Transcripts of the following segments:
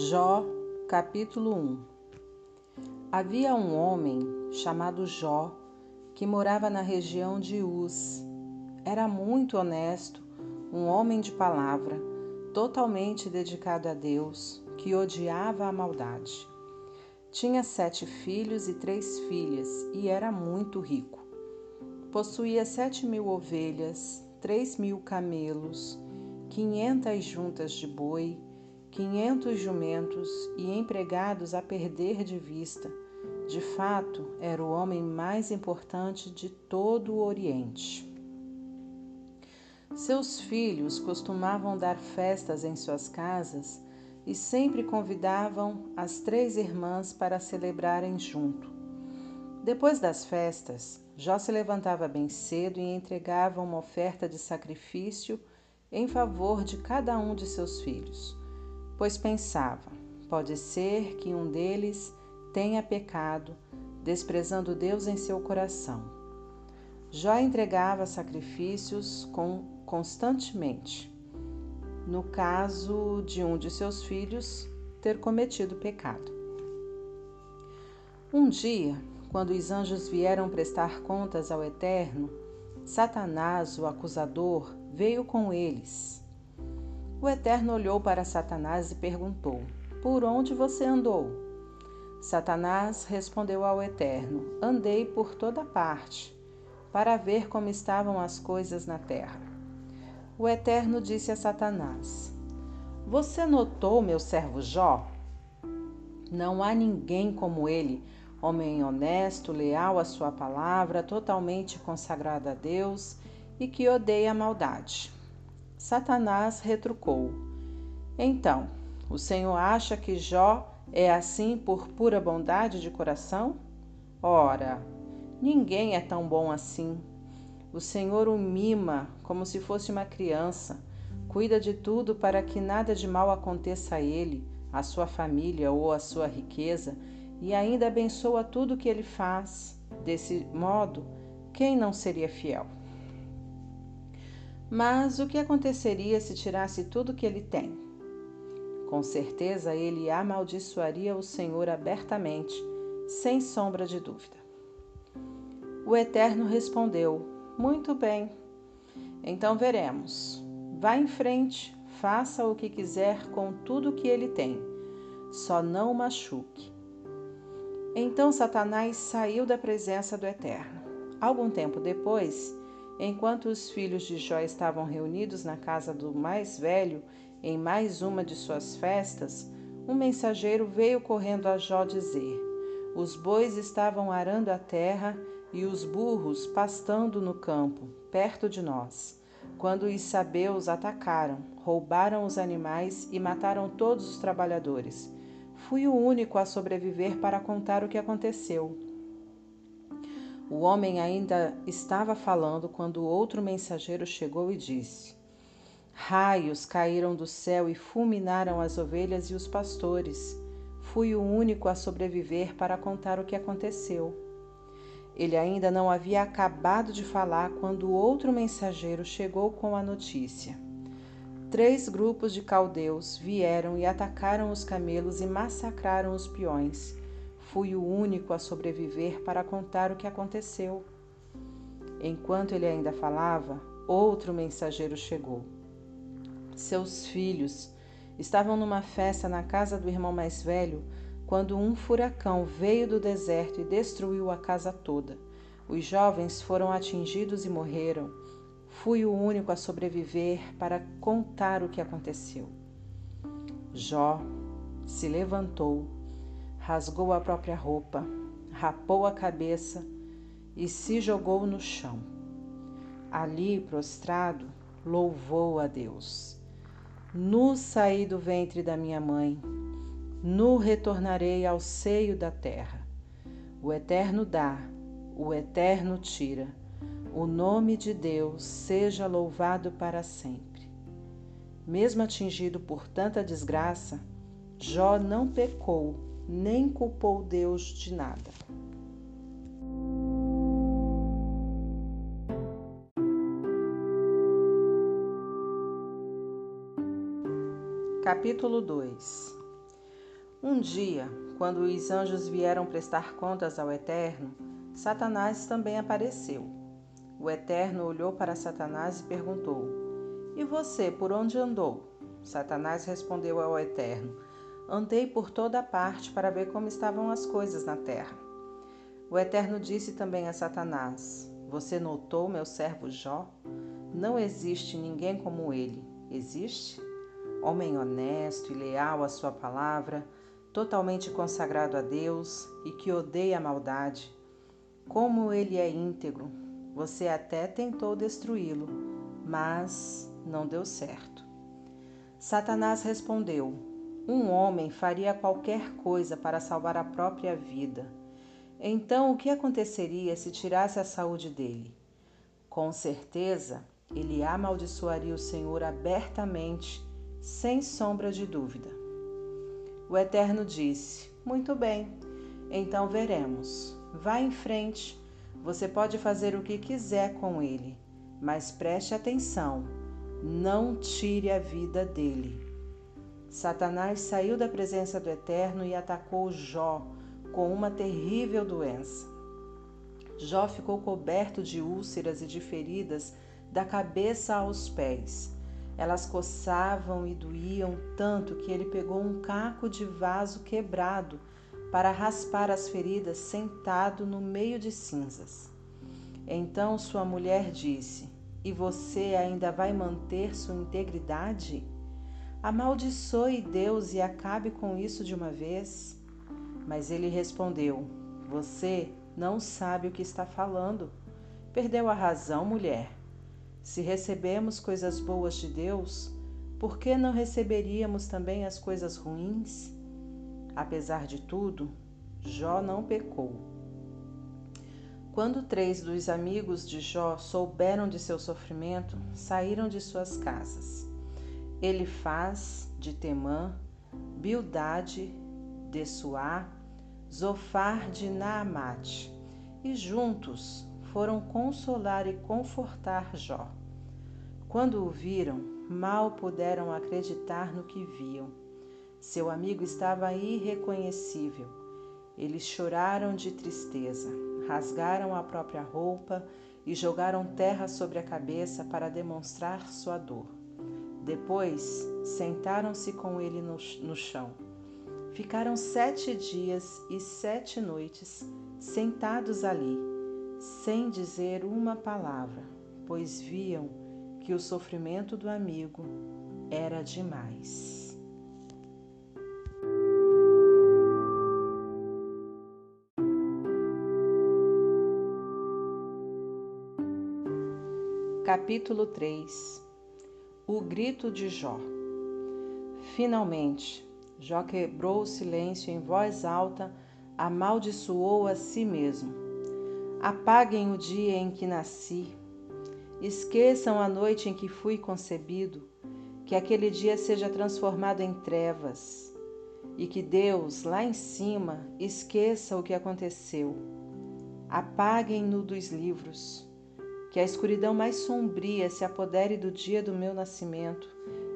Jó, capítulo 1 Havia um homem chamado Jó que morava na região de Uz. Era muito honesto, um homem de palavra, totalmente dedicado a Deus, que odiava a maldade. Tinha sete filhos e três filhas e era muito rico. Possuía sete mil ovelhas, três mil camelos, quinhentas juntas de boi quinhentos jumentos e empregados a perder de vista. De fato, era o homem mais importante de todo o Oriente. Seus filhos costumavam dar festas em suas casas e sempre convidavam as três irmãs para celebrarem junto. Depois das festas, Jó se levantava bem cedo e entregava uma oferta de sacrifício em favor de cada um de seus filhos pois pensava: pode ser que um deles tenha pecado, desprezando Deus em seu coração. Jó entregava sacrifícios com, constantemente. No caso de um de seus filhos ter cometido pecado. Um dia, quando os anjos vieram prestar contas ao Eterno, Satanás, o acusador, veio com eles o Eterno olhou para Satanás e perguntou: Por onde você andou? Satanás respondeu ao Eterno: Andei por toda parte, para ver como estavam as coisas na terra. O Eterno disse a Satanás: Você notou meu servo Jó? Não há ninguém como ele, homem honesto, leal à sua palavra, totalmente consagrado a Deus e que odeia a maldade. Satanás retrucou: Então, o Senhor acha que Jó é assim por pura bondade de coração? Ora, ninguém é tão bom assim. O Senhor o mima como se fosse uma criança, cuida de tudo para que nada de mal aconteça a ele, a sua família ou a sua riqueza, e ainda abençoa tudo que ele faz. Desse modo, quem não seria fiel? Mas o que aconteceria se tirasse tudo que ele tem? Com certeza ele amaldiçoaria o Senhor abertamente, sem sombra de dúvida. O Eterno respondeu: Muito bem. Então veremos. Vá em frente, faça o que quiser com tudo que ele tem, só não o machuque. Então Satanás saiu da presença do Eterno. Algum tempo depois, Enquanto os filhos de Jó estavam reunidos na casa do mais velho, em mais uma de suas festas, um mensageiro veio correndo a Jó dizer: Os bois estavam arando a terra e os burros pastando no campo, perto de nós. Quando os sabeus atacaram, roubaram os animais e mataram todos os trabalhadores. Fui o único a sobreviver para contar o que aconteceu. O homem ainda estava falando quando outro mensageiro chegou e disse: Raios caíram do céu e fulminaram as ovelhas e os pastores. Fui o único a sobreviver para contar o que aconteceu. Ele ainda não havia acabado de falar quando outro mensageiro chegou com a notícia. Três grupos de caldeus vieram e atacaram os camelos e massacraram os peões. Fui o único a sobreviver para contar o que aconteceu. Enquanto ele ainda falava, outro mensageiro chegou. Seus filhos estavam numa festa na casa do irmão mais velho quando um furacão veio do deserto e destruiu a casa toda. Os jovens foram atingidos e morreram. Fui o único a sobreviver para contar o que aconteceu. Jó se levantou rasgou a própria roupa, rapou a cabeça e se jogou no chão. Ali, prostrado, louvou a Deus. Nu saí do ventre da minha mãe, nu retornarei ao seio da terra. O Eterno dá, o Eterno tira. O nome de Deus seja louvado para sempre. Mesmo atingido por tanta desgraça, Jó não pecou nem culpou Deus de nada. Capítulo 2 Um dia, quando os anjos vieram prestar contas ao Eterno, Satanás também apareceu. O Eterno olhou para Satanás e perguntou: E você, por onde andou? Satanás respondeu ao Eterno: Andei por toda parte para ver como estavam as coisas na terra. O Eterno disse também a Satanás: Você notou meu servo Jó? Não existe ninguém como ele. Existe? Homem honesto e leal à sua palavra, totalmente consagrado a Deus e que odeia a maldade. Como ele é íntegro, você até tentou destruí-lo, mas não deu certo. Satanás respondeu: Um homem faria qualquer coisa para salvar a própria vida. Então, o que aconteceria se tirasse a saúde dele? Com certeza, ele amaldiçoaria o Senhor abertamente, sem sombra de dúvida. O Eterno disse: Muito bem, então veremos. Vá em frente você pode fazer o que quiser com ele, mas preste atenção, não tire a vida dele. Satanás saiu da presença do Eterno e atacou Jó com uma terrível doença. Jó ficou coberto de úlceras e de feridas da cabeça aos pés. Elas coçavam e doíam tanto que ele pegou um caco de vaso quebrado para raspar as feridas sentado no meio de cinzas. Então sua mulher disse: E você ainda vai manter sua integridade? Amaldiçoe Deus e acabe com isso de uma vez. Mas ele respondeu: Você não sabe o que está falando. Perdeu a razão, mulher. Se recebemos coisas boas de Deus, por que não receberíamos também as coisas ruins? Apesar de tudo, Jó não pecou. Quando três dos amigos de Jó souberam de seu sofrimento, saíram de suas casas. Elifaz de Temã, Bildade de Suá, Zofar de Naamate, e juntos foram consolar e confortar Jó. Quando o viram, mal puderam acreditar no que viam seu amigo estava irreconhecível. Eles choraram de tristeza, rasgaram a própria roupa e jogaram terra sobre a cabeça para demonstrar sua dor. Depois sentaram-se com ele no, no chão. Ficaram sete dias e sete noites sentados ali, sem dizer uma palavra, pois viam que o sofrimento do amigo era demais. Capítulo 3 O grito de Jó. Finalmente, Jó quebrou o silêncio em voz alta, amaldiçoou a si mesmo. Apaguem o dia em que nasci, esqueçam a noite em que fui concebido, que aquele dia seja transformado em trevas. E que Deus, lá em cima, esqueça o que aconteceu. Apaguem-no dos livros que a escuridão mais sombria se apodere do dia do meu nascimento,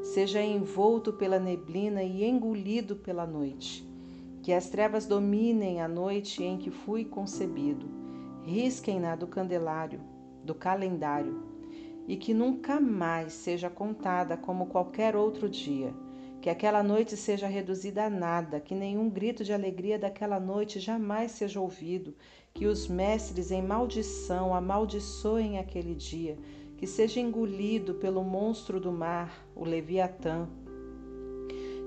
seja envolto pela neblina e engolido pela noite. Que as trevas dominem a noite em que fui concebido, risquem-na do candelário, do calendário, e que nunca mais seja contada como qualquer outro dia. Que aquela noite seja reduzida a nada, que nenhum grito de alegria daquela noite jamais seja ouvido, que os mestres em maldição amaldiçoem aquele dia, que seja engolido pelo monstro do mar, o Leviatã.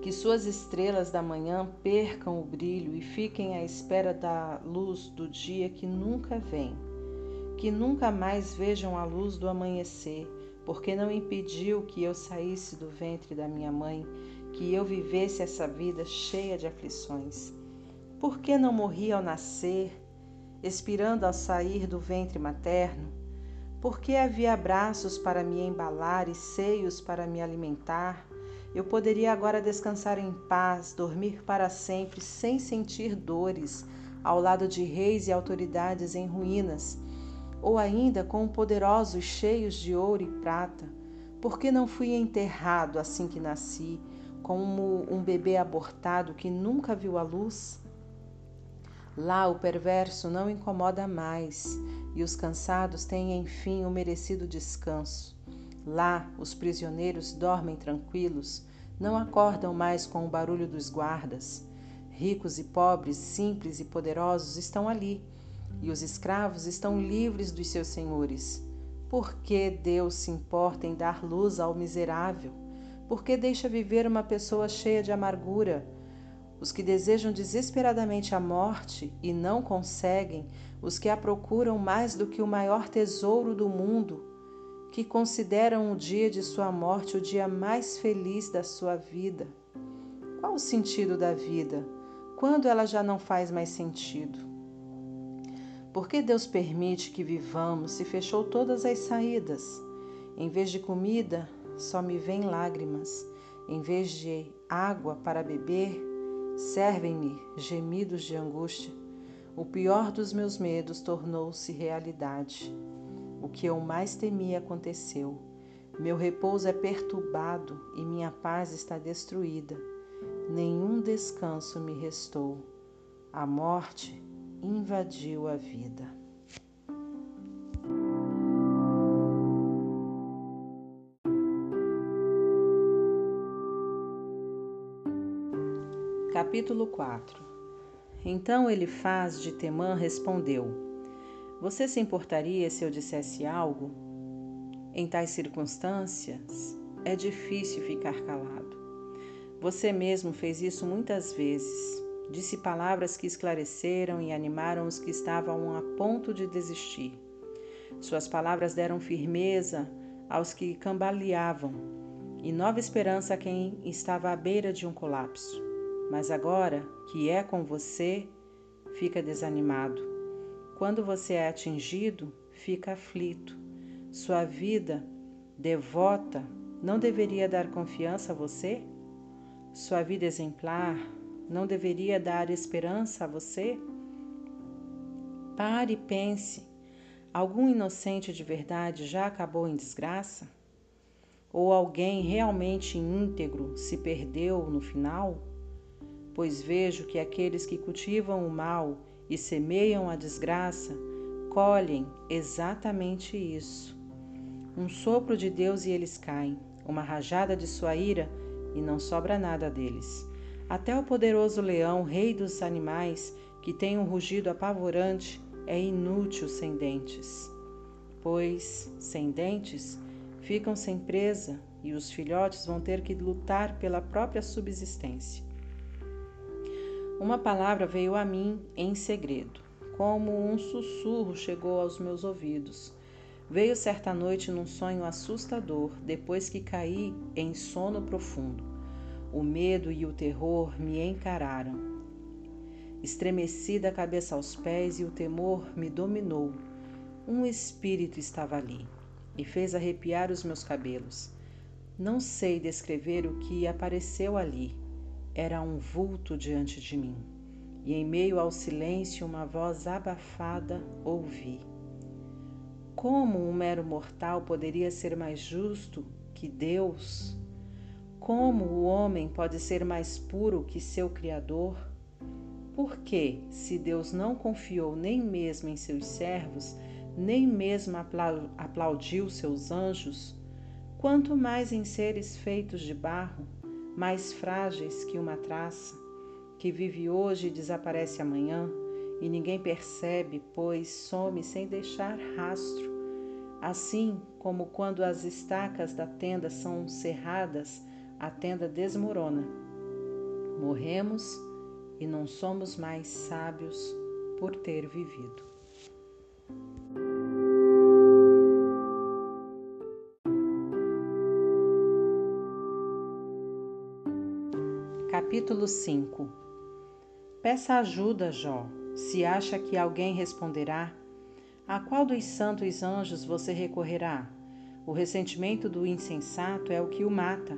Que suas estrelas da manhã percam o brilho e fiquem à espera da luz do dia que nunca vem. Que nunca mais vejam a luz do amanhecer, porque não impediu que eu saísse do ventre da minha mãe, que eu vivesse essa vida cheia de aflições. Por que não morri ao nascer? expirando ao sair do ventre materno? Porque havia braços para me embalar e seios para me alimentar? Eu poderia agora descansar em paz, dormir para sempre, sem sentir dores, ao lado de reis e autoridades em ruínas, ou ainda com poderosos cheios de ouro e prata. Porque não fui enterrado assim que nasci, como um bebê abortado que nunca viu a luz? Lá o perverso não incomoda mais e os cansados têm enfim o merecido descanso. Lá os prisioneiros dormem tranquilos, não acordam mais com o barulho dos guardas. Ricos e pobres, simples e poderosos estão ali, e os escravos estão livres dos seus senhores. Por que Deus se importa em dar luz ao miserável? Por que deixa viver uma pessoa cheia de amargura? Os que desejam desesperadamente a morte e não conseguem, os que a procuram mais do que o maior tesouro do mundo, que consideram o dia de sua morte o dia mais feliz da sua vida. Qual o sentido da vida? Quando ela já não faz mais sentido? Por que Deus permite que vivamos se fechou todas as saídas? Em vez de comida, só me vêm lágrimas. Em vez de água para beber, servem-me gemidos de angústia. O pior dos meus medos tornou-se realidade. O que eu mais temia aconteceu. Meu repouso é perturbado e minha paz está destruída. Nenhum descanso me restou. A morte invadiu a vida. Capítulo 4 Então Elifaz de Temã respondeu: Você se importaria se eu dissesse algo? Em tais circunstâncias, é difícil ficar calado. Você mesmo fez isso muitas vezes Disse palavras que esclareceram e animaram os que estavam a ponto de desistir. Suas palavras deram firmeza aos que cambaleavam e nova esperança a quem estava à beira de um colapso. Mas agora que é com você, fica desanimado. Quando você é atingido, fica aflito. Sua vida devota não deveria dar confiança a você? Sua vida exemplar não deveria dar esperança a você? Pare e pense: algum inocente de verdade já acabou em desgraça? Ou alguém realmente íntegro se perdeu no final? Pois vejo que aqueles que cultivam o mal e semeiam a desgraça colhem exatamente isso. Um sopro de Deus e eles caem, uma rajada de sua ira e não sobra nada deles. Até o poderoso leão, rei dos animais, que tem um rugido apavorante, é inútil sem dentes. Pois, sem dentes, ficam sem presa e os filhotes vão ter que lutar pela própria subsistência. Uma palavra veio a mim em segredo, como um sussurro chegou aos meus ouvidos. Veio certa noite num sonho assustador, depois que caí em sono profundo. O medo e o terror me encararam. Estremeci da cabeça aos pés e o temor me dominou. Um espírito estava ali e fez arrepiar os meus cabelos. Não sei descrever o que apareceu ali. Era um vulto diante de mim. E em meio ao silêncio, uma voz abafada ouvi. Como um mero mortal poderia ser mais justo que Deus? Como o homem pode ser mais puro que seu Criador? Porque, se Deus não confiou nem mesmo em seus servos, nem mesmo aplaudiu seus anjos, quanto mais em seres feitos de barro, mais frágeis que uma traça, que vive hoje e desaparece amanhã, e ninguém percebe, pois some sem deixar rastro. Assim como quando as estacas da tenda são cerradas, a tenda desmorona. Morremos e não somos mais sábios por ter vivido. Capítulo 5 Peça ajuda, Jó, se acha que alguém responderá. A qual dos santos anjos você recorrerá? O ressentimento do insensato é o que o mata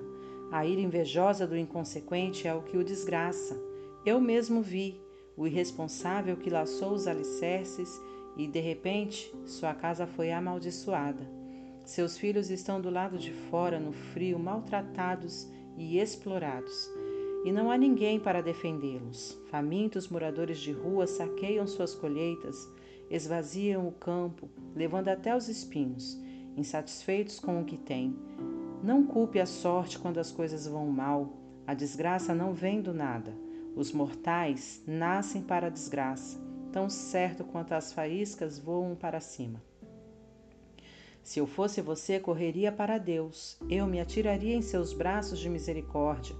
a ira invejosa do inconsequente é o que o desgraça. Eu mesmo vi o irresponsável que laçou os alicerces e, de repente, sua casa foi amaldiçoada. Seus filhos estão do lado de fora, no frio, maltratados e explorados, e não há ninguém para defendê-los. Famintos moradores de rua saqueiam suas colheitas, esvaziam o campo, levando até os espinhos, insatisfeitos com o que têm. Não culpe a sorte quando as coisas vão mal. A desgraça não vem do nada. Os mortais nascem para a desgraça, tão certo quanto as faíscas voam para cima. Se eu fosse você, correria para Deus. Eu me atiraria em seus braços de misericórdia,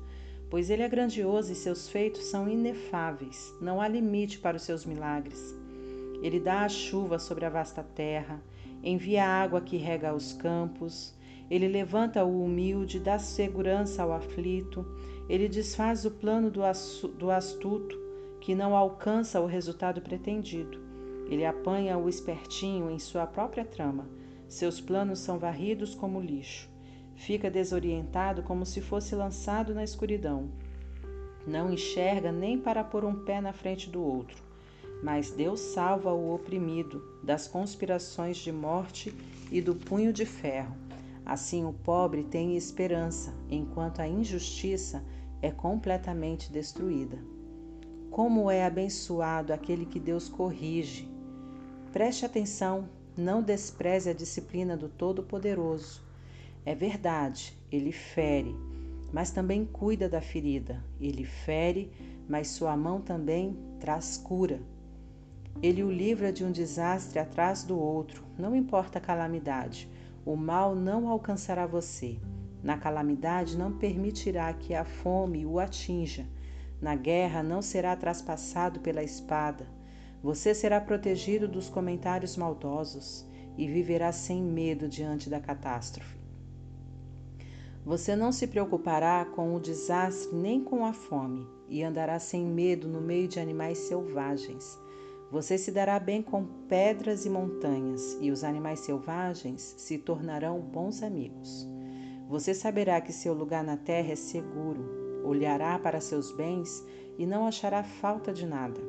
pois Ele é grandioso e seus feitos são inefáveis. Não há limite para os seus milagres. Ele dá a chuva sobre a vasta terra, envia a água que rega os campos. Ele levanta o humilde, dá segurança ao aflito. Ele desfaz o plano do, astuto, que não alcança o resultado pretendido. Ele apanha o espertinho em sua própria trama seus planos são varridos como lixo. Fica desorientado como se fosse lançado na escuridão. Não enxerga nem para pôr um pé na frente do outro. Mas Deus salva o oprimido das conspirações de morte e do punho de ferro. Assim o pobre tem esperança, enquanto a injustiça é completamente destruída. Como é abençoado aquele que Deus corrige! Preste atenção não despreze a disciplina do Todo-Poderoso. É verdade, ele fere, mas também cuida da ferida. Ele fere, mas sua mão também traz cura. Ele o livra de um desastre atrás do outro, não importa a calamidade. O mal não alcançará você. Na calamidade não permitirá que a fome o atinja. Na guerra não será traspassado pela espada. Você será protegido dos comentários maldosos e viverá sem medo diante da catástrofe. Você não se preocupará com o desastre nem com a fome e andará sem medo no meio de animais selvagens. Você se dará bem com pedras e montanhas, e os animais selvagens se tornarão bons amigos. Você saberá que seu lugar na terra é seguro, olhará para seus bens e não achará falta de nada.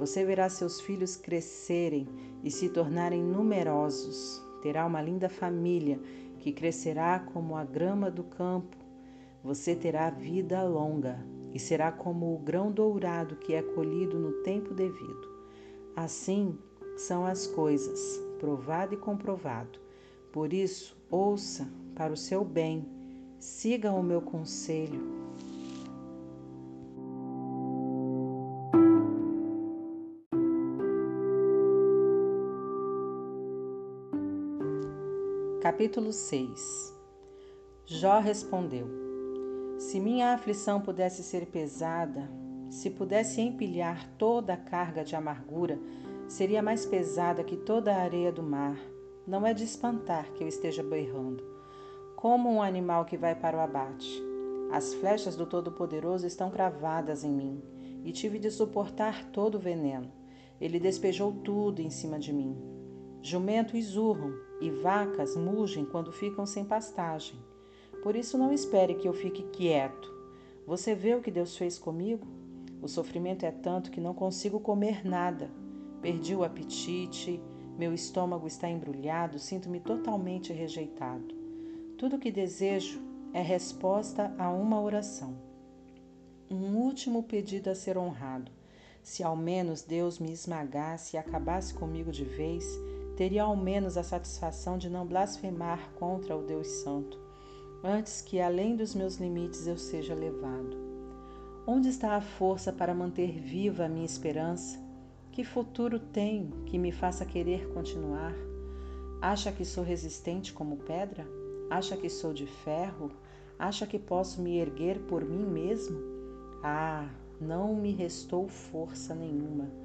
Você verá seus filhos crescerem e se tornarem numerosos. Terá uma linda família que crescerá como a grama do campo. Você terá vida longa e será como o grão dourado que é colhido no tempo devido. Assim são as coisas, provado e comprovado. Por isso, ouça para o seu bem, siga o meu conselho Capítulo 6 Jó respondeu: Se minha aflição pudesse ser pesada, se pudesse empilhar toda a carga de amargura, seria mais pesada que toda a areia do mar. Não é de espantar que eu esteja berrando, como um animal que vai para o abate. As flechas do Todo-Poderoso estão cravadas em mim, e tive de suportar todo o veneno. Ele despejou tudo em cima de mim. Jumentos urram e vacas mugem quando ficam sem pastagem. Por isso não espere que eu fique quieto. Você vê o que Deus fez comigo? O sofrimento é tanto que não consigo comer nada. Perdi o apetite, meu estômago está embrulhado, sinto-me totalmente rejeitado. Tudo o que desejo é resposta a uma oração. Um último pedido a ser honrado. Se ao menos Deus me esmagasse e acabasse comigo de vez, teria ao menos a satisfação de não blasfemar contra o Deus Santo, antes que além dos meus limites eu seja levado. Onde está a força para manter viva a minha esperança? Que futuro tenho que me faça querer continuar? Acha que sou resistente como pedra? Acha que sou de ferro? Acha que posso me erguer por mim mesmo? Ah, não me restou força nenhuma.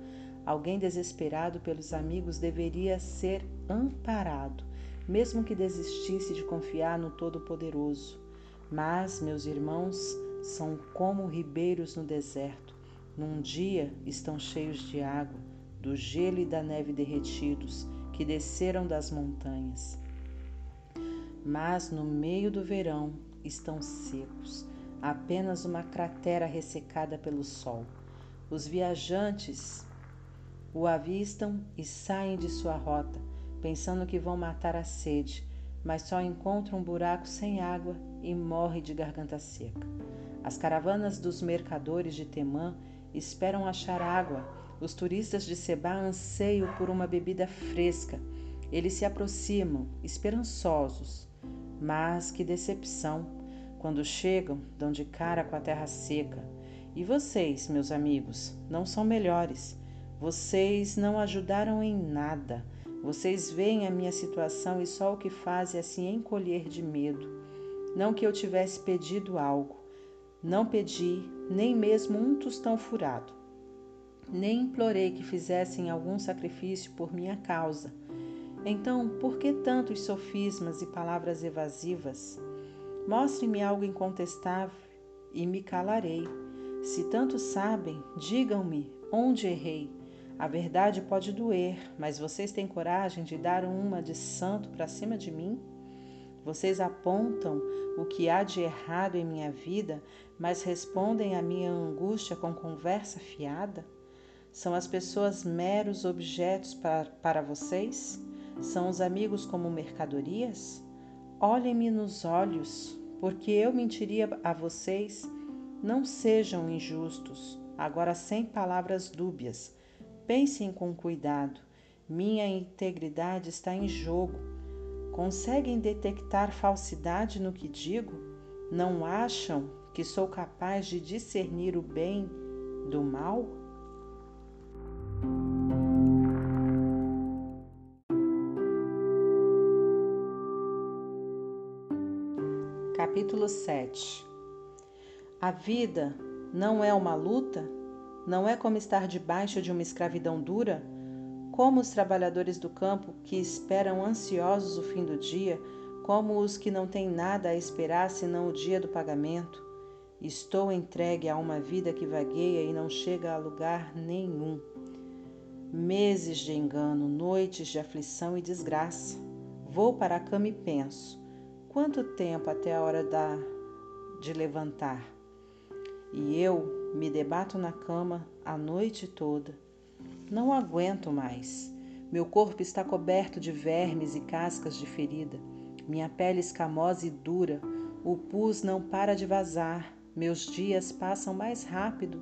Alguém desesperado pelos amigos deveria ser amparado, mesmo que desistisse de confiar no Todo-Poderoso. Mas, meus irmãos, são como ribeiros no deserto. Num dia estão cheios de água, do gelo e da neve derretidos que desceram das montanhas. Mas no meio do verão estão secos, apenas uma cratera ressecada pelo sol. Os viajantes o avistam e saem de sua rota, pensando que vão matar a sede, mas só encontram um buraco sem água e morre de garganta seca. As caravanas dos mercadores de Temã esperam achar água. Os turistas de Seba anseiam por uma bebida fresca. Eles se aproximam, esperançosos. Mas que decepção! Quando chegam, dão de cara com a terra seca. E vocês, meus amigos, não são melhores. Vocês não ajudaram em nada. Vocês veem a minha situação e só o que fazem é se encolher de medo. Não que eu tivesse pedido algo. Não pedi nem mesmo um tostão furado. Nem implorei que fizessem algum sacrifício por minha causa. Então, por que tantos sofismas e palavras evasivas? Mostre-me algo incontestável e me calarei. Se tanto sabem, digam-me onde errei. A verdade pode doer, mas vocês têm coragem de dar uma de santo para cima de mim? Vocês apontam o que há de errado em minha vida, mas respondem à minha angústia com conversa fiada? São as pessoas meros objetos para, para vocês? São os amigos como mercadorias? Olhem-me nos olhos, porque eu mentiria a vocês. Não sejam injustos, agora sem palavras dúbias Pensem com cuidado. Minha integridade está em jogo. Conseguem detectar falsidade no que digo? Não acham que sou capaz de discernir o bem do mal? Capítulo 7 A vida não é uma luta? Não é como estar debaixo de uma escravidão dura? Como os trabalhadores do campo que esperam ansiosos o fim do dia, como os que não têm nada a esperar senão o dia do pagamento? Estou entregue a uma vida que vagueia e não chega a lugar nenhum. Meses de engano, noites de aflição e desgraça. Vou para a cama e penso: quanto tempo até a hora da de levantar? E eu me debato na cama a noite toda. Não aguento mais. Meu corpo está coberto de vermes e cascas de ferida. Minha pele escamosa e dura. O pus não para de vazar. Meus dias passam mais rápido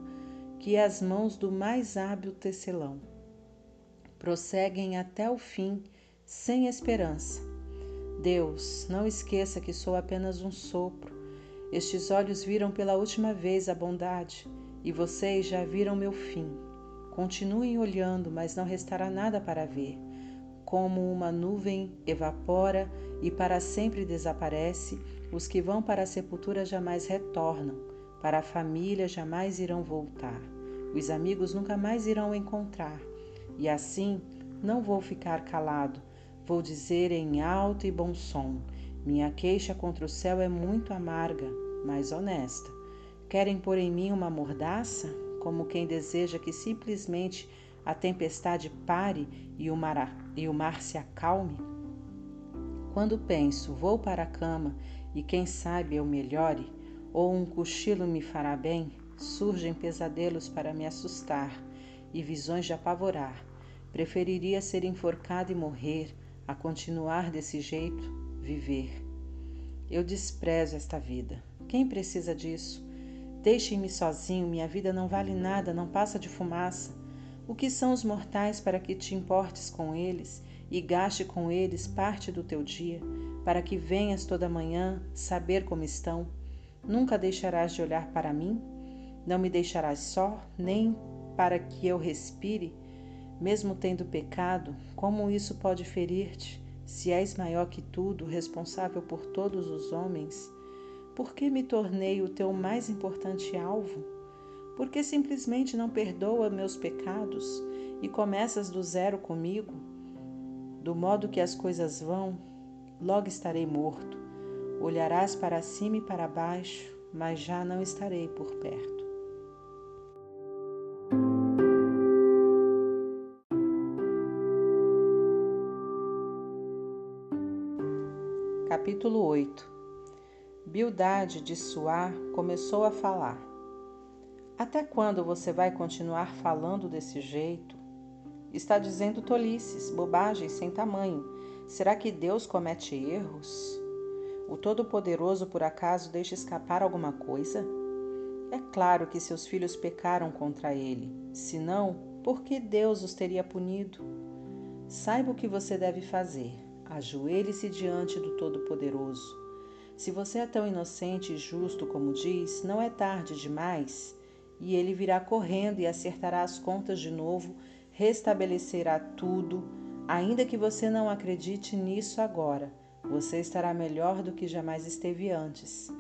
que as mãos do mais hábil tecelão. Prosseguem até o fim, sem esperança. Deus, não esqueça que sou apenas um sopro. Estes olhos viram pela última vez a bondade e vocês já viram meu fim. Continuem olhando, mas não restará nada para ver. Como uma nuvem evapora e para sempre desaparece, os que vão para a sepultura jamais retornam, para a família jamais irão voltar, os amigos nunca mais irão encontrar. E assim, não vou ficar calado, vou dizer em alto e bom som: minha queixa contra o céu é muito amarga, mas honesta. Querem pôr em mim uma mordaça, como quem deseja que simplesmente a tempestade pare e o mar, e o mar se acalme? Quando penso, vou para a cama e quem sabe eu melhore, ou um cochilo me fará bem, surgem pesadelos para me assustar e visões de apavorar. Preferiria ser enforcado e morrer, a continuar desse jeito, viver. Eu desprezo esta vida. Quem precisa disso? Deixem-me sozinho, minha vida não vale nada, não passa de fumaça. O que são os mortais para que te importes com eles e gaste com eles parte do teu dia, para que venhas toda manhã saber como estão? Nunca deixarás de olhar para mim? Não me deixarás só, nem para que eu respire? Mesmo tendo pecado, como isso pode ferir-te, se és maior que tudo, responsável por todos os homens? Por que me tornei o teu mais importante alvo? Por que simplesmente não perdoa meus pecados e começas do zero comigo? Do modo que as coisas vão, logo estarei morto. Olharás para cima e para baixo, mas já não estarei por perto. Capítulo 8 Bildade de Suá começou a falar. Até quando você vai continuar falando desse jeito? Está dizendo tolices, bobagens sem tamanho. Será que Deus comete erros? O Todo-Poderoso por acaso deixa escapar alguma coisa? É claro que seus filhos pecaram contra ele. Se não, por que Deus os teria punido? Saiba o que você deve fazer. Ajoelhe-se diante do Todo-Poderoso. Se você é tão inocente e justo como diz, não é tarde demais. E ele virá correndo e acertará as contas de novo, restabelecerá tudo, ainda que você não acredite nisso agora. Você estará melhor do que jamais esteve antes.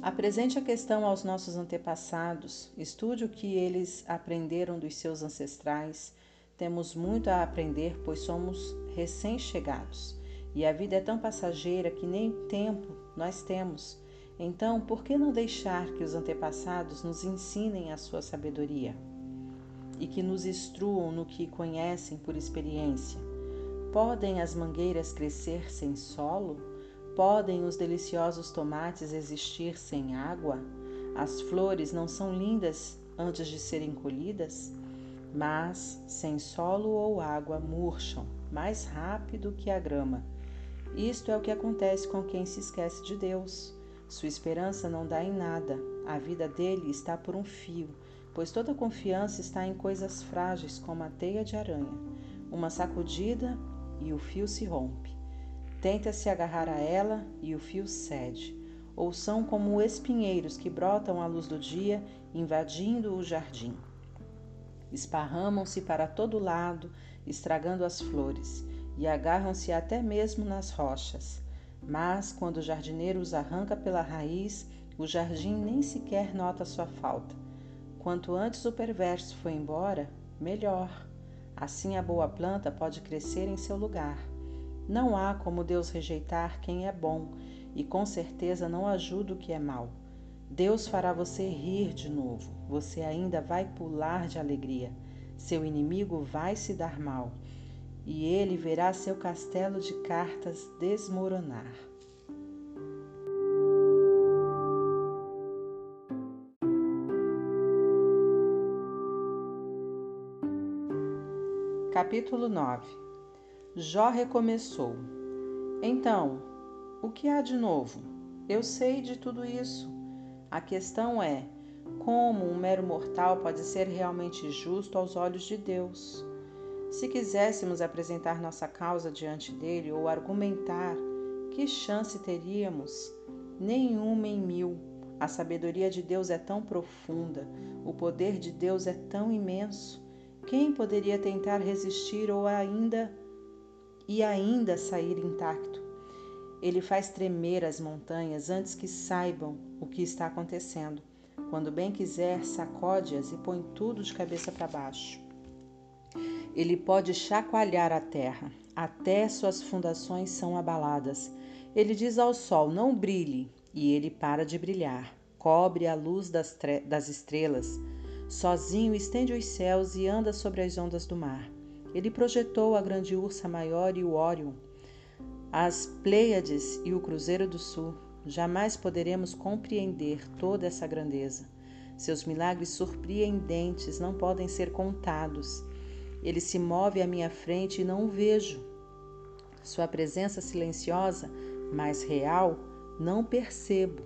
Apresente a questão aos nossos antepassados, estude o que eles aprenderam dos seus ancestrais. Temos muito a aprender, pois somos recém-chegados e a vida é tão passageira que nem tempo nós temos. Então, por que não deixar que os antepassados nos ensinem a sua sabedoria e que nos instruam no que conhecem por experiência? Podem as mangueiras crescer sem solo? Podem os deliciosos tomates existir sem água? As flores não são lindas antes de serem colhidas? Mas, sem solo ou água, murcham mais rápido que a grama. Isto é o que acontece com quem se esquece de Deus. Sua esperança não dá em nada, a vida dele está por um fio, pois toda confiança está em coisas frágeis como a teia de aranha. Uma sacudida e o fio se rompe. Tenta se agarrar a ela e o fio cede. Ou são como espinheiros que brotam à luz do dia, invadindo o jardim. Esparramam-se para todo lado, estragando as flores, e agarram-se até mesmo nas rochas. Mas, quando o jardineiro os arranca pela raiz, o jardim nem sequer nota sua falta. Quanto antes o perverso foi embora, melhor. Assim a boa planta pode crescer em seu lugar. Não há como Deus rejeitar quem é bom e com certeza não ajuda o que é mal. Deus fará você rir de novo. Você ainda vai pular de alegria. Seu inimigo vai se dar mal e ele verá seu castelo de cartas desmoronar. Capítulo 9 Jó recomeçou. Então, o que há de novo? Eu sei de tudo isso. A questão é: como um mero mortal pode ser realmente justo aos olhos de Deus? Se quiséssemos apresentar nossa causa diante dele ou argumentar, que chance teríamos? Nenhuma em mil. A sabedoria de Deus é tão profunda, o poder de Deus é tão imenso. Quem poderia tentar resistir ou ainda e ainda sair intacto. Ele faz tremer as montanhas antes que saibam o que está acontecendo. Quando bem quiser, sacode-as e põe tudo de cabeça para baixo. Ele pode chacoalhar a terra, até suas fundações são abaladas. Ele diz ao sol: Não brilhe, e ele para de brilhar. Cobre a luz das, das estrelas. Sozinho estende os céus e anda sobre as ondas do mar. Ele projetou a grande ursa maior e o Órion, as Pleiades e o Cruzeiro do Sul. Jamais poderemos compreender toda essa grandeza. Seus milagres surpreendentes não podem ser contados. Ele se move à minha frente e não o vejo. Sua presença silenciosa, mas real, não percebo.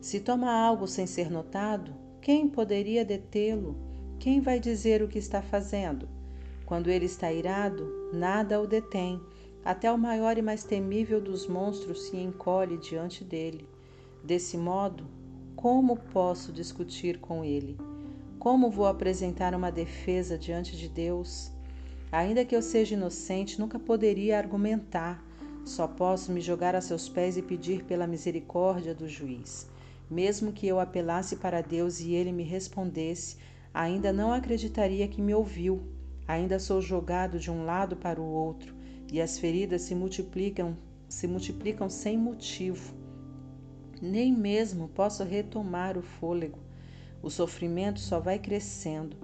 Se toma algo sem ser notado, quem poderia detê-lo? Quem vai dizer o que está fazendo? Quando ele está irado, nada o detém. Até o maior e mais temível dos monstros se encolhe diante dele. Desse modo, como posso discutir com ele? Como vou apresentar uma defesa diante de Deus? Ainda que eu seja inocente, nunca poderia argumentar. Só posso me jogar a seus pés e pedir pela misericórdia do juiz. Mesmo que eu apelasse para Deus e ele me respondesse, ainda não acreditaria que me ouviu. Ainda sou jogado de um lado para o outro e as feridas se multiplicam, se multiplicam sem motivo. Nem mesmo posso retomar o fôlego. O sofrimento só vai crescendo.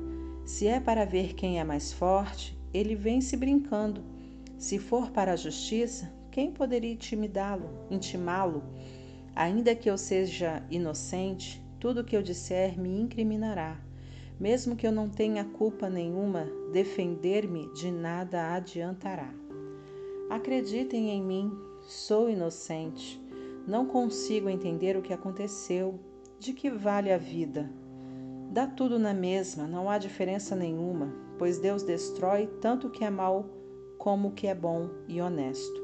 Se é para ver quem é mais forte, ele vem se brincando. Se for para a justiça, quem poderia intimidá-lo, intimá-lo? Ainda que eu seja inocente, tudo que eu disser me incriminará. Mesmo que eu não tenha culpa nenhuma, defender-me de nada adiantará. Acreditem em mim, sou inocente. Não consigo entender o que aconteceu. De que vale a vida? Dá tudo na mesma, não há diferença nenhuma, pois Deus destrói tanto o que é mal como o que é bom e honesto.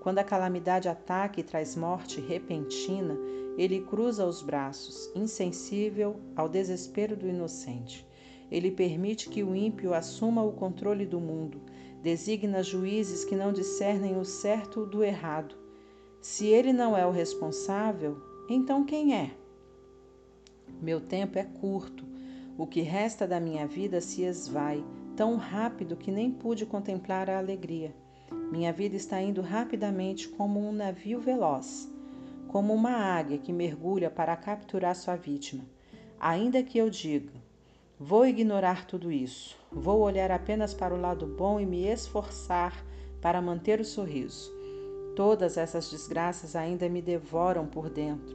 Quando a calamidade ataca e traz morte repentina, ele cruza os braços, insensível ao desespero do inocente. Ele permite que o ímpio assuma o controle do mundo, designa juízes que não discernem o certo do errado. Se ele não é o responsável, então quem é? Meu tempo é curto. O que resta da minha vida se esvai, tão rápido que nem pude contemplar a alegria. Minha vida está indo rapidamente como um navio veloz, como uma águia que mergulha para capturar sua vítima. Ainda que eu diga, vou ignorar tudo isso, vou olhar apenas para o lado bom e me esforçar para manter o sorriso. Todas essas desgraças ainda me devoram por dentro,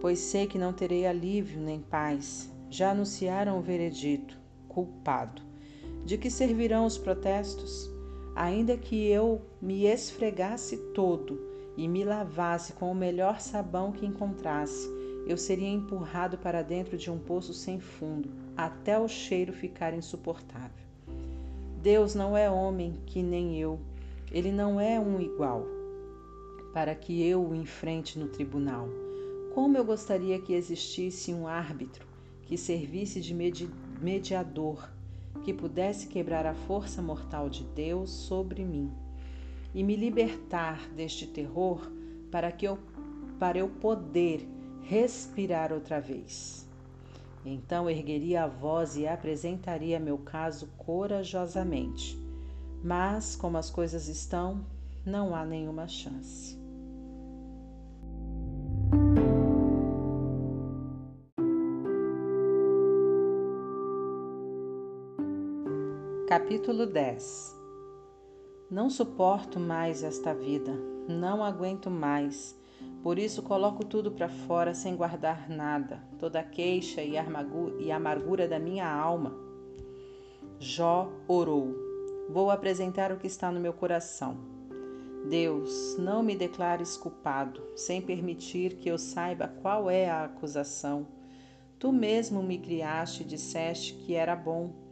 pois sei que não terei alívio nem paz. Já anunciaram o veredito, culpado. De que servirão os protestos? Ainda que eu me esfregasse todo e me lavasse com o melhor sabão que encontrasse, eu seria empurrado para dentro de um poço sem fundo, até o cheiro ficar insuportável. Deus não é homem que nem eu, ele não é um igual, para que eu o enfrente no tribunal. Como eu gostaria que existisse um árbitro que servisse de mediador que pudesse quebrar a força mortal de Deus sobre mim e me libertar deste terror para que eu para eu poder respirar outra vez. Então ergueria a voz e apresentaria meu caso corajosamente. Mas, como as coisas estão, não há nenhuma chance. Capítulo 10 Não suporto mais esta vida, não aguento mais. Por isso coloco tudo para fora sem guardar nada, toda a queixa e amargura da minha alma. Jó orou. Vou apresentar o que está no meu coração. Deus, não me declares culpado, sem permitir que eu saiba qual é a acusação. Tu mesmo me criaste e disseste que era bom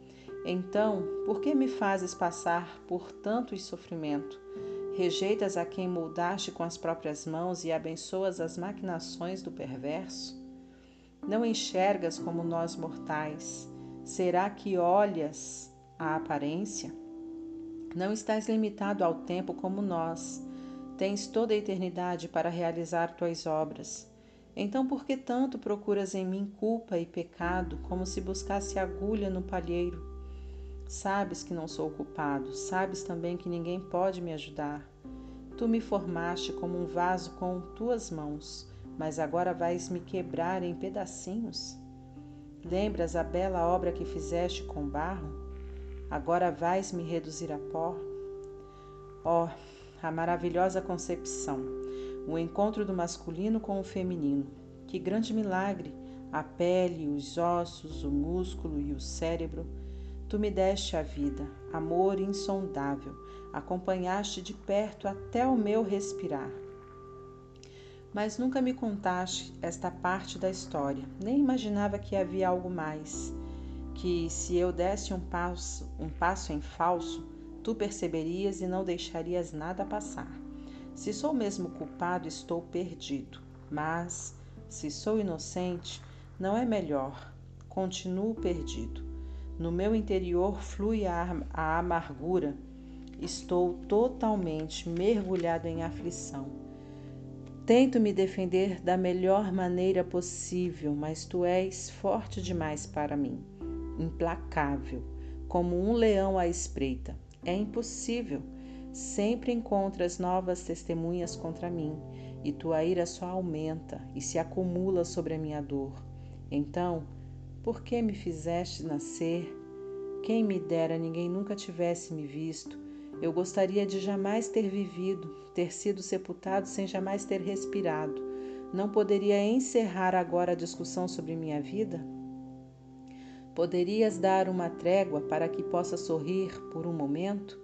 então, por que me fazes passar por tanto sofrimento? Rejeitas a quem moldaste com as próprias mãos e abençoas as maquinações do perverso? Não enxergas como nós mortais? Será que olhas a aparência? Não estás limitado ao tempo como nós. Tens toda a eternidade para realizar tuas obras. Então, por que tanto procuras em mim culpa e pecado, como se buscasse agulha no palheiro? Sabes que não sou culpado, sabes também que ninguém pode me ajudar. Tu me formaste como um vaso com tuas mãos, mas agora vais me quebrar em pedacinhos? Lembras a bela obra que fizeste com barro? Agora vais me reduzir a pó? Oh, a maravilhosa concepção, o encontro do masculino com o feminino. Que grande milagre! A pele, os ossos, o músculo e o cérebro Tu me deste a vida, amor insondável, acompanhaste de perto até o meu respirar. Mas nunca me contaste esta parte da história, nem imaginava que havia algo mais, que se eu desse um passo, um passo em falso, tu perceberias e não deixarias nada passar. Se sou mesmo culpado, estou perdido, mas se sou inocente, não é melhor, continuo perdido. No meu interior flui a, a amargura. Estou totalmente mergulhado em aflição. Tento me defender da melhor maneira possível, mas tu és forte demais para mim, implacável, como um leão à espreita. É impossível. Sempre encontras novas testemunhas contra mim, e tua ira só aumenta e se acumula sobre a minha dor. Então, por que me fizeste nascer? Quem me dera ninguém nunca tivesse me visto. Eu gostaria de jamais ter vivido, ter sido sepultado sem jamais ter respirado. Não poderia encerrar agora a discussão sobre minha vida? Poderias dar uma trégua para que possa sorrir por um momento?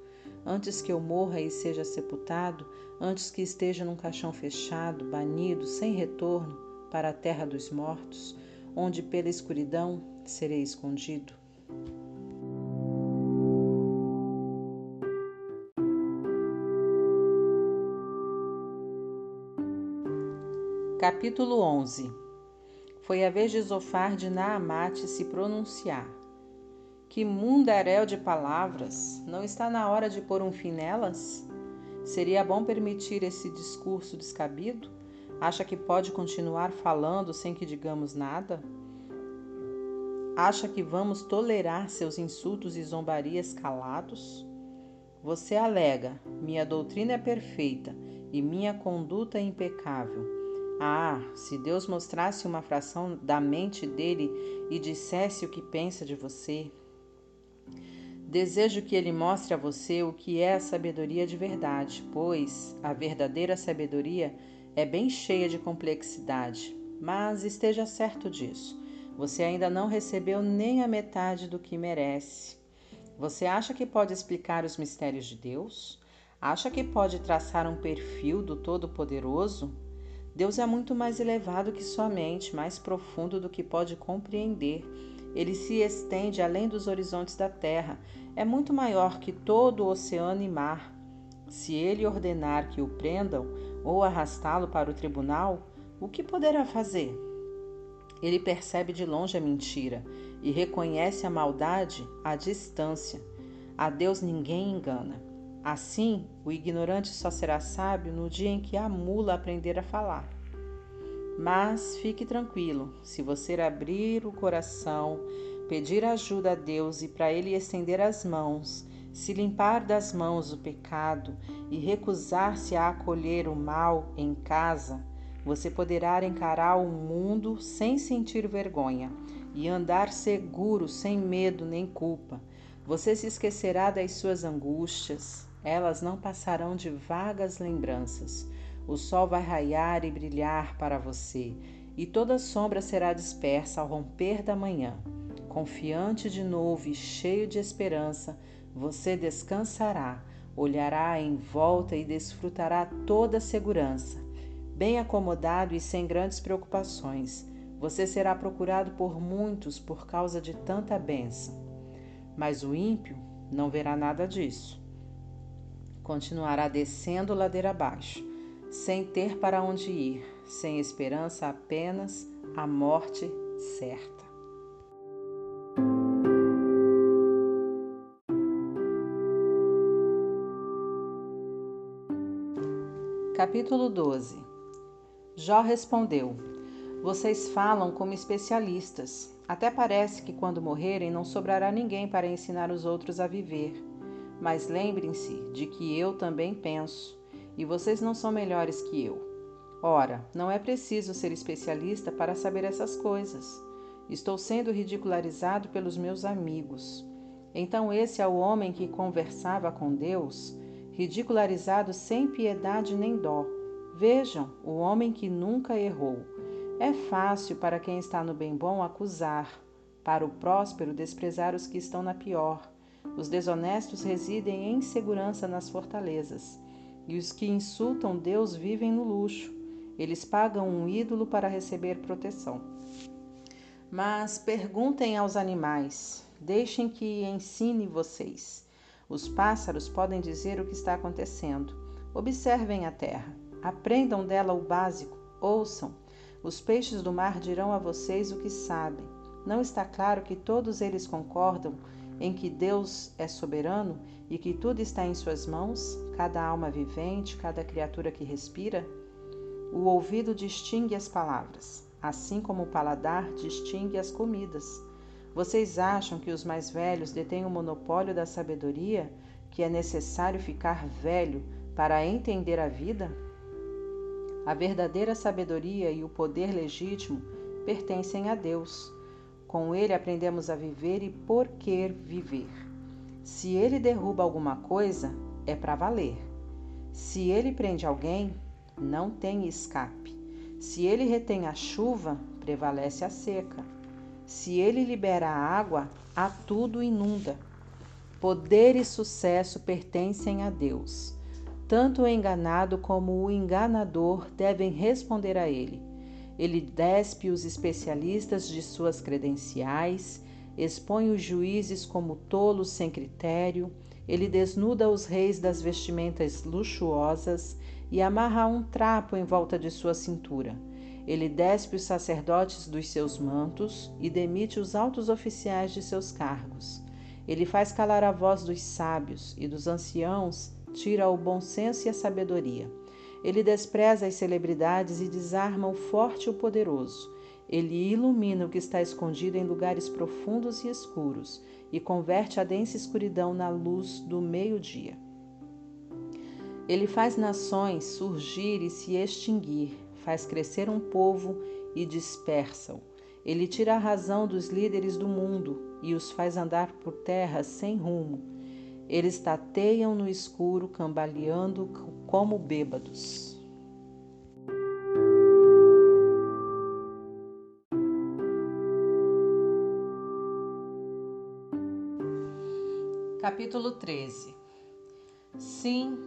antes que eu morra e seja sepultado, antes que esteja num caixão fechado, banido, sem retorno, para a terra dos mortos, onde pela escuridão serei escondido. Capítulo 11 Foi a vez de Zofar de Naamate se pronunciar. Que mundaréu de palavras! Não está na hora de pôr um fim nelas? Seria bom permitir esse discurso descabido? Acha que pode continuar falando sem que digamos nada? Acha que vamos tolerar seus insultos e zombarias calados? Você alega: minha doutrina é perfeita e minha conduta é impecável. Ah, se Deus mostrasse uma fração da mente dele e dissesse o que pensa de você, Desejo que ele mostre a você o que é a sabedoria de verdade, pois a verdadeira sabedoria é bem cheia de complexidade. Mas esteja certo disso. Você ainda não recebeu nem a metade do que merece. Você acha que pode explicar os mistérios de Deus? Acha que pode traçar um perfil do Todo-Poderoso? Deus é muito mais elevado que sua mente, mais profundo do que pode compreender. Ele se estende além dos horizontes da terra é muito maior que todo o oceano e mar. Se ele ordenar que o prendam ou arrastá-lo para o tribunal, o que poderá fazer? Ele percebe de longe a mentira e reconhece a maldade à distância. A Deus ninguém engana. Assim, o ignorante só será sábio no dia em que a mula aprender a falar. Mas fique tranquilo, se você abrir o coração pedir ajuda a Deus e para Ele estender as mãos, se limpar das mãos o pecado e recusar-se a acolher o mal em casa, você poderá encarar o mundo sem sentir vergonha e andar seguro, sem medo nem culpa. Você se esquecerá das suas angústias, elas não passarão de vagas lembranças. O sol vai raiar e brilhar para você, e toda sombra será dispersa ao romper da manhã. Confiante de novo e cheio de esperança, você descansará, olhará em volta e desfrutará toda a segurança. Bem acomodado e sem grandes preocupações, você será procurado por muitos por causa de tanta bênção. Mas o ímpio não verá nada disso. Continuará descendo ladeira abaixo, sem ter para onde ir, sem esperança apenas a morte certa. Capítulo 12 Jó respondeu: Vocês falam como especialistas. Até parece que quando morrerem não sobrará ninguém para ensinar os outros a viver. Mas lembrem-se de que eu também penso, e vocês não são melhores que eu. Ora, não é preciso ser especialista para saber essas coisas. Estou sendo ridicularizado pelos meus amigos. Então, esse é o homem que conversava com Deus ridicularizado sem piedade nem dó. Vejam, o homem que nunca errou. É fácil para quem está no bem bom acusar, para o próspero desprezar os que estão na pior. Os desonestos residem em segurança nas fortalezas, e os que insultam Deus vivem no luxo. Eles pagam um ídolo para receber proteção. Mas perguntem aos animais, deixem que ensine vocês. Os pássaros podem dizer o que está acontecendo. Observem a terra, aprendam dela o básico, ouçam. Os peixes do mar dirão a vocês o que sabem. Não está claro que todos eles concordam em que Deus é soberano e que tudo está em suas mãos, cada alma vivente, cada criatura que respira? O ouvido distingue as palavras, assim como o paladar distingue as comidas. Vocês acham que os mais velhos detêm o monopólio da sabedoria, que é necessário ficar velho para entender a vida? A verdadeira sabedoria e o poder legítimo pertencem a Deus. Com ele aprendemos a viver e por que viver. Se ele derruba alguma coisa, é para valer. Se ele prende alguém, não tem escape. Se ele retém a chuva, prevalece a seca. Se ele libera a água, a tudo inunda. Poder e sucesso pertencem a Deus. Tanto o enganado como o enganador devem responder a ele. Ele despe os especialistas de suas credenciais, expõe os juízes como tolos sem critério, ele desnuda os reis das vestimentas luxuosas e amarra um trapo em volta de sua cintura. Ele despe os sacerdotes dos seus mantos e demite os altos oficiais de seus cargos. Ele faz calar a voz dos sábios e dos anciãos tira o bom senso e a sabedoria. Ele despreza as celebridades e desarma o forte e o poderoso. Ele ilumina o que está escondido em lugares profundos e escuros e converte a densa escuridão na luz do meio-dia. Ele faz nações surgir e se extinguir, faz crescer um povo e dispersa-o. Ele tira a razão dos líderes do mundo e os faz andar por terra sem rumo. Eles tateiam no escuro, cambaleando como bêbados. Capítulo 13 Sim,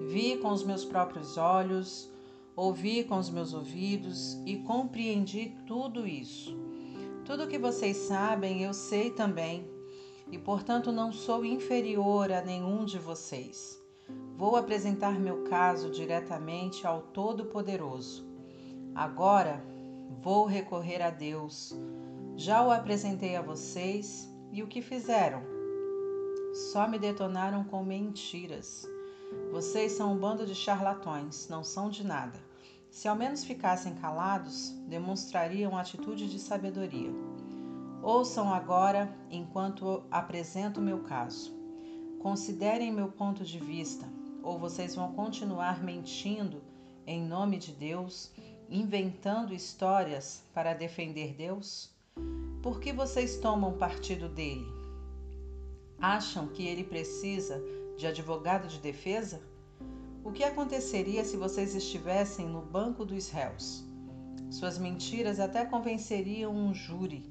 vi com os meus próprios olhos, ouvi com os meus ouvidos e compreendi tudo isso. Tudo que vocês sabem, eu sei também, e portanto não sou inferior a nenhum de vocês. Vou apresentar meu caso diretamente ao Todo-Poderoso. Agora vou recorrer a Deus. Já o apresentei a vocês e o que fizeram? Só me detonaram com mentiras. Vocês são um bando de charlatões, não são de nada. Se ao menos ficassem calados, demonstrariam atitude de sabedoria. Ouçam agora enquanto apresento meu caso. Considerem meu ponto de vista, ou vocês vão continuar mentindo em nome de Deus, inventando histórias para defender Deus? Por que vocês tomam partido dele? Acham que ele precisa de advogado de defesa? O que aconteceria se vocês estivessem no banco dos réus? Suas mentiras até convenceriam um júri,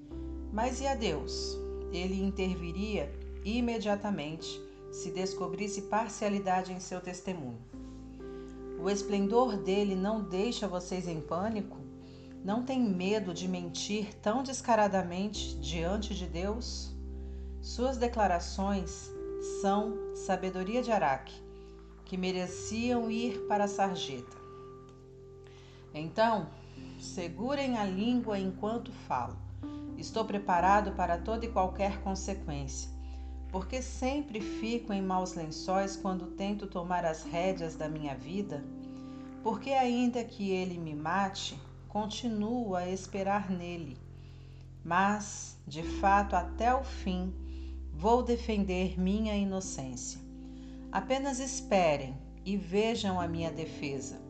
mas e a Deus? Ele interviria imediatamente se descobrisse parcialidade em seu testemunho. O esplendor dele não deixa vocês em pânico? Não tem medo de mentir tão descaradamente diante de Deus? Suas declarações são sabedoria de Araque, que mereciam ir para a sarjeta. Então, segurem a língua enquanto falo. Estou preparado para toda e qualquer consequência, porque sempre fico em maus lençóis quando tento tomar as rédeas da minha vida, porque ainda que ele me mate, continuo a esperar nele. Mas, de fato, até o fim, Vou defender minha inocência. Apenas esperem e vejam a minha defesa.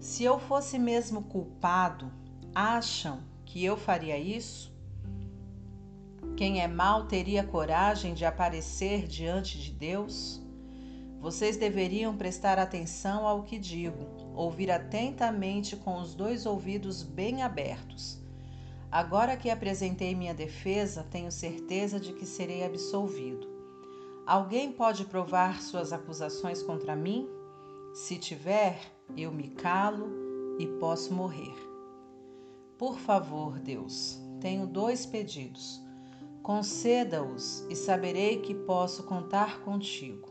Se eu fosse mesmo culpado, acham que eu faria isso? Quem é mau teria coragem de aparecer diante de Deus? Vocês deveriam prestar atenção ao que digo, ouvir atentamente com os dois ouvidos bem abertos. Agora que apresentei minha defesa, tenho certeza de que serei absolvido. Alguém pode provar suas acusações contra mim? Se tiver, eu me calo e posso morrer. Por favor, Deus, tenho dois pedidos. Conceda-os e saberei que posso contar contigo.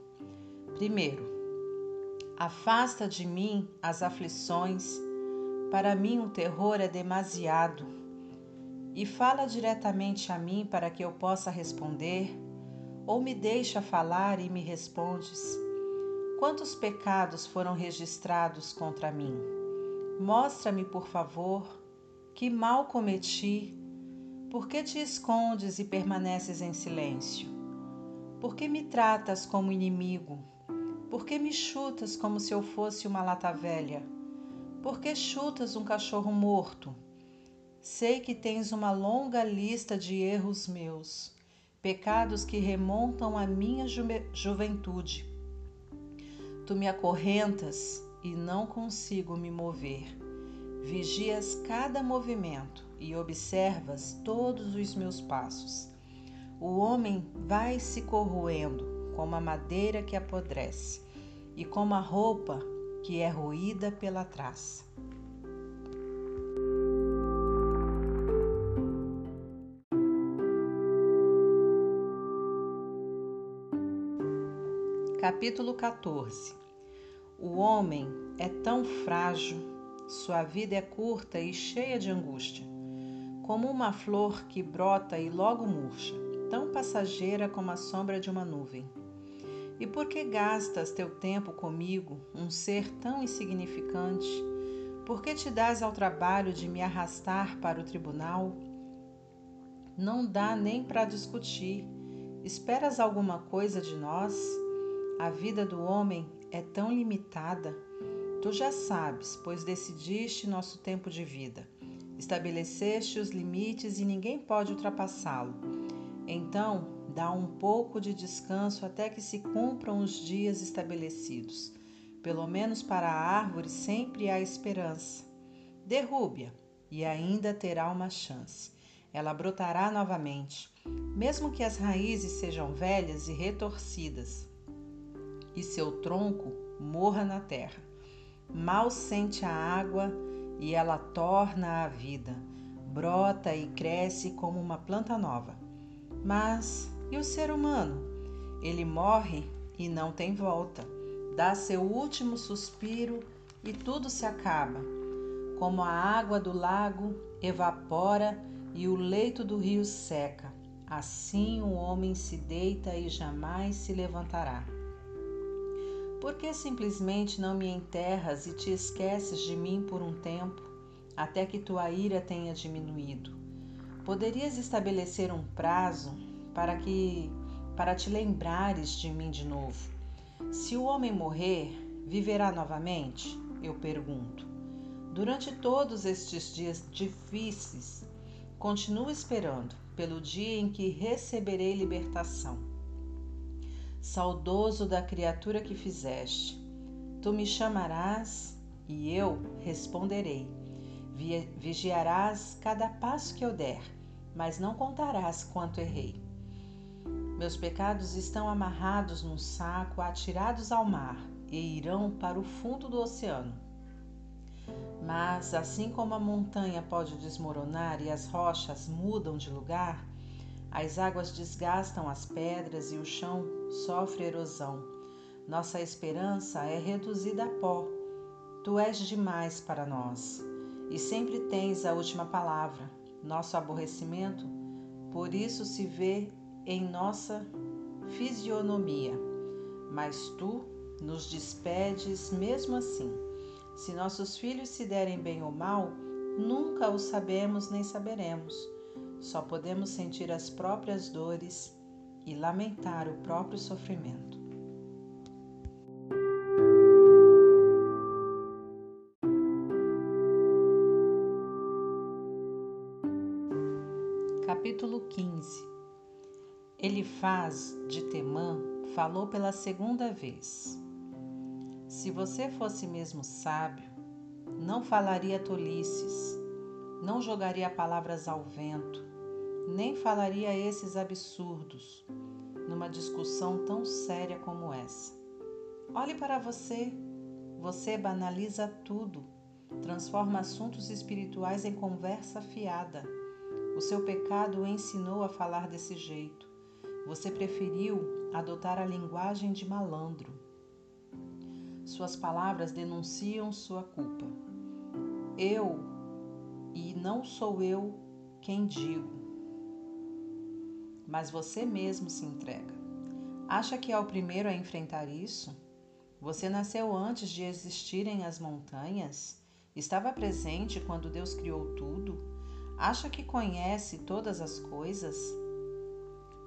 Primeiro, afasta de mim as aflições. Para mim o terror é demasiado e fala diretamente a mim para que eu possa responder, ou me deixa falar e me respondes? Quantos pecados foram registrados contra mim? Mostra-me, por favor, que mal cometi. Por que te escondes e permaneces em silêncio? Por que me tratas como inimigo? Por que me chutas como se eu fosse uma lata velha? Por que chutas um cachorro morto? Sei que tens uma longa lista de erros meus, pecados que remontam à minha ju juventude. Tu me acorrentas e não consigo me mover. Vigias cada movimento e observas todos os meus passos. O homem vai se corroendo como a madeira que apodrece e como a roupa que é roída pela traça. Capítulo 14 O homem é tão frágil, sua vida é curta e cheia de angústia, como uma flor que brota e logo murcha, tão passageira como a sombra de uma nuvem. E por que gastas teu tempo comigo, um ser tão insignificante? Por que te dás ao trabalho de me arrastar para o tribunal? Não dá nem para discutir. Esperas alguma coisa de nós? A vida do homem é tão limitada. Tu já sabes, pois decidiste nosso tempo de vida. Estabeleceste os limites e ninguém pode ultrapassá-lo. Então, dá um pouco de descanso até que se cumpram os dias estabelecidos. Pelo menos para a árvore sempre há esperança. Derrube-a e ainda terá uma chance. Ela brotará novamente, mesmo que as raízes sejam velhas e retorcidas e seu tronco morra na terra. Mal sente a água e ela torna a vida, brota e cresce como uma planta nova. Mas e o ser humano? Ele morre e não tem volta. Dá seu último suspiro e tudo se acaba. Como a água do lago evapora e o leito do rio seca, assim o homem se deita e jamais se levantará. Por que simplesmente não me enterras e te esqueces de mim por um tempo, até que tua ira tenha diminuído? Poderias estabelecer um prazo para que para te lembrares de mim de novo. Se o homem morrer, viverá novamente? Eu pergunto. Durante todos estes dias difíceis, continuo esperando pelo dia em que receberei libertação saudoso da criatura que fizeste. Tu me chamarás e eu responderei. Vigiarás cada passo que eu der, mas não contarás quanto errei. Meus pecados estão amarrados num saco, atirados ao mar, e irão para o fundo do oceano. Mas, assim como a montanha pode desmoronar e as rochas mudam de lugar, as águas desgastam as pedras e o chão sofre erosão. Nossa esperança é reduzida a pó. Tu és demais para nós e sempre tens a última palavra. Nosso aborrecimento, por isso, se vê em nossa fisionomia. Mas tu nos despedes mesmo assim. Se nossos filhos se derem bem ou mal, nunca o sabemos nem saberemos só podemos sentir as próprias dores e lamentar o próprio sofrimento. Capítulo 15 Elifaz de Temã falou pela segunda vez. Se você fosse mesmo sábio, não falaria tolices, não jogaria palavras ao vento, nem falaria esses absurdos numa discussão tão séria como essa. Olhe para você. Você banaliza tudo, transforma assuntos espirituais em conversa fiada. O seu pecado o ensinou a falar desse jeito. Você preferiu adotar a linguagem de malandro. Suas palavras denunciam sua culpa. Eu, e não sou eu quem digo, mas você mesmo se entrega. Acha que é o primeiro a enfrentar isso? Você nasceu antes de existirem as montanhas? Estava presente quando Deus criou tudo? Acha que conhece todas as coisas?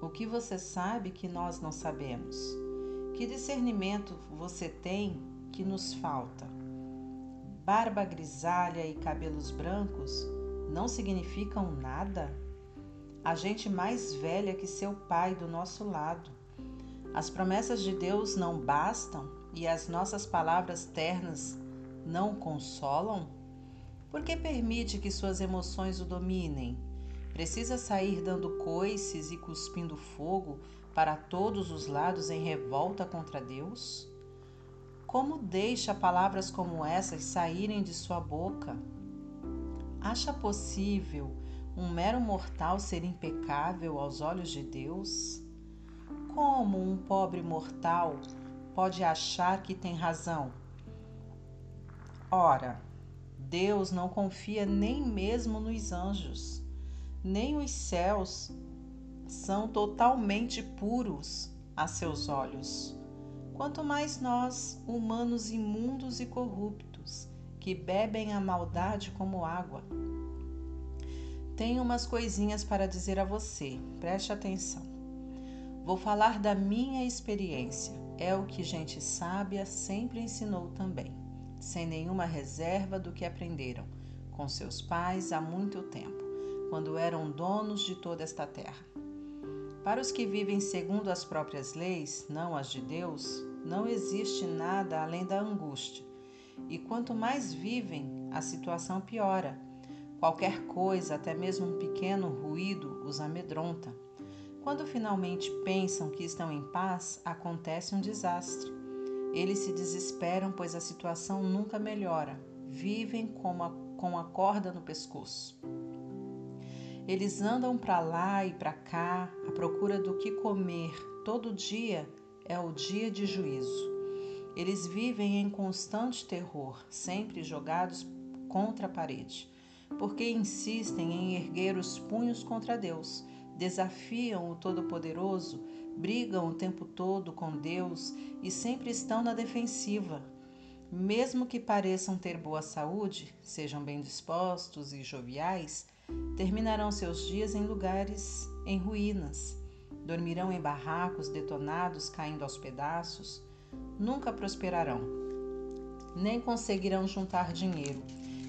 O que você sabe que nós não sabemos? Que discernimento você tem que nos falta? Barba grisalha e cabelos brancos não significam nada? A gente mais velha que seu pai do nosso lado. As promessas de Deus não bastam e as nossas palavras ternas não consolam? Por que permite que suas emoções o dominem? Precisa sair dando coices e cuspindo fogo para todos os lados em revolta contra Deus? Como deixa palavras como essas saírem de sua boca? Acha possível um mero mortal ser impecável aos olhos de Deus? Como um pobre mortal pode achar que tem razão? Ora, Deus não confia nem mesmo nos anjos, nem os céus são totalmente puros a seus olhos. Quanto mais nós, humanos imundos e corruptos, que bebem a maldade como água. Tenho umas coisinhas para dizer a você, preste atenção. Vou falar da minha experiência, é o que gente sábia sempre ensinou também, sem nenhuma reserva do que aprenderam com seus pais há muito tempo, quando eram donos de toda esta terra. Para os que vivem segundo as próprias leis, não as de Deus, não existe nada além da angústia. E quanto mais vivem, a situação piora. Qualquer coisa, até mesmo um pequeno ruído, os amedronta. Quando finalmente pensam que estão em paz, acontece um desastre. Eles se desesperam, pois a situação nunca melhora. Vivem com a, com a corda no pescoço. Eles andam para lá e para cá à procura do que comer. Todo dia é o dia de juízo. Eles vivem em constante terror, sempre jogados contra a parede, porque insistem em erguer os punhos contra Deus, desafiam o Todo-Poderoso, brigam o tempo todo com Deus e sempre estão na defensiva. Mesmo que pareçam ter boa saúde, sejam bem dispostos e joviais, Terminarão seus dias em lugares em ruínas. Dormirão em barracos detonados, caindo aos pedaços. Nunca prosperarão, nem conseguirão juntar dinheiro.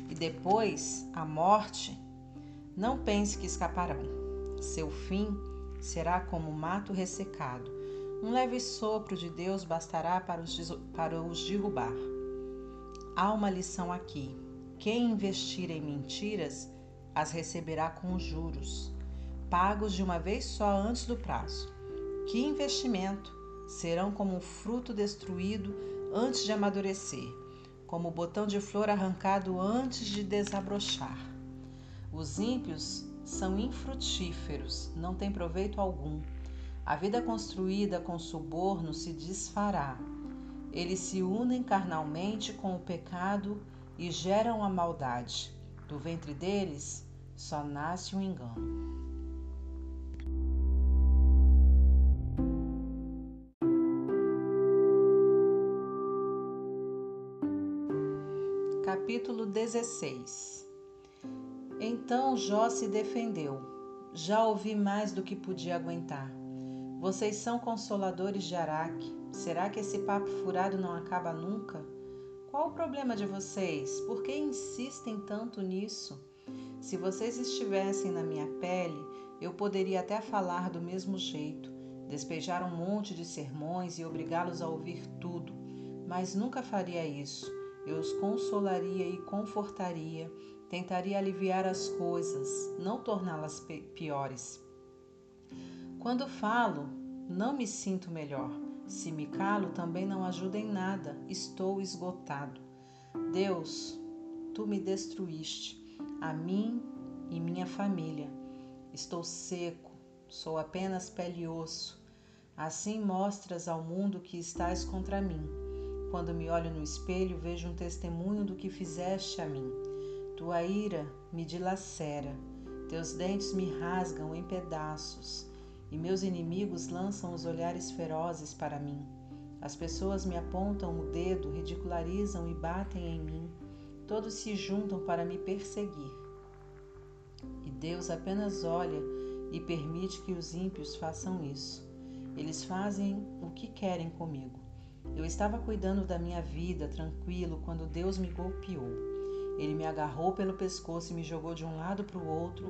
E depois, a morte, não pense que escaparão. Seu fim será como mato ressecado. Um leve sopro de Deus bastará para os, para os derrubar. Há uma lição aqui. Quem investir em mentiras as receberá com juros, pagos de uma vez só antes do prazo. Que investimento! Serão como um fruto destruído antes de amadurecer, como o botão de flor arrancado antes de desabrochar. Os ímpios são infrutíferos, não têm proveito algum. A vida construída com suborno se desfará. Eles se unem carnalmente com o pecado e geram a maldade. Do ventre deles só nasce um engano. 16 Então Jó se defendeu. Já ouvi mais do que podia aguentar. Vocês são consoladores de Araque. Será que esse papo furado não acaba nunca? Qual o problema de vocês? Por que insistem tanto nisso? Se vocês estivessem na minha pele, eu poderia até falar do mesmo jeito, despejar um monte de sermões e obrigá-los a ouvir tudo, mas nunca faria isso. Eu os consolaria e confortaria, tentaria aliviar as coisas, não torná-las piores. Quando falo, não me sinto melhor. Se me calo, também não ajuda em nada. Estou esgotado. Deus, tu me destruíste a mim e minha família. Estou seco, sou apenas pele e osso. Assim mostras ao mundo que estás contra mim. Quando me olho no espelho, vejo um testemunho do que fizeste a mim. Tua ira me dilacera, teus dentes me rasgam em pedaços, e meus inimigos lançam os olhares ferozes para mim. As pessoas me apontam o dedo, ridicularizam e batem em mim. Todos se juntam para me perseguir. E Deus apenas olha e permite que os ímpios façam isso. Eles fazem o que querem comigo. Eu estava cuidando da minha vida tranquilo quando Deus me golpeou. Ele me agarrou pelo pescoço e me jogou de um lado para o outro.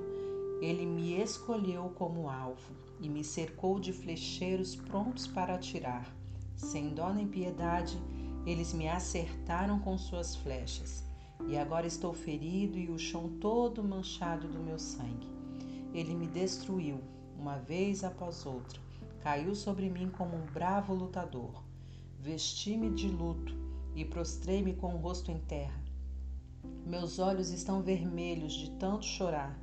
Ele me escolheu como alvo e me cercou de flecheiros prontos para atirar. Sem dó nem piedade, eles me acertaram com suas flechas e agora estou ferido e o chão todo manchado do meu sangue. Ele me destruiu, uma vez após outra, caiu sobre mim como um bravo lutador. Vesti-me de luto e prostrei-me com o rosto em terra. Meus olhos estão vermelhos de tanto chorar,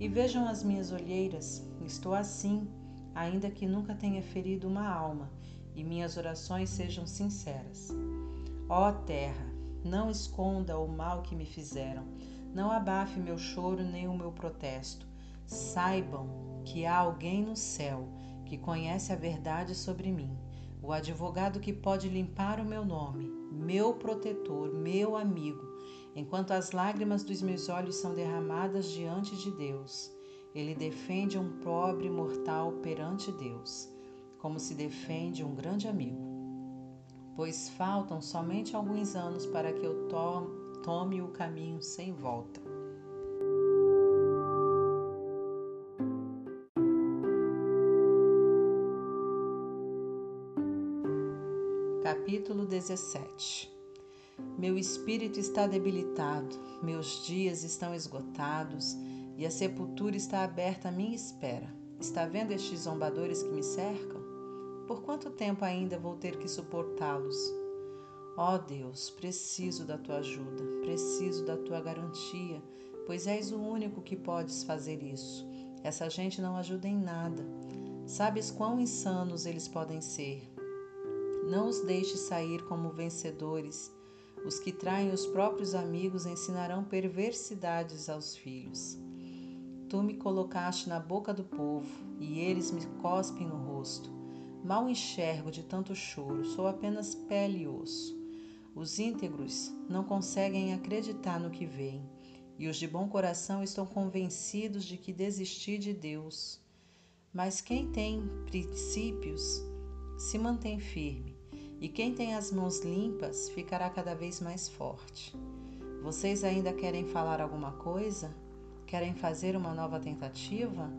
e vejam as minhas olheiras, estou assim, ainda que nunca tenha ferido uma alma, e minhas orações sejam sinceras. Ó terra, não esconda o mal que me fizeram, não abafe meu choro nem o meu protesto. Saibam que há alguém no céu que conhece a verdade sobre mim, o advogado que pode limpar o meu nome, meu protetor, meu amigo, enquanto as lágrimas dos meus olhos são derramadas diante de Deus. Ele defende um pobre mortal perante Deus, como se defende um grande amigo. Pois faltam somente alguns anos para que eu tome o caminho sem volta. Capítulo 17 Meu espírito está debilitado, meus dias estão esgotados e a sepultura está aberta à minha espera. Está vendo estes zombadores que me cercam? Por quanto tempo ainda vou ter que suportá-los? Ó oh Deus, preciso da tua ajuda, preciso da tua garantia, pois és o único que podes fazer isso. Essa gente não ajuda em nada. Sabes quão insanos eles podem ser. Não os deixe sair como vencedores. Os que traem os próprios amigos ensinarão perversidades aos filhos. Tu me colocaste na boca do povo, e eles me cospem no rosto. Mal enxergo de tanto choro, sou apenas pele e osso. Os íntegros não conseguem acreditar no que veem, e os de bom coração estão convencidos de que desisti de Deus. Mas quem tem princípios se mantém firme, e quem tem as mãos limpas ficará cada vez mais forte. Vocês ainda querem falar alguma coisa? Querem fazer uma nova tentativa?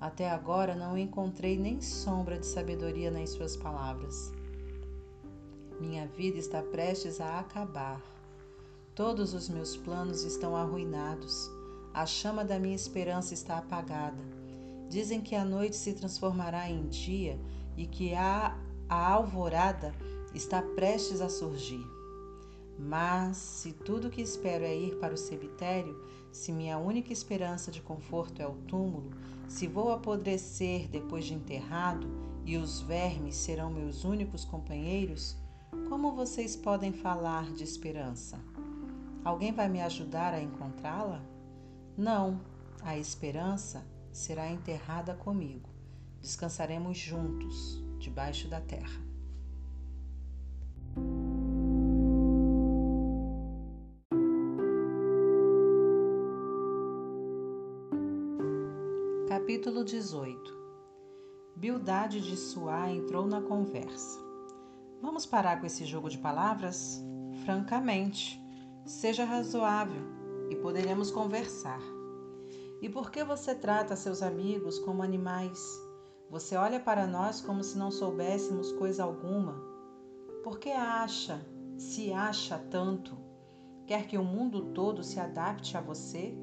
Até agora não encontrei nem sombra de sabedoria nas suas palavras. Minha vida está prestes a acabar. Todos os meus planos estão arruinados. A chama da minha esperança está apagada. Dizem que a noite se transformará em dia e que a, a alvorada está prestes a surgir. Mas, se tudo que espero é ir para o cemitério, se minha única esperança de conforto é o túmulo, se vou apodrecer depois de enterrado e os vermes serão meus únicos companheiros, como vocês podem falar de esperança? Alguém vai me ajudar a encontrá-la? Não, a esperança será enterrada comigo. Descansaremos juntos, debaixo da terra. Capítulo 18 Bildade de Suá entrou na conversa. Vamos parar com esse jogo de palavras? Francamente, seja razoável e poderemos conversar. E por que você trata seus amigos como animais? Você olha para nós como se não soubéssemos coisa alguma por que acha, se acha tanto? Quer que o mundo todo se adapte a você?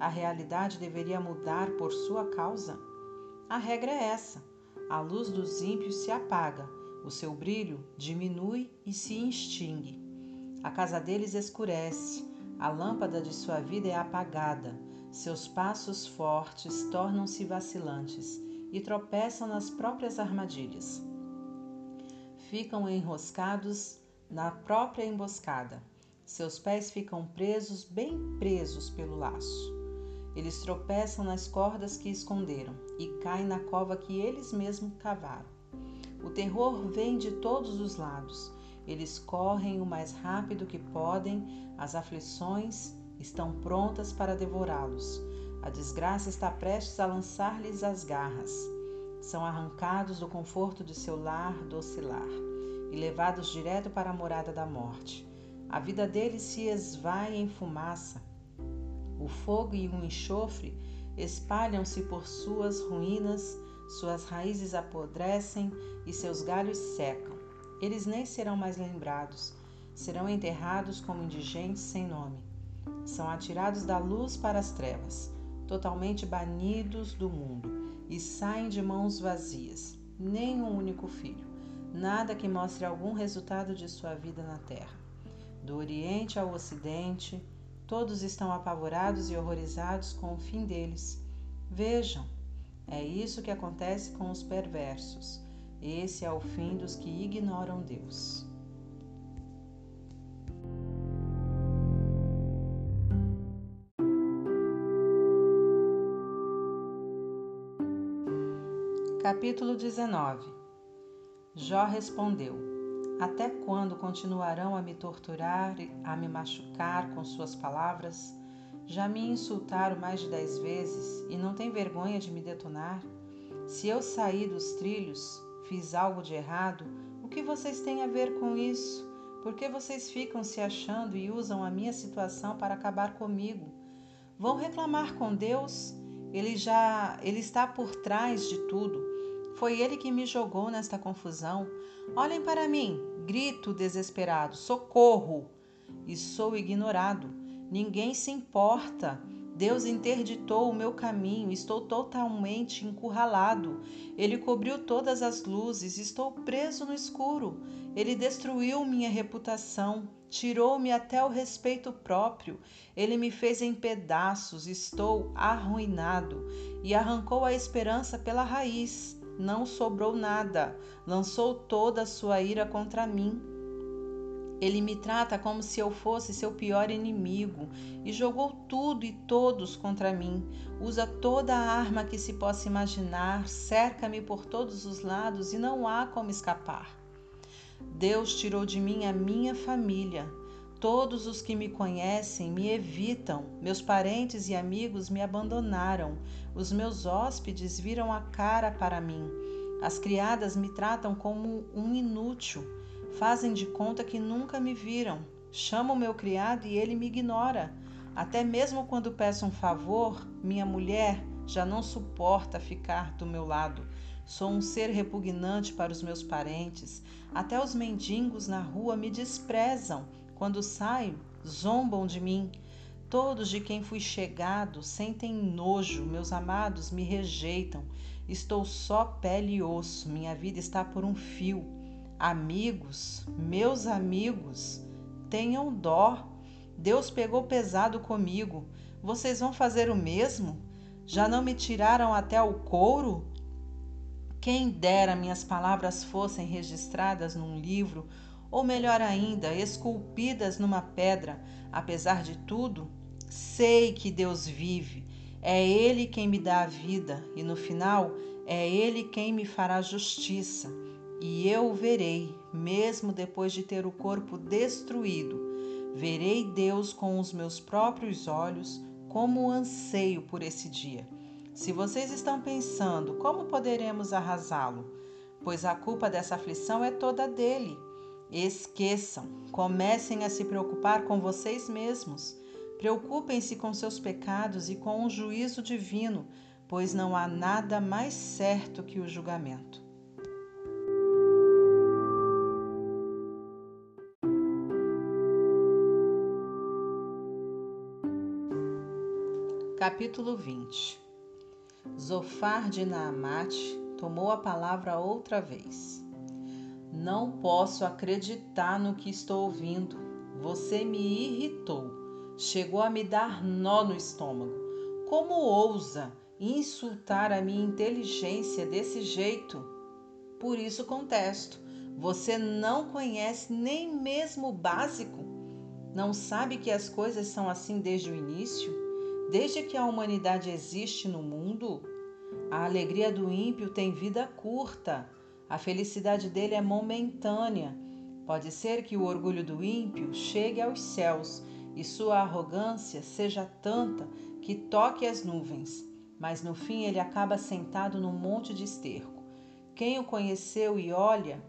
A realidade deveria mudar por sua causa? A regra é essa: a luz dos ímpios se apaga, o seu brilho diminui e se extingue. A casa deles escurece, a lâmpada de sua vida é apagada, seus passos fortes tornam-se vacilantes e tropeçam nas próprias armadilhas ficam enroscados na própria emboscada. Seus pés ficam presos, bem presos pelo laço. Eles tropeçam nas cordas que esconderam e caem na cova que eles mesmos cavaram. O terror vem de todos os lados. Eles correm o mais rápido que podem, as aflições estão prontas para devorá-los. A desgraça está prestes a lançar-lhes as garras são arrancados do conforto de seu lar docilar e levados direto para a morada da morte. A vida deles se esvai em fumaça. O fogo e o enxofre espalham-se por suas ruínas, suas raízes apodrecem e seus galhos secam. Eles nem serão mais lembrados, serão enterrados como indigentes sem nome. São atirados da luz para as trevas, totalmente banidos do mundo e saem de mãos vazias. nem um único filho, nada que mostre algum resultado de sua vida na terra. Do Oriente ao Ocidente, todos estão apavorados e horrorizados com o fim deles. Vejam, é isso que acontece com os perversos. Esse é o fim dos que ignoram Deus. Capítulo 19 Jó respondeu: Até quando continuarão a me torturar, a me machucar com suas palavras? Já me insultaram mais de dez vezes e não tem vergonha de me detonar? Se eu saí dos trilhos, fiz algo de errado, o que vocês têm a ver com isso? Por que vocês ficam se achando e usam a minha situação para acabar comigo? Vão reclamar com Deus? Ele já ele está por trás de tudo. Foi ele que me jogou nesta confusão. Olhem para mim, grito desesperado: socorro! E sou ignorado. Ninguém se importa. Deus interditou o meu caminho, estou totalmente encurralado. Ele cobriu todas as luzes, estou preso no escuro. Ele destruiu minha reputação, tirou-me até o respeito próprio. Ele me fez em pedaços, estou arruinado e arrancou a esperança pela raiz não sobrou nada, lançou toda a sua ira contra mim. Ele me trata como se eu fosse seu pior inimigo e jogou tudo e todos contra mim. Usa toda a arma que se possa imaginar, cerca-me por todos os lados e não há como escapar. Deus tirou de mim a minha família, Todos os que me conhecem me evitam, meus parentes e amigos me abandonaram, os meus hóspedes viram a cara para mim. As criadas me tratam como um inútil, fazem de conta que nunca me viram. Chamo meu criado e ele me ignora. Até mesmo quando peço um favor, minha mulher já não suporta ficar do meu lado. Sou um ser repugnante para os meus parentes. Até os mendigos na rua me desprezam quando saio, zombam de mim. Todos de quem fui chegado sentem nojo, meus amados me rejeitam. Estou só pele e osso, minha vida está por um fio. Amigos, meus amigos, tenham dó. Deus pegou pesado comigo. Vocês vão fazer o mesmo? Já não me tiraram até o couro? Quem dera minhas palavras fossem registradas num livro ou melhor ainda, esculpidas numa pedra. Apesar de tudo, sei que Deus vive. É Ele quem me dá a vida e no final é Ele quem me fará justiça. E eu o verei, mesmo depois de ter o corpo destruído. Verei Deus com os meus próprios olhos, como anseio por esse dia. Se vocês estão pensando como poderemos arrasá-lo, pois a culpa dessa aflição é toda dele Esqueçam, comecem a se preocupar com vocês mesmos. Preocupem-se com seus pecados e com o juízo divino, pois não há nada mais certo que o julgamento. Capítulo 20 Zofar de Naamate tomou a palavra outra vez. Não posso acreditar no que estou ouvindo. Você me irritou. Chegou a me dar nó no estômago. Como ousa insultar a minha inteligência desse jeito? Por isso contesto. Você não conhece nem mesmo o básico? Não sabe que as coisas são assim desde o início? Desde que a humanidade existe no mundo? A alegria do ímpio tem vida curta a felicidade dele é momentânea. Pode ser que o orgulho do ímpio chegue aos céus e sua arrogância seja tanta que toque as nuvens, mas no fim ele acaba sentado num monte de esterco. Quem o conheceu e olha,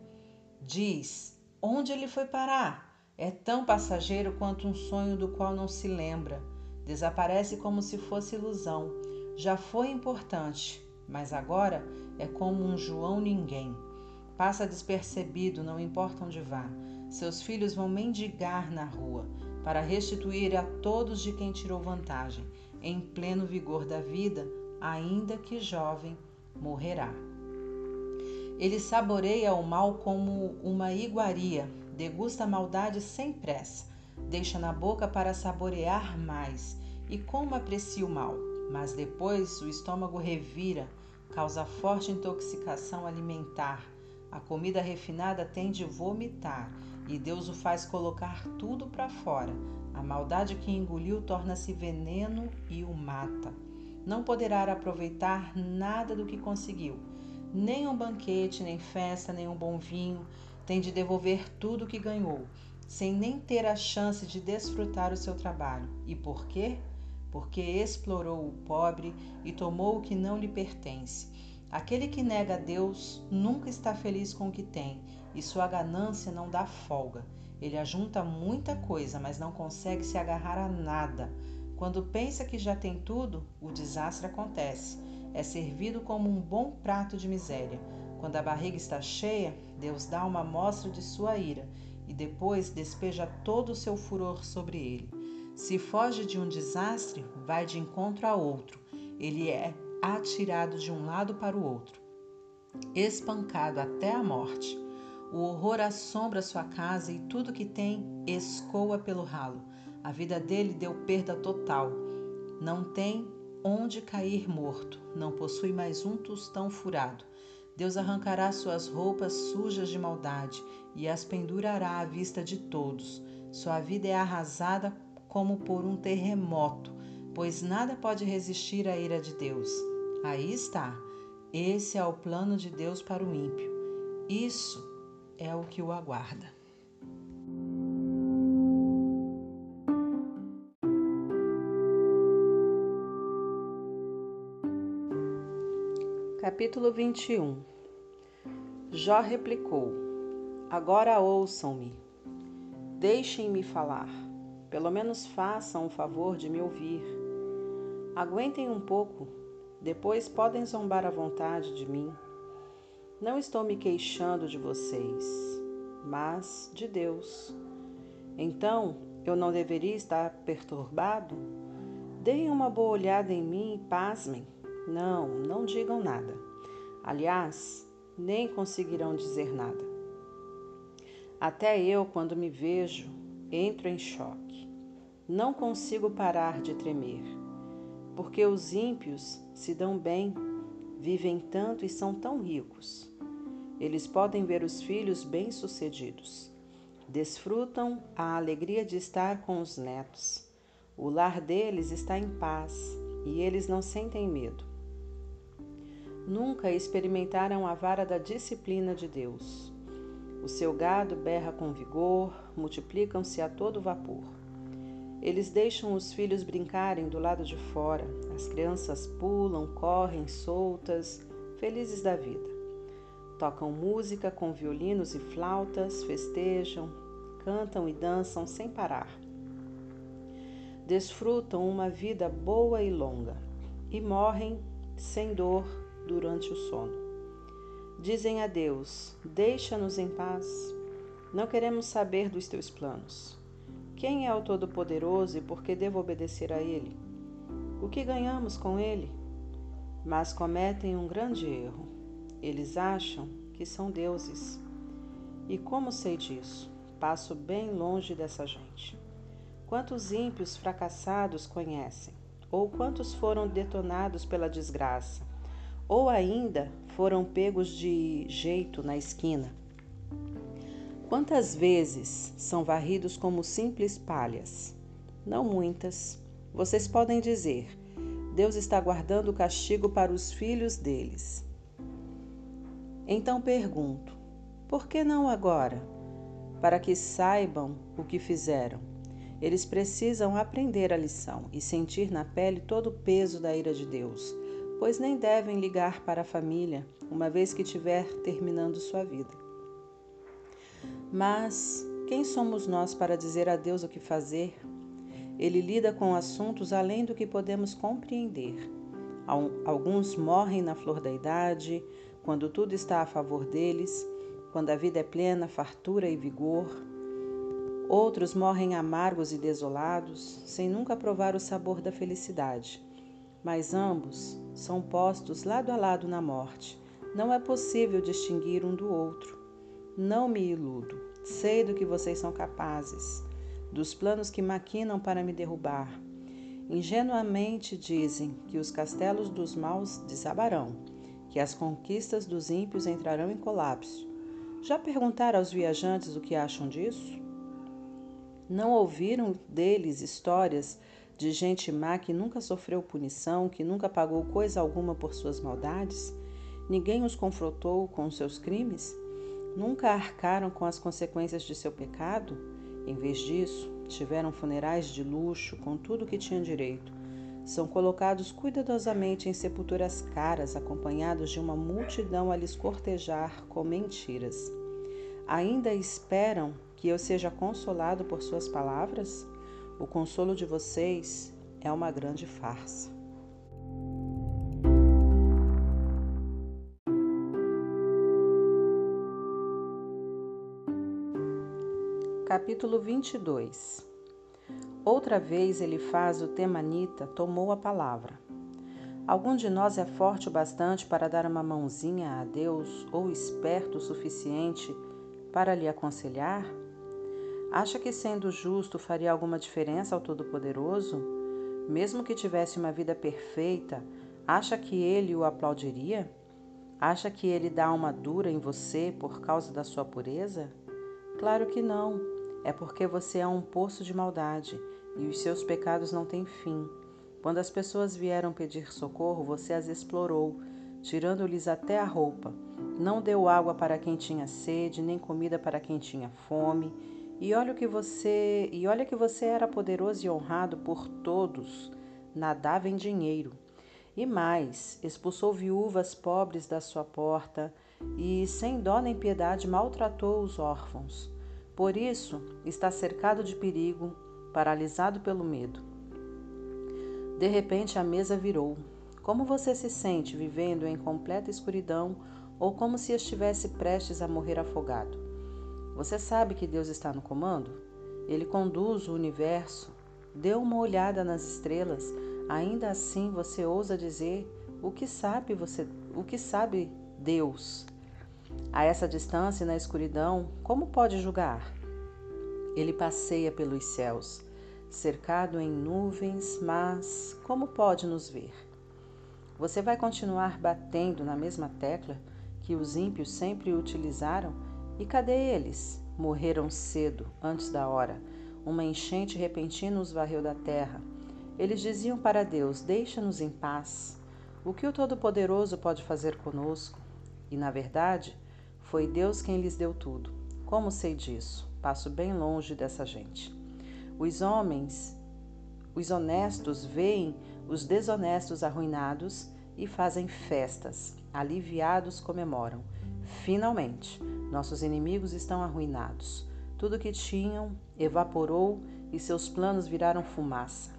diz: onde ele foi parar? É tão passageiro quanto um sonho do qual não se lembra. Desaparece como se fosse ilusão. Já foi importante, mas agora é como um João ninguém. Passa despercebido, não importa onde vá. Seus filhos vão mendigar na rua para restituir a todos de quem tirou vantagem. Em pleno vigor da vida, ainda que jovem, morrerá. Ele saboreia o mal como uma iguaria, degusta a maldade sem pressa, deixa na boca para saborear mais, e como aprecia o mal. Mas depois o estômago revira, causa forte intoxicação alimentar. A comida refinada tem de vomitar, e Deus o faz colocar tudo para fora. A maldade que engoliu torna-se veneno e o mata. Não poderá aproveitar nada do que conseguiu nem um banquete, nem festa, nem um bom vinho, tem de devolver tudo o que ganhou, sem nem ter a chance de desfrutar o seu trabalho. E por quê? Porque explorou o pobre e tomou o que não lhe pertence. Aquele que nega a Deus nunca está feliz com o que tem, e sua ganância não dá folga. Ele ajunta muita coisa, mas não consegue se agarrar a nada. Quando pensa que já tem tudo, o desastre acontece é servido como um bom prato de miséria. Quando a barriga está cheia, Deus dá uma amostra de sua ira e depois despeja todo o seu furor sobre ele. Se foge de um desastre, vai de encontro a outro. Ele é atirado de um lado para o outro, espancado até a morte. O horror assombra sua casa e tudo que tem escoa pelo ralo. A vida dele deu perda total. Não tem onde cair morto, não possui mais um tostão furado. Deus arrancará suas roupas sujas de maldade e as pendurará à vista de todos. Sua vida é arrasada como por um terremoto, pois nada pode resistir à ira de Deus. Aí está. Esse é o plano de Deus para o ímpio. Isso é o que o aguarda. Capítulo 21 Jó replicou: Agora ouçam-me. Deixem-me falar. Pelo menos façam o favor de me ouvir. Aguentem um pouco, depois podem zombar à vontade de mim. Não estou me queixando de vocês, mas de Deus. Então, eu não deveria estar perturbado? Deem uma boa olhada em mim e pasmem. Não, não digam nada. Aliás, nem conseguirão dizer nada. Até eu, quando me vejo, entro em choque. Não consigo parar de tremer, porque os ímpios se dão bem, vivem tanto e são tão ricos. Eles podem ver os filhos bem-sucedidos. Desfrutam a alegria de estar com os netos. O lar deles está em paz e eles não sentem medo nunca experimentaram a vara da disciplina de Deus. O seu gado berra com vigor, multiplicam-se a todo vapor. Eles deixam os filhos brincarem do lado de fora, as crianças pulam, correm soltas, felizes da vida. Tocam música com violinos e flautas, festejam, cantam e dançam sem parar. Desfrutam uma vida boa e longa e morrem sem dor durante o sono. Dizem a Deus: Deixa-nos em paz. Não queremos saber dos teus planos. Quem é o Todo-Poderoso e por que devo obedecer a Ele? O que ganhamos com Ele? Mas cometem um grande erro. Eles acham que são deuses. E como sei disso? Passo bem longe dessa gente. Quantos ímpios fracassados conhecem? Ou quantos foram detonados pela desgraça? ou ainda foram pegos de jeito na esquina. Quantas vezes são varridos como simples palhas? Não muitas. Vocês podem dizer: Deus está guardando o castigo para os filhos deles. Então pergunto: por que não agora? Para que saibam o que fizeram. Eles precisam aprender a lição e sentir na pele todo o peso da ira de Deus pois nem devem ligar para a família, uma vez que estiver terminando sua vida. Mas quem somos nós para dizer a Deus o que fazer? Ele lida com assuntos além do que podemos compreender. Alguns morrem na flor da idade, quando tudo está a favor deles, quando a vida é plena, fartura e vigor. Outros morrem amargos e desolados, sem nunca provar o sabor da felicidade mas ambos são postos lado a lado na morte, Não é possível distinguir um do outro. Não me iludo. Sei do que vocês são capazes, dos planos que maquinam para me derrubar. Ingenuamente dizem que os castelos dos maus desabarão, que as conquistas dos ímpios entrarão em colapso. Já perguntaram aos viajantes o que acham disso? Não ouviram deles histórias de gente má que nunca sofreu punição, que nunca pagou coisa alguma por suas maldades? Ninguém os confrontou com seus crimes? Nunca arcaram com as consequências de seu pecado? Em vez disso, tiveram funerais de luxo com tudo o que tinham direito. São colocados cuidadosamente em sepulturas caras, acompanhados de uma multidão a lhes cortejar com mentiras. Ainda esperam que eu seja consolado por suas palavras? O consolo de vocês é uma grande farsa. Capítulo 22 Outra vez ele faz o temanita tomou a palavra. Algum de nós é forte o bastante para dar uma mãozinha a Deus ou esperto o suficiente para lhe aconselhar? Acha que sendo justo faria alguma diferença ao Todo-Poderoso? Mesmo que tivesse uma vida perfeita, acha que ele o aplaudiria? Acha que ele dá uma dura em você por causa da sua pureza? Claro que não. É porque você é um poço de maldade e os seus pecados não têm fim. Quando as pessoas vieram pedir socorro, você as explorou, tirando-lhes até a roupa. Não deu água para quem tinha sede, nem comida para quem tinha fome e olha que você, e olha que você era poderoso e honrado por todos, nadava em dinheiro. E mais, expulsou viúvas pobres da sua porta e, sem dó nem piedade, maltratou os órfãos. Por isso, está cercado de perigo, paralisado pelo medo. De repente, a mesa virou. Como você se sente vivendo em completa escuridão ou como se estivesse prestes a morrer afogado? Você sabe que Deus está no comando? Ele conduz o universo. Dê uma olhada nas estrelas. Ainda assim, você ousa dizer o que sabe você, o que sabe Deus. A essa distância e na escuridão, como pode julgar? Ele passeia pelos céus, cercado em nuvens, mas como pode nos ver? Você vai continuar batendo na mesma tecla que os ímpios sempre utilizaram? E cadê eles? Morreram cedo, antes da hora. Uma enchente repentina os varreu da terra. Eles diziam para Deus: Deixa-nos em paz. O que o Todo-Poderoso pode fazer conosco? E, na verdade, foi Deus quem lhes deu tudo. Como sei disso? Passo bem longe dessa gente. Os homens, os honestos, veem os desonestos arruinados e fazem festas. Aliviados comemoram. Finalmente, nossos inimigos estão arruinados. Tudo que tinham evaporou e seus planos viraram fumaça.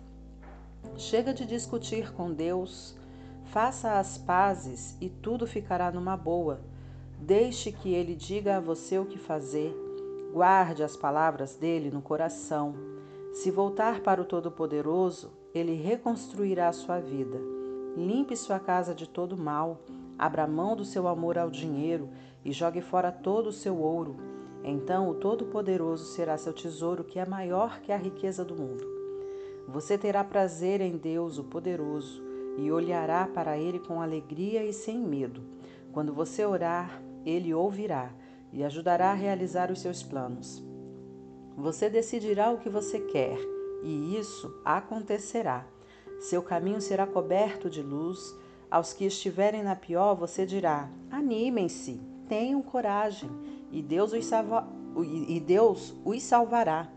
Chega de discutir com Deus, faça as pazes e tudo ficará numa boa. Deixe que ele diga a você o que fazer. Guarde as palavras dele no coração. Se voltar para o Todo-Poderoso, ele reconstruirá sua vida. Limpe sua casa de todo mal. Abra mão do seu amor ao dinheiro e jogue fora todo o seu ouro. Então o Todo-Poderoso será seu tesouro, que é maior que a riqueza do mundo. Você terá prazer em Deus, o Poderoso, e olhará para Ele com alegria e sem medo. Quando você orar, Ele ouvirá e ajudará a realizar os seus planos. Você decidirá o que você quer, e isso acontecerá. Seu caminho será coberto de luz. Aos que estiverem na pior, você dirá: animem-se, tenham coragem e Deus os, salva, e Deus os salvará.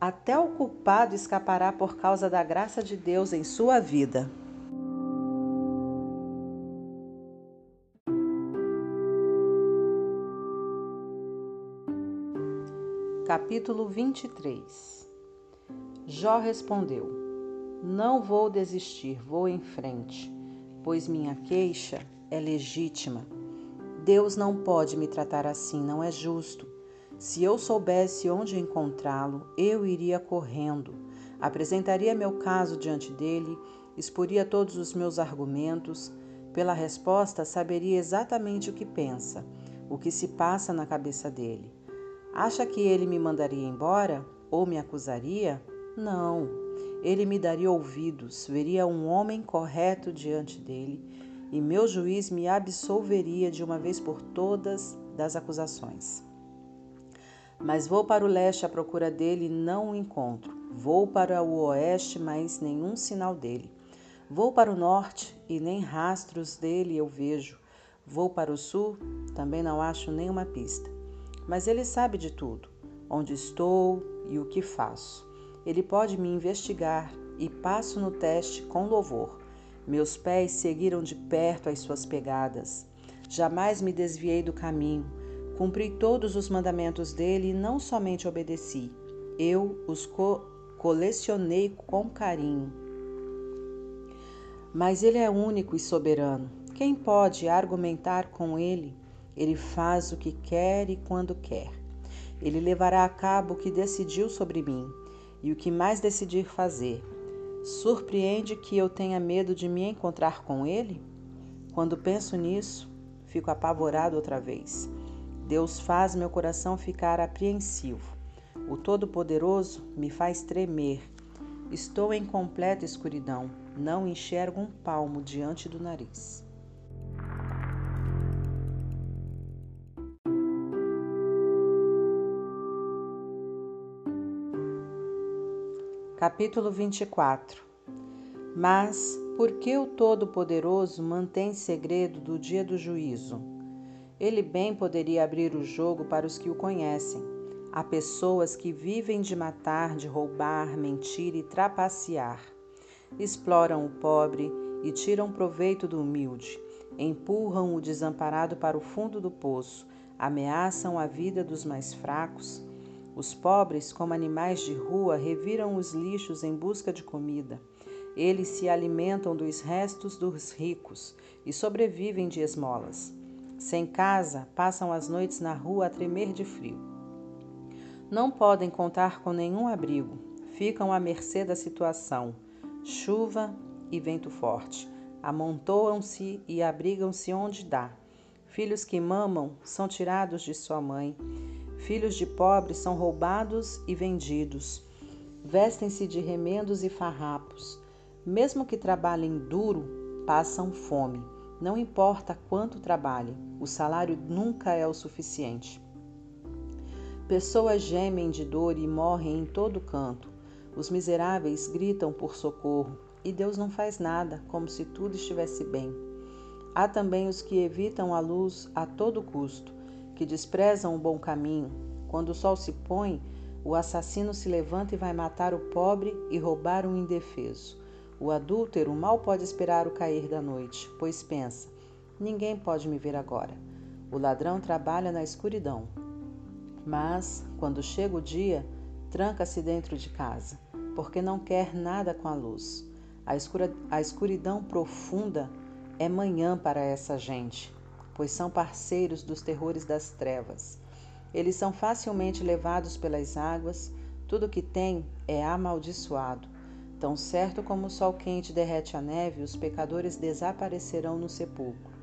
Até o culpado escapará por causa da graça de Deus em sua vida. Capítulo 23 Jó respondeu: Não vou desistir, vou em frente, pois minha queixa é legítima Deus não pode me tratar assim, não é justo. Se eu soubesse onde encontrá-lo, eu iria correndo, apresentaria meu caso diante dele, exporia todos os meus argumentos, pela resposta saberia exatamente o que pensa, o que se passa na cabeça dele. Acha que ele me mandaria embora ou me acusaria? Não. Ele me daria ouvidos, veria um homem correto diante dele e meu juiz me absolveria de uma vez por todas das acusações. Mas vou para o leste à procura dele e não o encontro. Vou para o oeste, mas nenhum sinal dele. Vou para o norte e nem rastros dele eu vejo. Vou para o sul, também não acho nenhuma pista. Mas ele sabe de tudo, onde estou e o que faço. Ele pode me investigar e passo no teste com louvor. Meus pés seguiram de perto as suas pegadas. Jamais me desviei do caminho. Cumpri todos os mandamentos dele e não somente obedeci, eu os co colecionei com carinho. Mas ele é único e soberano. Quem pode argumentar com ele? Ele faz o que quer e quando quer. Ele levará a cabo o que decidiu sobre mim e o que mais decidir fazer. Surpreende que eu tenha medo de me encontrar com ele? Quando penso nisso, fico apavorado outra vez. Deus faz meu coração ficar apreensivo. O Todo-Poderoso me faz tremer. Estou em completa escuridão, não enxergo um palmo diante do nariz. Capítulo 24 Mas por que o Todo-Poderoso mantém segredo do dia do juízo? Ele bem poderia abrir o jogo para os que o conhecem. Há pessoas que vivem de matar, de roubar, mentir e trapacear. Exploram o pobre e tiram proveito do humilde. Empurram o desamparado para o fundo do poço, ameaçam a vida dos mais fracos os pobres, como animais de rua, reviram os lixos em busca de comida. Eles se alimentam dos restos dos ricos e sobrevivem de esmolas. Sem casa, passam as noites na rua a tremer de frio. Não podem contar com nenhum abrigo, ficam à mercê da situação, chuva e vento forte. Amontoam-se e abrigam-se onde dá. Filhos que mamam são tirados de sua mãe Filhos de pobres são roubados e vendidos. Vestem-se de remendos e farrapos. Mesmo que trabalhem duro, passam fome. Não importa quanto trabalhem, o salário nunca é o suficiente. Pessoas gemem de dor e morrem em todo canto. Os miseráveis gritam por socorro e Deus não faz nada, como se tudo estivesse bem. Há também os que evitam a luz a todo custo que desprezam o bom caminho. Quando o sol se põe, o assassino se levanta e vai matar o pobre e roubar um indefeso. O adúltero mal pode esperar o cair da noite, pois pensa: ninguém pode me ver agora. O ladrão trabalha na escuridão. Mas, quando chega o dia, tranca-se dentro de casa, porque não quer nada com a luz. A, escura, a escuridão profunda é manhã para essa gente pois são parceiros dos terrores das trevas. Eles são facilmente levados pelas águas, tudo que tem é amaldiçoado. Tão certo como o sol quente derrete a neve, os pecadores desaparecerão no sepulcro.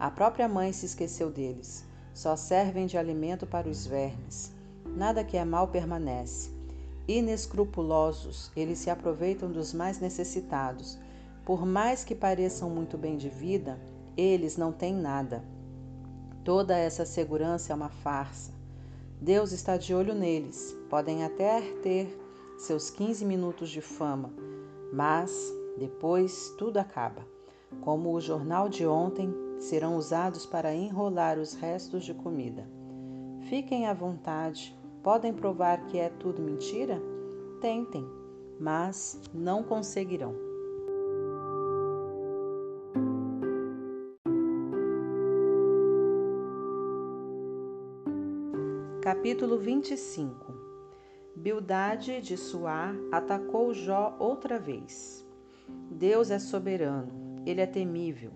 A própria mãe se esqueceu deles. Só servem de alimento para os vermes. Nada que é mal permanece. Inescrupulosos, eles se aproveitam dos mais necessitados. Por mais que pareçam muito bem de vida, eles não têm nada. Toda essa segurança é uma farsa. Deus está de olho neles. Podem até ter seus 15 minutos de fama, mas depois tudo acaba. Como o jornal de ontem, serão usados para enrolar os restos de comida. Fiquem à vontade. Podem provar que é tudo mentira? Tentem, mas não conseguirão. Capítulo 25 Bildade de Suá atacou Jó outra vez. Deus é soberano, ele é temível.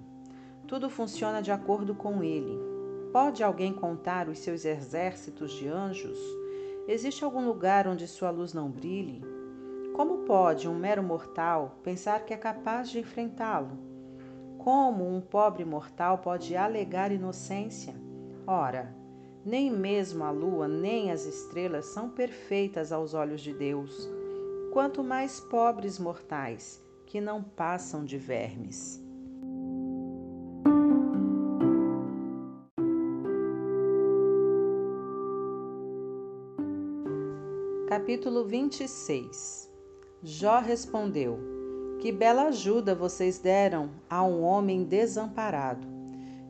Tudo funciona de acordo com ele. Pode alguém contar os seus exércitos de anjos? Existe algum lugar onde sua luz não brilhe? Como pode um mero mortal pensar que é capaz de enfrentá-lo? Como um pobre mortal pode alegar inocência? Ora, nem mesmo a lua nem as estrelas são perfeitas aos olhos de Deus, quanto mais pobres mortais, que não passam de vermes. Capítulo 26 Jó respondeu: Que bela ajuda vocês deram a um homem desamparado.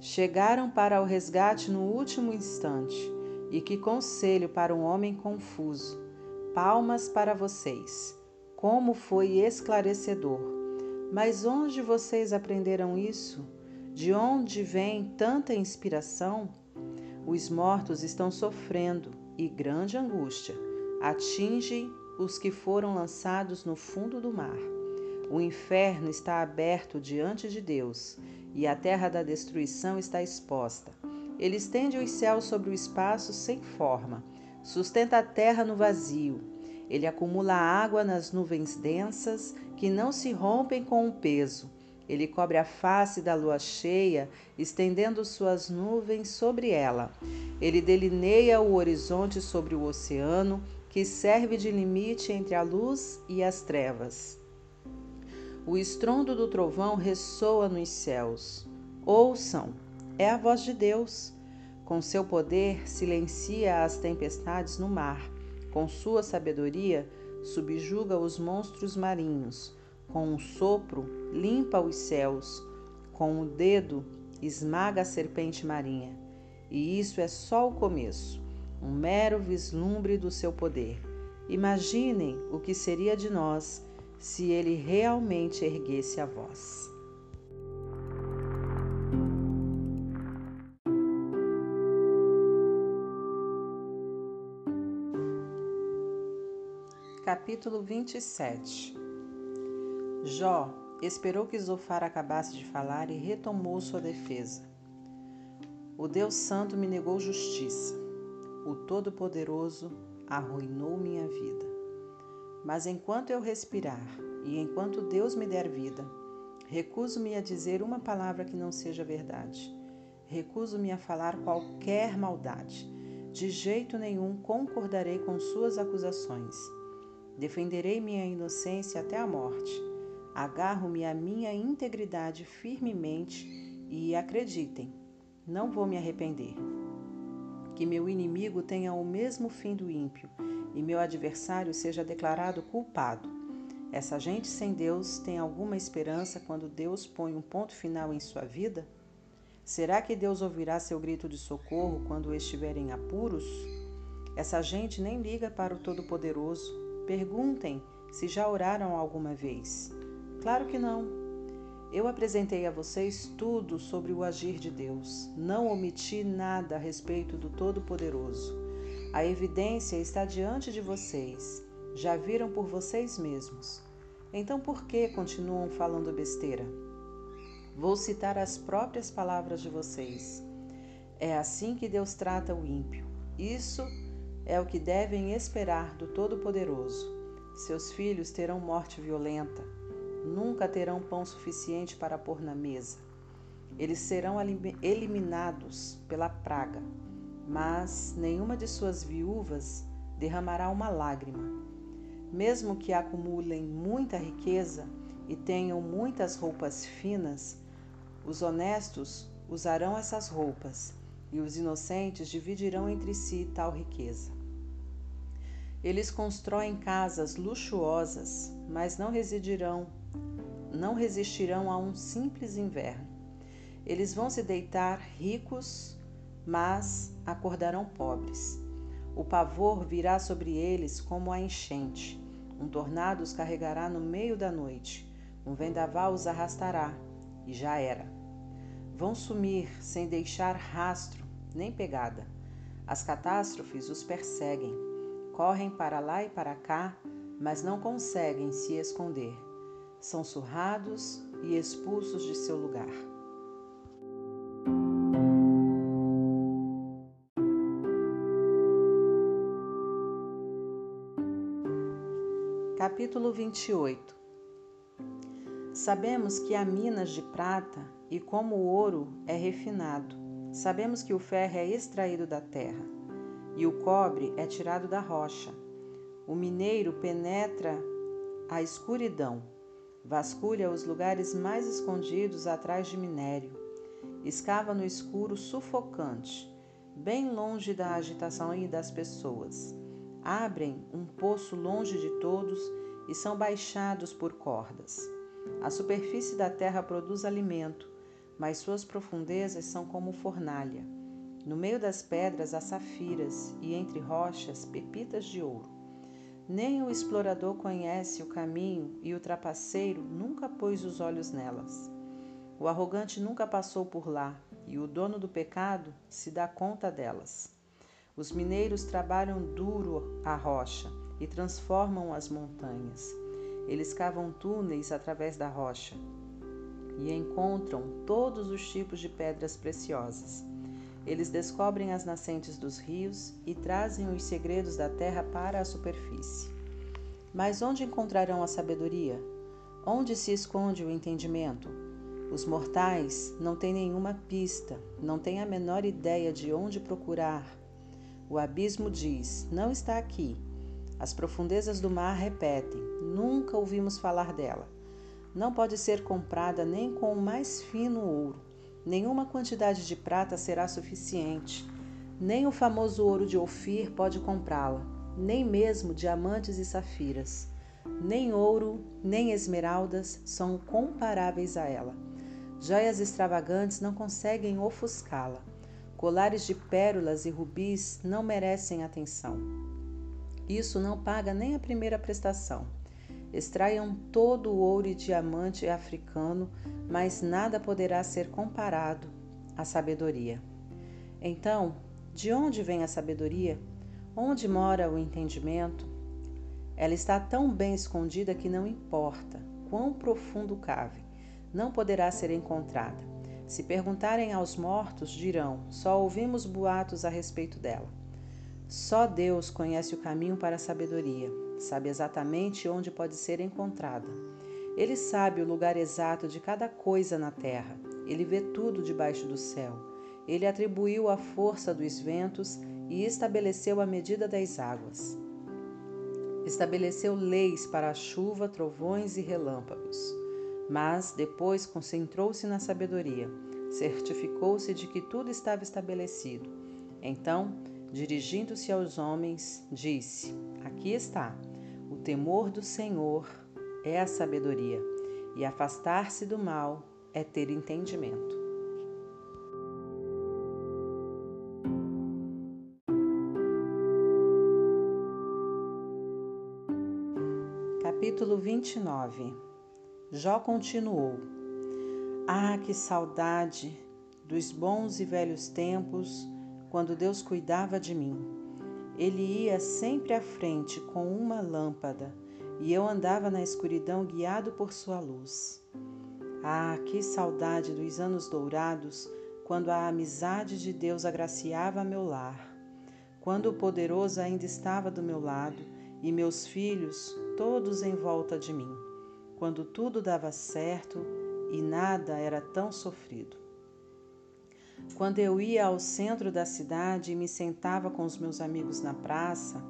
Chegaram para o resgate no último instante. E que conselho para um homem confuso. Palmas para vocês. Como foi esclarecedor. Mas onde vocês aprenderam isso? De onde vem tanta inspiração? Os mortos estão sofrendo e grande angústia atinge os que foram lançados no fundo do mar. O inferno está aberto diante de Deus e a terra da destruição está exposta. Ele estende os céus sobre o espaço sem forma, sustenta a terra no vazio. Ele acumula água nas nuvens densas que não se rompem com o peso. Ele cobre a face da lua cheia, estendendo suas nuvens sobre ela. Ele delineia o horizonte sobre o oceano que serve de limite entre a luz e as trevas. O estrondo do trovão ressoa nos céus. Ouçam, é a voz de Deus. Com seu poder, silencia as tempestades no mar. Com sua sabedoria, subjuga os monstros marinhos. Com um sopro, limpa os céus. Com o dedo, esmaga a serpente marinha. E isso é só o começo um mero vislumbre do seu poder. Imaginem o que seria de nós se ele realmente erguesse a voz. Capítulo 27 Jó esperou que Zofar acabasse de falar e retomou sua defesa. O Deus Santo me negou justiça o Todo-Poderoso arruinou minha vida. Mas enquanto eu respirar e enquanto Deus me der vida, recuso-me a dizer uma palavra que não seja verdade. Recuso-me a falar qualquer maldade. De jeito nenhum concordarei com suas acusações. Defenderei minha inocência até a morte. Agarro-me à minha integridade firmemente e acreditem, não vou me arrepender que meu inimigo tenha o mesmo fim do ímpio e meu adversário seja declarado culpado. Essa gente sem Deus tem alguma esperança quando Deus põe um ponto final em sua vida? Será que Deus ouvirá seu grito de socorro quando estiver em apuros? Essa gente nem liga para o Todo-Poderoso. Perguntem se já oraram alguma vez. Claro que não. Eu apresentei a vocês tudo sobre o agir de Deus. Não omiti nada a respeito do Todo-Poderoso. A evidência está diante de vocês. Já viram por vocês mesmos. Então por que continuam falando besteira? Vou citar as próprias palavras de vocês. É assim que Deus trata o ímpio. Isso é o que devem esperar do Todo-Poderoso. Seus filhos terão morte violenta nunca terão pão suficiente para pôr na mesa. Eles serão eliminados pela praga, mas nenhuma de suas viúvas derramará uma lágrima. Mesmo que acumulem muita riqueza e tenham muitas roupas finas, os honestos usarão essas roupas e os inocentes dividirão entre si tal riqueza. Eles constroem casas luxuosas, mas não residirão não resistirão a um simples inverno. Eles vão se deitar ricos, mas acordarão pobres. O pavor virá sobre eles como a enchente. Um tornado os carregará no meio da noite. Um vendaval os arrastará, e já era. Vão sumir sem deixar rastro nem pegada. As catástrofes os perseguem. Correm para lá e para cá, mas não conseguem se esconder são surrados e expulsos de seu lugar. Capítulo 28 Sabemos que há minas de prata e como o ouro é refinado. Sabemos que o ferro é extraído da terra e o cobre é tirado da rocha. O mineiro penetra a escuridão, vasculha os lugares mais escondidos atrás de minério, escava no escuro sufocante, bem longe da agitação e das pessoas. Abrem um poço longe de todos e são baixados por cordas. A superfície da terra produz alimento, mas suas profundezas são como fornalha. No meio das pedras há safiras e entre rochas pepitas de ouro. Nem o explorador conhece o caminho e o trapaceiro nunca pôs os olhos nelas. O arrogante nunca passou por lá e o dono do pecado se dá conta delas. Os mineiros trabalham duro a rocha e transformam as montanhas. Eles cavam túneis através da rocha e encontram todos os tipos de pedras preciosas. Eles descobrem as nascentes dos rios e trazem os segredos da terra para a superfície. Mas onde encontrarão a sabedoria? Onde se esconde o entendimento? Os mortais não têm nenhuma pista, não têm a menor ideia de onde procurar. O abismo diz: Não está aqui. As profundezas do mar repetem: Nunca ouvimos falar dela. Não pode ser comprada nem com o mais fino ouro. Nenhuma quantidade de prata será suficiente. Nem o famoso ouro de Ofir pode comprá-la, nem mesmo diamantes e safiras. Nem ouro, nem esmeraldas são comparáveis a ela. Joias extravagantes não conseguem ofuscá-la. Colares de pérolas e rubis não merecem atenção. Isso não paga nem a primeira prestação. Extraiam todo o ouro e diamante africano, mas nada poderá ser comparado à sabedoria. Então, de onde vem a sabedoria? Onde mora o entendimento? Ela está tão bem escondida que não importa quão profundo cave, não poderá ser encontrada. Se perguntarem aos mortos, dirão: só ouvimos boatos a respeito dela. Só Deus conhece o caminho para a sabedoria, sabe exatamente onde pode ser encontrada. Ele sabe o lugar exato de cada coisa na terra, ele vê tudo debaixo do céu. Ele atribuiu a força dos ventos e estabeleceu a medida das águas. Estabeleceu leis para a chuva, trovões e relâmpagos. Mas depois concentrou-se na sabedoria, certificou-se de que tudo estava estabelecido. Então, Dirigindo-se aos homens, disse: Aqui está. O temor do Senhor é a sabedoria, e afastar-se do mal é ter entendimento. Capítulo 29 Jó continuou: Ah, que saudade dos bons e velhos tempos quando Deus cuidava de mim. Ele ia sempre à frente com uma lâmpada e eu andava na escuridão guiado por sua luz. Ah, que saudade dos anos dourados quando a amizade de Deus agraciava meu lar, quando o poderoso ainda estava do meu lado e meus filhos todos em volta de mim, quando tudo dava certo e nada era tão sofrido. Quando eu ia ao centro da cidade e me sentava com os meus amigos na praça,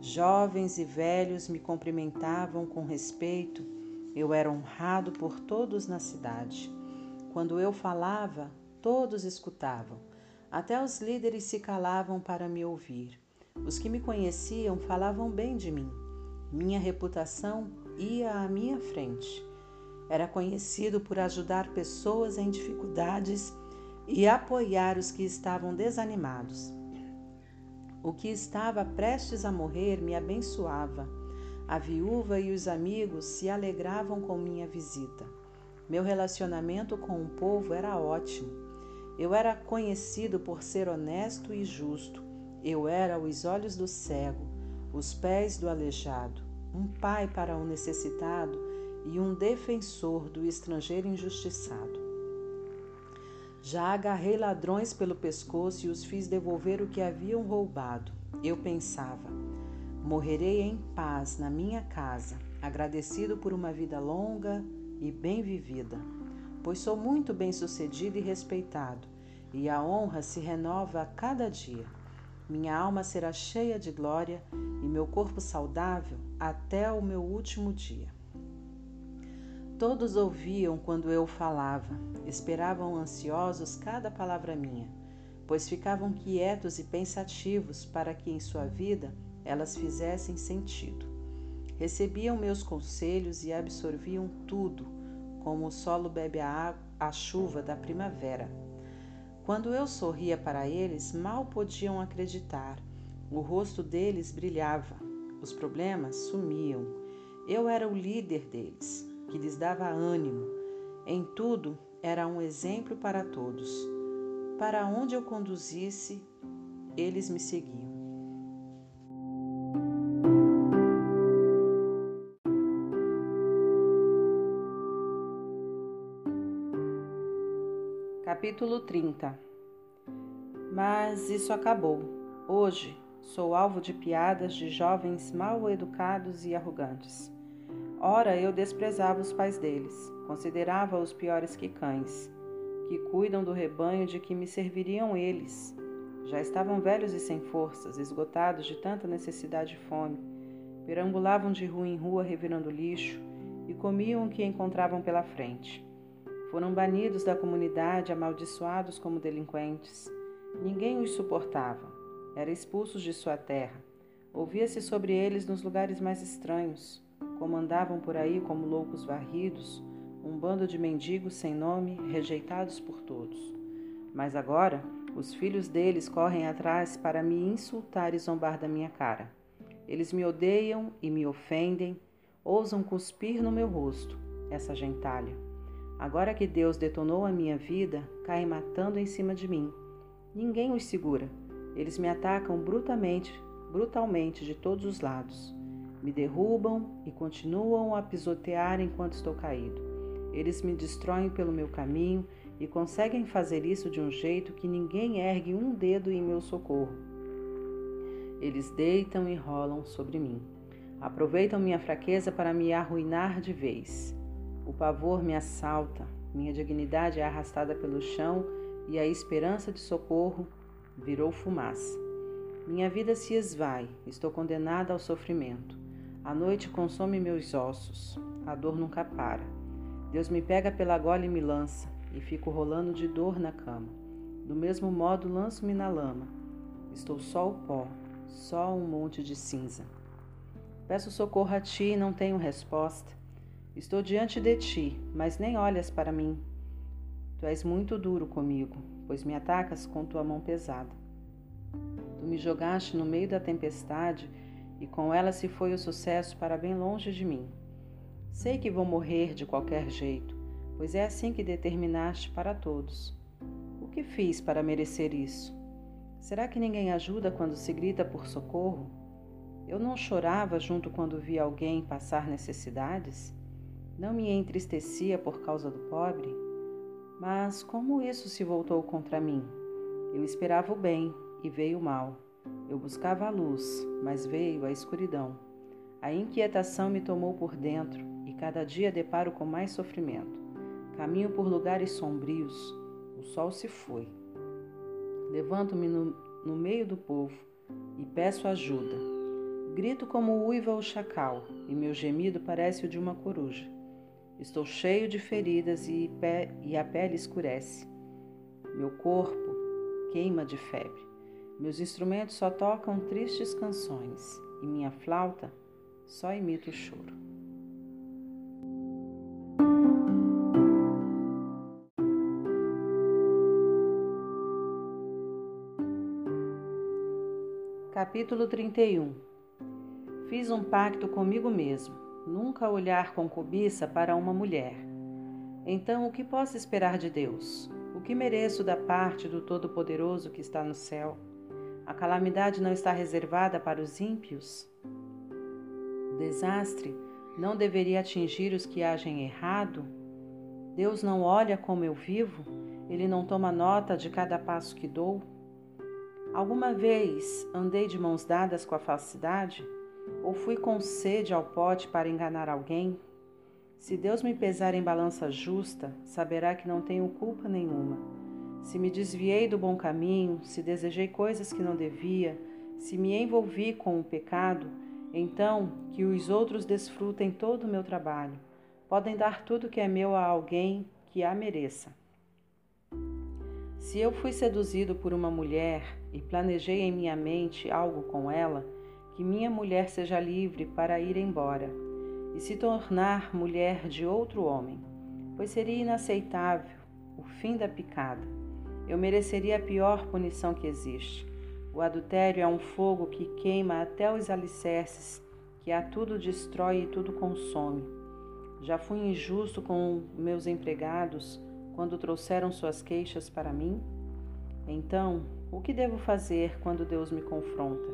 jovens e velhos me cumprimentavam com respeito. Eu era honrado por todos na cidade. Quando eu falava, todos escutavam. Até os líderes se calavam para me ouvir. Os que me conheciam falavam bem de mim. Minha reputação ia à minha frente. Era conhecido por ajudar pessoas em dificuldades e apoiar os que estavam desanimados. O que estava prestes a morrer me abençoava. A viúva e os amigos se alegravam com minha visita. Meu relacionamento com o povo era ótimo. Eu era conhecido por ser honesto e justo. Eu era os olhos do cego, os pés do aleijado, um pai para o necessitado e um defensor do estrangeiro injustiçado. Já agarrei ladrões pelo pescoço e os fiz devolver o que haviam roubado. Eu pensava: morrerei em paz na minha casa, agradecido por uma vida longa e bem vivida, pois sou muito bem-sucedido e respeitado, e a honra se renova a cada dia. Minha alma será cheia de glória e meu corpo saudável até o meu último dia. Todos ouviam quando eu falava, esperavam ansiosos cada palavra minha, pois ficavam quietos e pensativos para que em sua vida elas fizessem sentido. Recebiam meus conselhos e absorviam tudo, como o solo bebe a, água, a chuva da primavera. Quando eu sorria para eles, mal podiam acreditar. O rosto deles brilhava, os problemas sumiam. Eu era o líder deles, que lhes dava ânimo. Em tudo, era um exemplo para todos. Para onde eu conduzisse, eles me seguiam. Capítulo 30 Mas isso acabou. Hoje sou alvo de piadas de jovens mal educados e arrogantes. Ora, eu desprezava os pais deles, considerava-os piores que cães, que cuidam do rebanho de que me serviriam eles. Já estavam velhos e sem forças, esgotados de tanta necessidade e fome. Perambulavam de rua em rua revirando lixo e comiam o que encontravam pela frente. Foram banidos da comunidade, amaldiçoados como delinquentes. Ninguém os suportava. Eram expulsos de sua terra. Ouvia-se sobre eles nos lugares mais estranhos. Como andavam por aí como loucos varridos, um bando de mendigos sem nome, rejeitados por todos. Mas agora, os filhos deles correm atrás para me insultar e zombar da minha cara. Eles me odeiam e me ofendem, ousam cuspir no meu rosto, essa gentalha. Agora que Deus detonou a minha vida, caem matando em cima de mim. Ninguém os segura. Eles me atacam brutalmente, brutalmente de todos os lados. Me derrubam e continuam a pisotear enquanto estou caído. Eles me destroem pelo meu caminho e conseguem fazer isso de um jeito que ninguém ergue um dedo em meu socorro. Eles deitam e rolam sobre mim. Aproveitam minha fraqueza para me arruinar de vez. O pavor me assalta, minha dignidade é arrastada pelo chão e a esperança de socorro virou fumaça. Minha vida se esvai, estou condenada ao sofrimento. A noite consome meus ossos, a dor nunca para. Deus me pega pela gola e me lança, e fico rolando de dor na cama. Do mesmo modo, lanço-me na lama. Estou só o pó, só um monte de cinza. Peço socorro a ti e não tenho resposta. Estou diante de ti, mas nem olhas para mim. Tu és muito duro comigo, pois me atacas com tua mão pesada. Tu me jogaste no meio da tempestade e com ela se foi o sucesso para bem longe de mim. Sei que vou morrer de qualquer jeito, pois é assim que determinaste para todos. O que fiz para merecer isso? Será que ninguém ajuda quando se grita por socorro? Eu não chorava junto quando vi alguém passar necessidades? Não me entristecia por causa do pobre, mas como isso se voltou contra mim? Eu esperava o bem e veio o mal. Eu buscava a luz, mas veio a escuridão. A inquietação me tomou por dentro e cada dia deparo com mais sofrimento. Caminho por lugares sombrios, o sol se foi. Levanto-me no, no meio do povo e peço ajuda. Grito como uiva o chacal e meu gemido parece o de uma coruja. Estou cheio de feridas e, e a pele escurece. Meu corpo queima de febre. Meus instrumentos só tocam tristes canções e minha flauta só imita o choro. Capítulo 31 Fiz um pacto comigo mesmo nunca olhar com cobiça para uma mulher. Então, o que posso esperar de Deus? O que mereço da parte do Todo-Poderoso que está no céu? A calamidade não está reservada para os ímpios? O desastre não deveria atingir os que agem errado? Deus não olha como eu vivo? Ele não toma nota de cada passo que dou? Alguma vez andei de mãos dadas com a falsidade? Ou fui com sede ao pote para enganar alguém? Se Deus me pesar em balança justa, saberá que não tenho culpa nenhuma. Se me desviei do bom caminho, se desejei coisas que não devia, se me envolvi com o pecado, então que os outros desfrutem todo o meu trabalho. Podem dar tudo que é meu a alguém que a mereça. Se eu fui seduzido por uma mulher e planejei em minha mente algo com ela, que minha mulher seja livre para ir embora e se tornar mulher de outro homem, pois seria inaceitável o fim da picada. Eu mereceria a pior punição que existe. O adultério é um fogo que queima até os alicerces, que a tudo destrói e tudo consome. Já fui injusto com meus empregados quando trouxeram suas queixas para mim? Então, o que devo fazer quando Deus me confronta?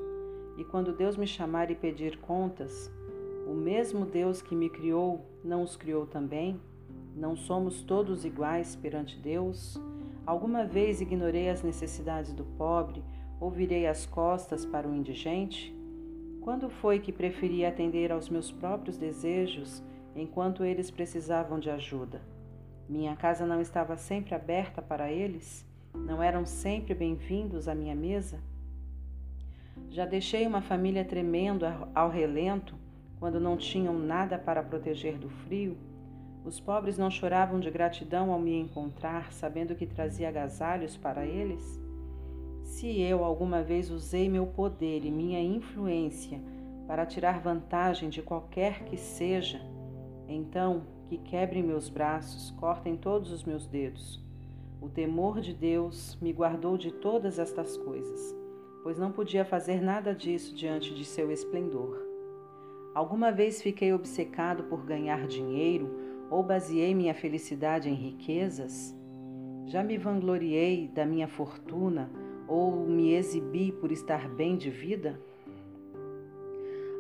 E quando Deus me chamar e pedir contas, o mesmo Deus que me criou não os criou também? Não somos todos iguais perante Deus? Alguma vez ignorei as necessidades do pobre ou virei as costas para o indigente? Quando foi que preferi atender aos meus próprios desejos enquanto eles precisavam de ajuda? Minha casa não estava sempre aberta para eles? Não eram sempre bem-vindos à minha mesa? Já deixei uma família tremendo ao relento quando não tinham nada para proteger do frio, os pobres não choravam de gratidão ao me encontrar, sabendo que trazia agasalhos para eles? Se eu alguma vez usei meu poder e minha influência para tirar vantagem de qualquer que seja, então que quebrem meus braços, cortem todos os meus dedos. O temor de Deus me guardou de todas estas coisas, pois não podia fazer nada disso diante de seu esplendor. Alguma vez fiquei obcecado por ganhar dinheiro ou baseei minha felicidade em riquezas? Já me vangloriei da minha fortuna ou me exibi por estar bem de vida?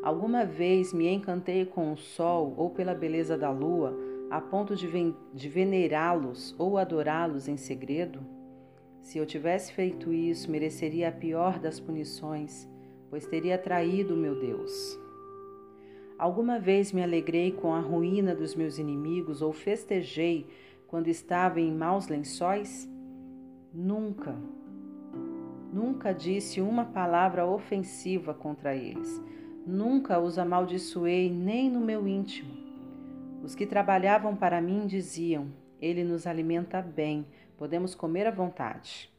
Alguma vez me encantei com o sol ou pela beleza da lua a ponto de, de venerá-los ou adorá-los em segredo? Se eu tivesse feito isso, mereceria a pior das punições, pois teria traído meu Deus. Alguma vez me alegrei com a ruína dos meus inimigos ou festejei quando estava em maus lençóis? Nunca. Nunca disse uma palavra ofensiva contra eles. Nunca os amaldiçoei nem no meu íntimo. Os que trabalhavam para mim diziam: Ele nos alimenta bem, podemos comer à vontade.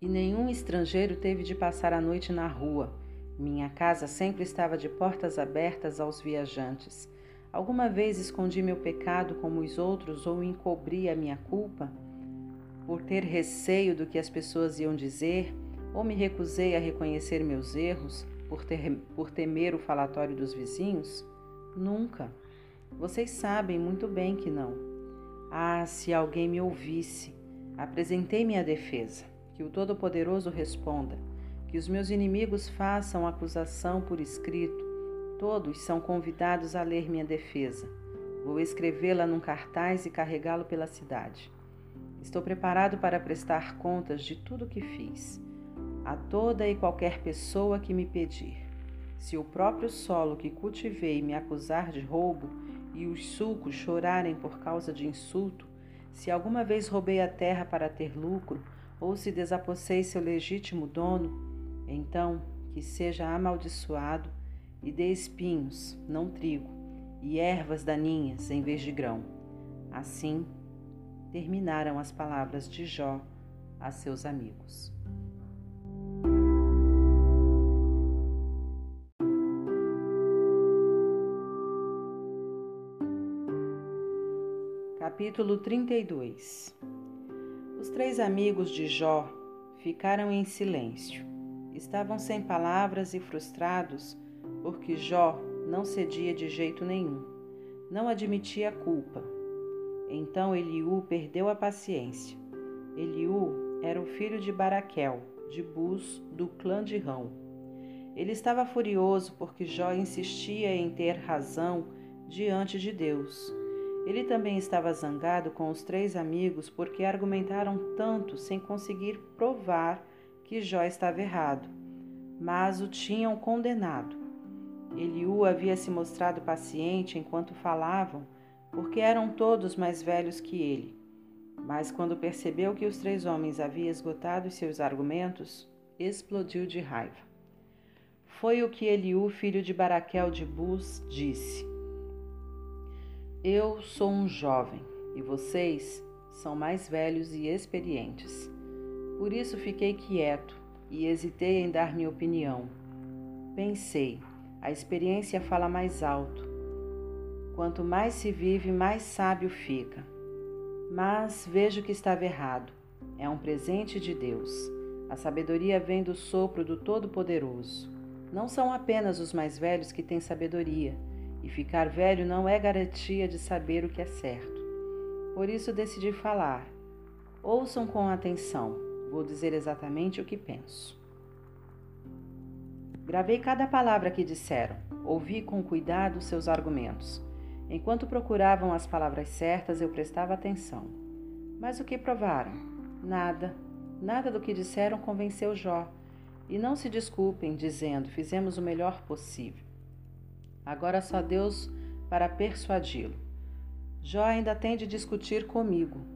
E nenhum estrangeiro teve de passar a noite na rua minha casa sempre estava de portas abertas aos viajantes. Alguma vez escondi meu pecado como os outros ou encobri a minha culpa? Por ter receio do que as pessoas iam dizer, ou me recusei a reconhecer meus erros por, ter, por temer o falatório dos vizinhos? Nunca. Vocês sabem muito bem que não. Ah, se alguém me ouvisse! Apresentei minha defesa. Que o Todo-Poderoso responda. Que os meus inimigos façam acusação por escrito. Todos são convidados a ler minha defesa. Vou escrevê-la num cartaz e carregá-lo pela cidade. Estou preparado para prestar contas de tudo o que fiz, a toda e qualquer pessoa que me pedir. Se o próprio solo que cultivei me acusar de roubo e os sulcos chorarem por causa de insulto, se alguma vez roubei a terra para ter lucro, ou se desapossei seu legítimo dono, então que seja amaldiçoado e dê espinhos, não trigo, e ervas daninhas em vez de grão. Assim terminaram as palavras de Jó a seus amigos. Capítulo 32 Os três amigos de Jó ficaram em silêncio estavam sem palavras e frustrados porque Jó não cedia de jeito nenhum, não admitia culpa. Então Eliú perdeu a paciência. Eliú era o filho de Baraquel, de Bus, do clã de Rão. Ele estava furioso porque Jó insistia em ter razão diante de Deus. Ele também estava zangado com os três amigos porque argumentaram tanto sem conseguir provar que Jó estava errado, mas o tinham condenado. Eliú havia se mostrado paciente enquanto falavam, porque eram todos mais velhos que ele. Mas quando percebeu que os três homens haviam esgotado seus argumentos, explodiu de raiva. Foi o que Eliú, filho de Baraquel de Bus, disse: Eu sou um jovem e vocês são mais velhos e experientes. Por isso fiquei quieto e hesitei em dar minha opinião. Pensei, a experiência fala mais alto. Quanto mais se vive, mais sábio fica. Mas vejo que estava errado. É um presente de Deus. A sabedoria vem do sopro do Todo-Poderoso. Não são apenas os mais velhos que têm sabedoria, e ficar velho não é garantia de saber o que é certo. Por isso decidi falar. Ouçam com atenção, vou dizer exatamente o que penso. Gravei cada palavra que disseram, ouvi com cuidado seus argumentos. Enquanto procuravam as palavras certas, eu prestava atenção. Mas o que provaram? Nada. Nada do que disseram convenceu Jó. E não se desculpem, dizendo: fizemos o melhor possível. Agora só Deus para persuadi-lo. Jó ainda tem de discutir comigo.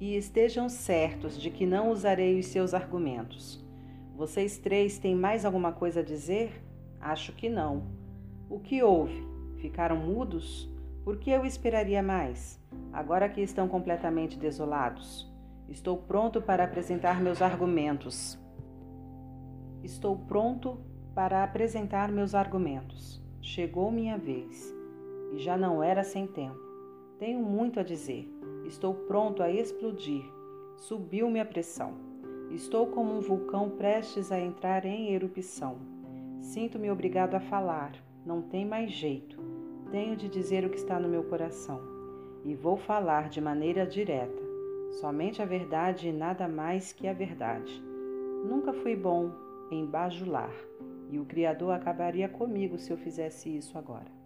E estejam certos de que não usarei os seus argumentos. Vocês três têm mais alguma coisa a dizer? Acho que não. O que houve? Ficaram mudos? Por que eu esperaria mais, agora que estão completamente desolados? Estou pronto para apresentar meus argumentos. Estou pronto para apresentar meus argumentos. Chegou minha vez e já não era sem tempo. Tenho muito a dizer. Estou pronto a explodir. Subiu-me a pressão. Estou como um vulcão prestes a entrar em erupção. Sinto-me obrigado a falar. Não tem mais jeito. Tenho de dizer o que está no meu coração. E vou falar de maneira direta. Somente a verdade e nada mais que a verdade. Nunca fui bom em bajular, e o Criador acabaria comigo se eu fizesse isso agora.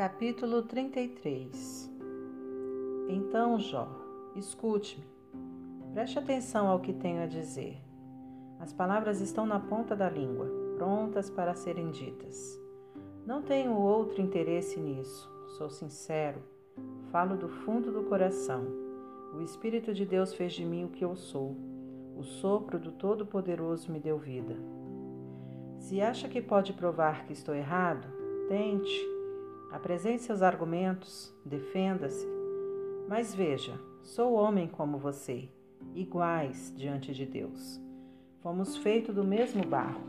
Capítulo 33 Então, Jó, Escute-me. Preste atenção ao que tenho a dizer. As palavras estão na ponta da língua, prontas para serem ditas. Não tenho outro interesse nisso. Sou sincero. Falo do fundo do coração. O Espírito de Deus fez de mim o que eu sou. O sopro do Todo-Poderoso me deu vida. Se acha que pode provar que estou errado, tente. Apresente seus argumentos, defenda-se. Mas veja, Sou homem como você, iguais diante de Deus. Fomos feitos do mesmo barro.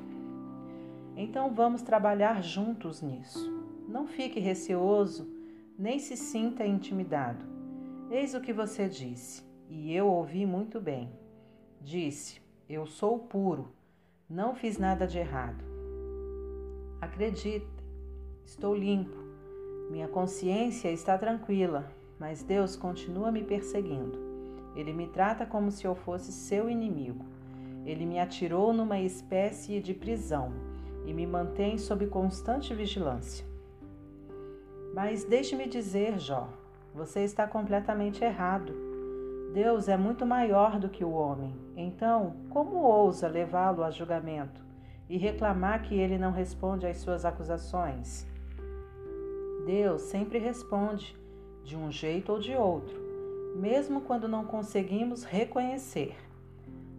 Então vamos trabalhar juntos nisso. Não fique receoso, nem se sinta intimidado. Eis o que você disse, e eu ouvi muito bem. Disse: Eu sou puro, não fiz nada de errado. Acredite, estou limpo, minha consciência está tranquila, mas Deus continua me perseguindo. Ele me trata como se eu fosse seu inimigo. Ele me atirou numa espécie de prisão e me mantém sob constante vigilância. Mas deixe-me dizer, Jó, você está completamente errado. Deus é muito maior do que o homem. Então, como ousa levá-lo a julgamento e reclamar que ele não responde às suas acusações? Deus sempre responde de um jeito ou de outro, mesmo quando não conseguimos reconhecer.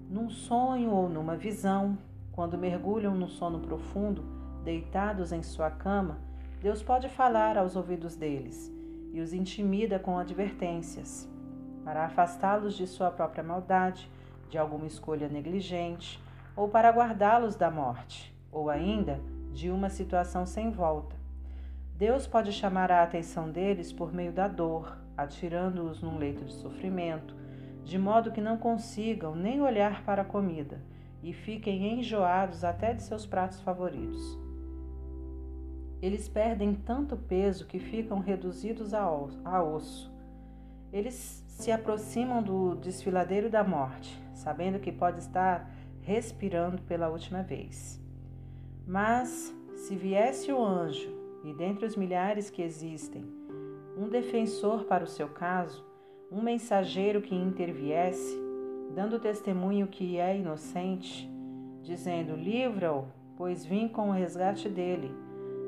Num sonho ou numa visão, quando mergulham no sono profundo, deitados em sua cama, Deus pode falar aos ouvidos deles e os intimida com advertências, para afastá-los de sua própria maldade, de alguma escolha negligente, ou para guardá-los da morte, ou ainda de uma situação sem volta. Deus pode chamar a atenção deles por meio da dor, atirando-os num leito de sofrimento, de modo que não consigam nem olhar para a comida e fiquem enjoados até de seus pratos favoritos. Eles perdem tanto peso que ficam reduzidos a osso. Eles se aproximam do desfiladeiro da morte, sabendo que pode estar respirando pela última vez. Mas se viesse o anjo e dentre os milhares que existem, um defensor para o seu caso, um mensageiro que interviesse, dando testemunho que é inocente, dizendo: Livra-o, pois vim com o resgate dele.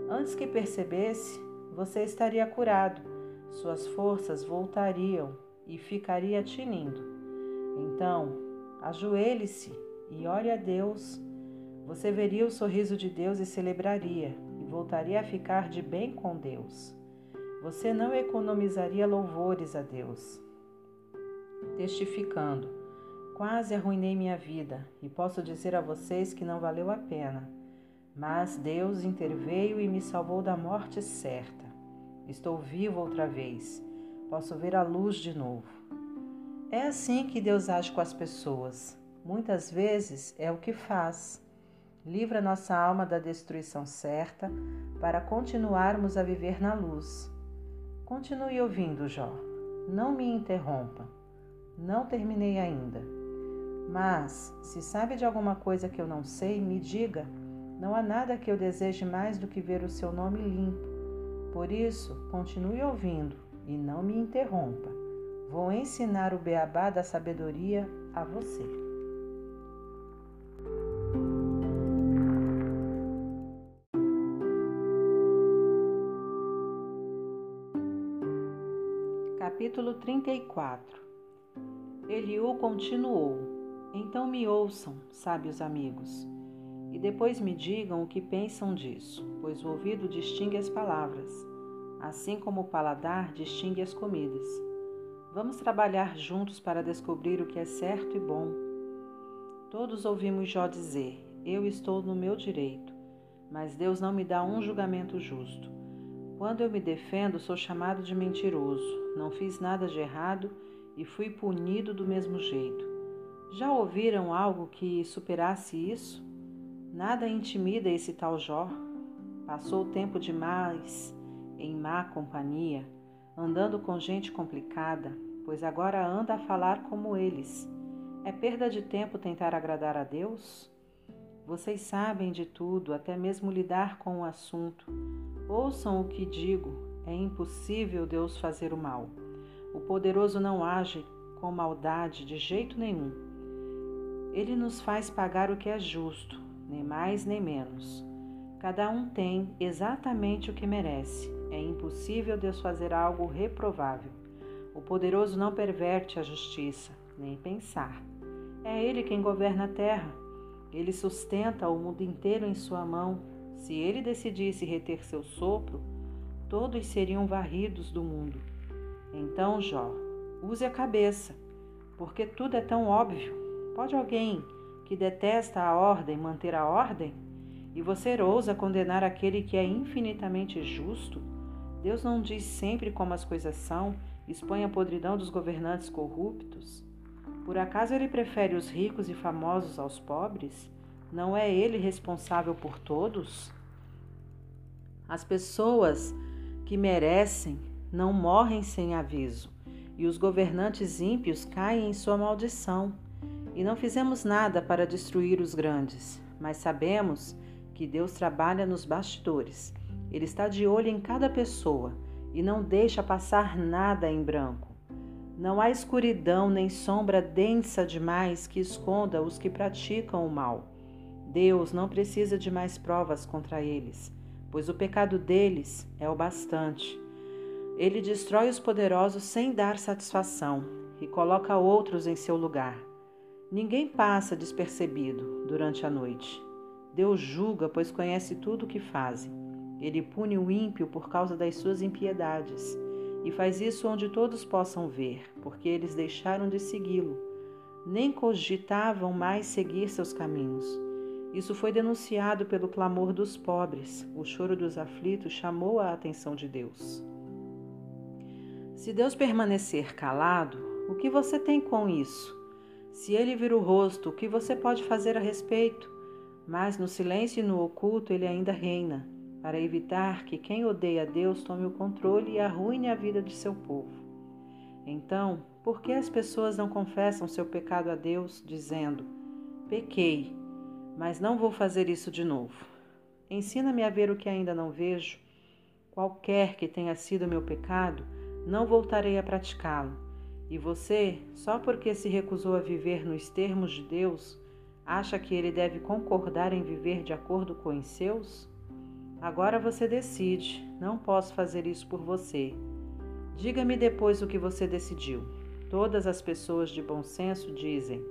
Antes que percebesse, você estaria curado, suas forças voltariam e ficaria tinindo. Então, ajoelhe-se e ore a Deus. Você veria o sorriso de Deus e celebraria, voltaria a ficar de bem com Deus. Você não economizaria louvores a Deus. Testificando, quase arruinei minha vida e posso dizer a vocês que não valeu a pena. Mas Deus interveio e me salvou da morte certa. Estou vivo outra vez. Posso ver a luz de novo. É assim que Deus age com as pessoas. Muitas vezes é o que faz. Livra nossa alma da destruição certa para continuarmos a viver na luz. Continue ouvindo, Jó. Não me interrompa. Não terminei ainda. Mas, se sabe de alguma coisa que eu não sei, me diga. Não há nada que eu deseje mais do que ver o seu nome limpo. Por isso, continue ouvindo e não me interrompa. Vou ensinar o beabá da sabedoria a você. Capítulo 34 Eliú continuou: Então me ouçam, sábios amigos, e depois me digam o que pensam disso, pois o ouvido distingue as palavras, assim como o paladar distingue as comidas. Vamos trabalhar juntos para descobrir o que é certo e bom. Todos ouvimos Jó dizer: Eu estou no meu direito, mas Deus não me dá um julgamento justo. Quando eu me defendo, sou chamado de mentiroso. Não fiz nada de errado e fui punido do mesmo jeito. Já ouviram algo que superasse isso? Nada intimida esse tal Jó. Passou tempo demais em má companhia, andando com gente complicada, pois agora anda a falar como eles. É perda de tempo tentar agradar a Deus? Vocês sabem de tudo, até mesmo lidar com o assunto. Ouçam o que digo: é impossível Deus fazer o mal. O poderoso não age com maldade de jeito nenhum. Ele nos faz pagar o que é justo, nem mais nem menos. Cada um tem exatamente o que merece. É impossível Deus fazer algo reprovável. O poderoso não perverte a justiça, nem pensar. É Ele quem governa a terra. Ele sustenta o mundo inteiro em sua mão se ele decidisse reter seu sopro, todos seriam varridos do mundo. Então, Jó, use a cabeça, porque tudo é tão óbvio. Pode alguém que detesta a ordem manter a ordem? E você ousa condenar aquele que é infinitamente justo? Deus não diz sempre como as coisas são, expõe a podridão dos governantes corruptos? Por acaso ele prefere os ricos e famosos aos pobres? Não é ele responsável por todos? As pessoas que merecem não morrem sem aviso, e os governantes ímpios caem em sua maldição. E não fizemos nada para destruir os grandes, mas sabemos que Deus trabalha nos bastidores. Ele está de olho em cada pessoa e não deixa passar nada em branco. Não há escuridão nem sombra densa demais que esconda os que praticam o mal. Deus não precisa de mais provas contra eles, pois o pecado deles é o bastante. Ele destrói os poderosos sem dar satisfação e coloca outros em seu lugar. Ninguém passa despercebido durante a noite. Deus julga, pois conhece tudo o que fazem. Ele pune o ímpio por causa das suas impiedades e faz isso onde todos possam ver, porque eles deixaram de segui-lo. Nem cogitavam mais seguir seus caminhos. Isso foi denunciado pelo clamor dos pobres. O choro dos aflitos chamou a atenção de Deus. Se Deus permanecer calado, o que você tem com isso? Se ele vir o rosto, o que você pode fazer a respeito? Mas no silêncio e no oculto ele ainda reina, para evitar que quem odeia Deus tome o controle e arruine a vida de seu povo. Então, por que as pessoas não confessam seu pecado a Deus, dizendo: Pequei, mas não vou fazer isso de novo. Ensina-me a ver o que ainda não vejo. Qualquer que tenha sido meu pecado, não voltarei a praticá-lo. E você, só porque se recusou a viver nos termos de Deus, acha que ele deve concordar em viver de acordo com os seus? Agora você decide, não posso fazer isso por você. Diga-me depois o que você decidiu. Todas as pessoas de bom senso dizem,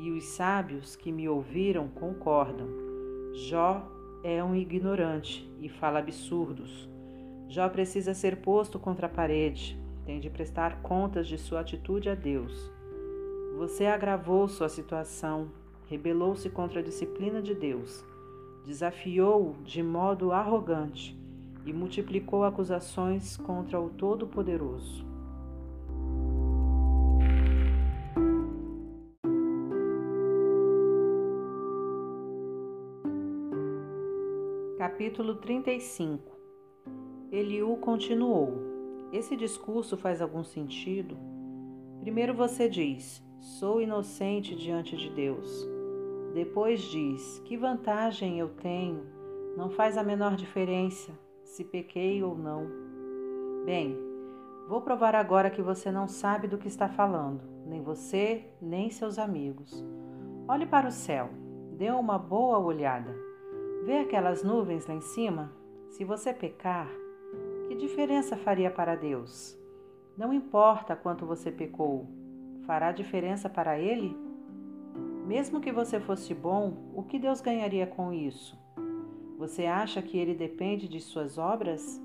e os sábios que me ouviram concordam. Jó é um ignorante e fala absurdos. Jó precisa ser posto contra a parede, tem de prestar contas de sua atitude a Deus. Você agravou sua situação, rebelou-se contra a disciplina de Deus, desafiou-o de modo arrogante e multiplicou acusações contra o Todo-Poderoso. Capítulo 35 Eliú continuou: Esse discurso faz algum sentido? Primeiro você diz: Sou inocente diante de Deus. Depois diz: Que vantagem eu tenho? Não faz a menor diferença se pequei ou não. Bem, vou provar agora que você não sabe do que está falando, nem você, nem seus amigos. Olhe para o céu, dê uma boa olhada. Vê aquelas nuvens lá em cima? Se você pecar, que diferença faria para Deus? Não importa quanto você pecou, fará diferença para Ele? Mesmo que você fosse bom, o que Deus ganharia com isso? Você acha que ele depende de suas obras?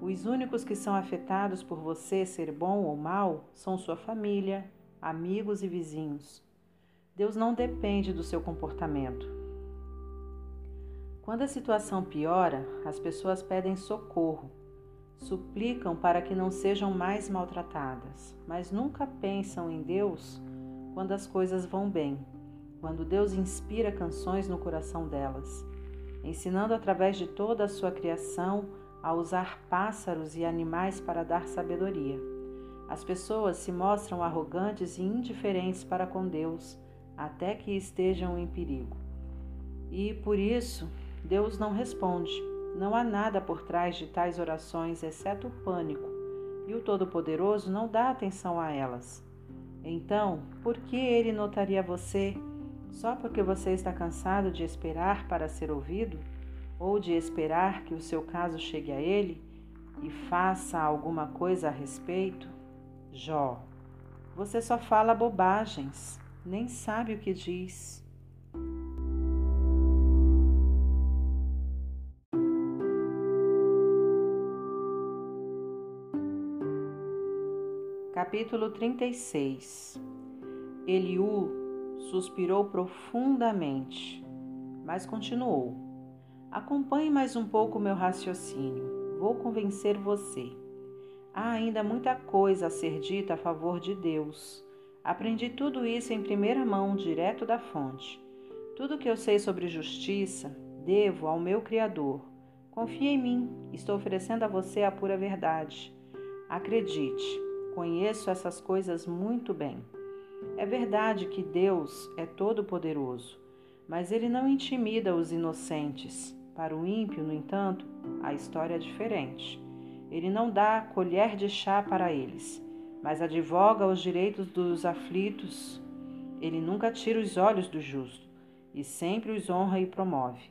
Os únicos que são afetados por você ser bom ou mal são sua família, amigos e vizinhos. Deus não depende do seu comportamento. Quando a situação piora, as pessoas pedem socorro, suplicam para que não sejam mais maltratadas, mas nunca pensam em Deus quando as coisas vão bem, quando Deus inspira canções no coração delas ensinando através de toda a sua criação a usar pássaros e animais para dar sabedoria. As pessoas se mostram arrogantes e indiferentes para com Deus até que estejam em perigo. E por isso, Deus não responde. Não há nada por trás de tais orações exceto o pânico, e o Todo-Poderoso não dá atenção a elas. Então, por que ele notaria você só porque você está cansado de esperar para ser ouvido ou de esperar que o seu caso chegue a ele e faça alguma coisa a respeito? Jó, você só fala bobagens, nem sabe o que diz. Capítulo 36 Eliú Suspirou profundamente, mas continuou. Acompanhe mais um pouco o meu raciocínio. Vou convencer você. Há ainda muita coisa a ser dita a favor de Deus. Aprendi tudo isso em primeira mão, direto da fonte. Tudo que eu sei sobre justiça, devo ao meu Criador. Confie em mim, estou oferecendo a você a pura verdade. Acredite, conheço essas coisas muito bem. É verdade que Deus é todo-poderoso, mas ele não intimida os inocentes. Para o ímpio, no entanto, a história é diferente. Ele não dá colher de chá para eles, mas advoga os direitos dos aflitos. Ele nunca tira os olhos do justo e sempre os honra e promove.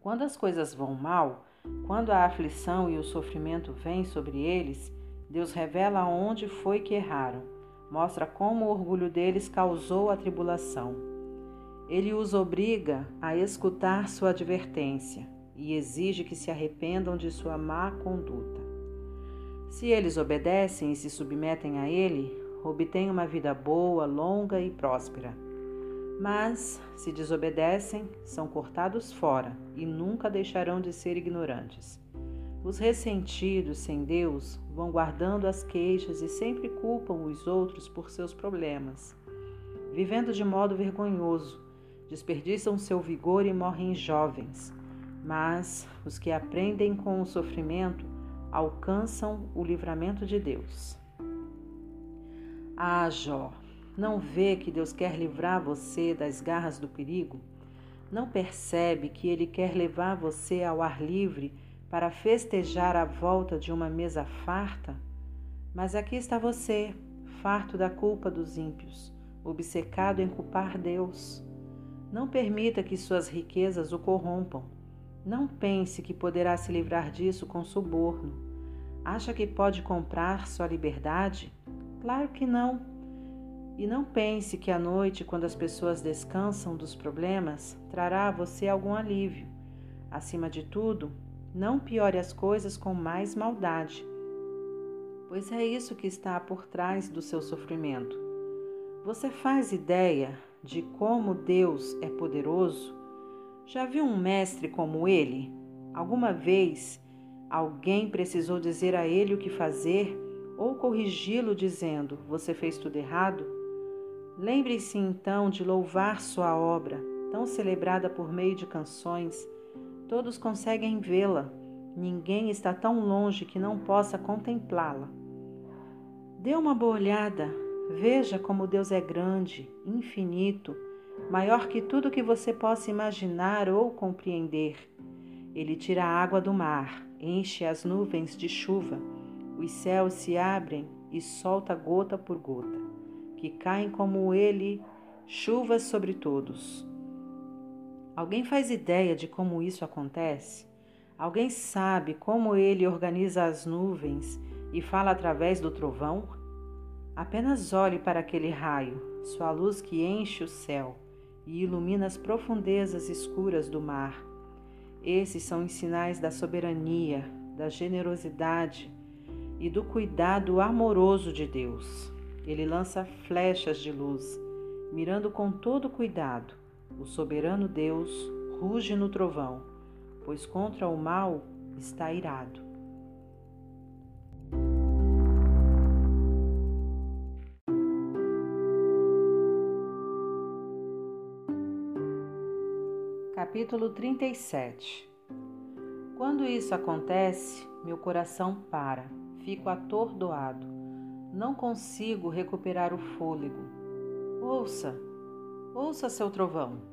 Quando as coisas vão mal, quando a aflição e o sofrimento vêm sobre eles, Deus revela onde foi que erraram mostra como o orgulho deles causou a tribulação. Ele os obriga a escutar sua advertência e exige que se arrependam de sua má conduta. Se eles obedecem e se submetem a ele, obtêm uma vida boa, longa e próspera. Mas, se desobedecem, são cortados fora e nunca deixarão de ser ignorantes. Os ressentidos sem Deus vão guardando as queixas e sempre culpam os outros por seus problemas. Vivendo de modo vergonhoso, desperdiçam seu vigor e morrem jovens. Mas os que aprendem com o sofrimento alcançam o livramento de Deus. Ah, Jó, não vê que Deus quer livrar você das garras do perigo? Não percebe que Ele quer levar você ao ar livre? Para festejar a volta de uma mesa farta? Mas aqui está você, farto da culpa dos ímpios, obcecado em culpar Deus. Não permita que suas riquezas o corrompam. Não pense que poderá se livrar disso com suborno. Acha que pode comprar sua liberdade? Claro que não. E não pense que à noite, quando as pessoas descansam dos problemas, trará a você algum alívio. Acima de tudo, não piore as coisas com mais maldade, pois é isso que está por trás do seu sofrimento. Você faz ideia de como Deus é poderoso? Já viu um mestre como ele? Alguma vez alguém precisou dizer a ele o que fazer ou corrigi-lo dizendo: Você fez tudo errado? Lembre-se então de louvar sua obra, tão celebrada por meio de canções. Todos conseguem vê-la. Ninguém está tão longe que não possa contemplá-la. Dê uma boa olhada Veja como Deus é grande, infinito, maior que tudo que você possa imaginar ou compreender. Ele tira a água do mar, enche as nuvens de chuva, os céus se abrem e solta gota por gota, que caem como ele, chuvas sobre todos. Alguém faz ideia de como isso acontece? Alguém sabe como ele organiza as nuvens e fala através do trovão? Apenas olhe para aquele raio, sua luz que enche o céu e ilumina as profundezas escuras do mar. Esses são os sinais da soberania, da generosidade e do cuidado amoroso de Deus. Ele lança flechas de luz, mirando com todo cuidado. O soberano Deus ruge no trovão, pois contra o mal está irado. Capítulo 37 Quando isso acontece, meu coração para, fico atordoado, não consigo recuperar o fôlego. Ouça, ouça seu trovão.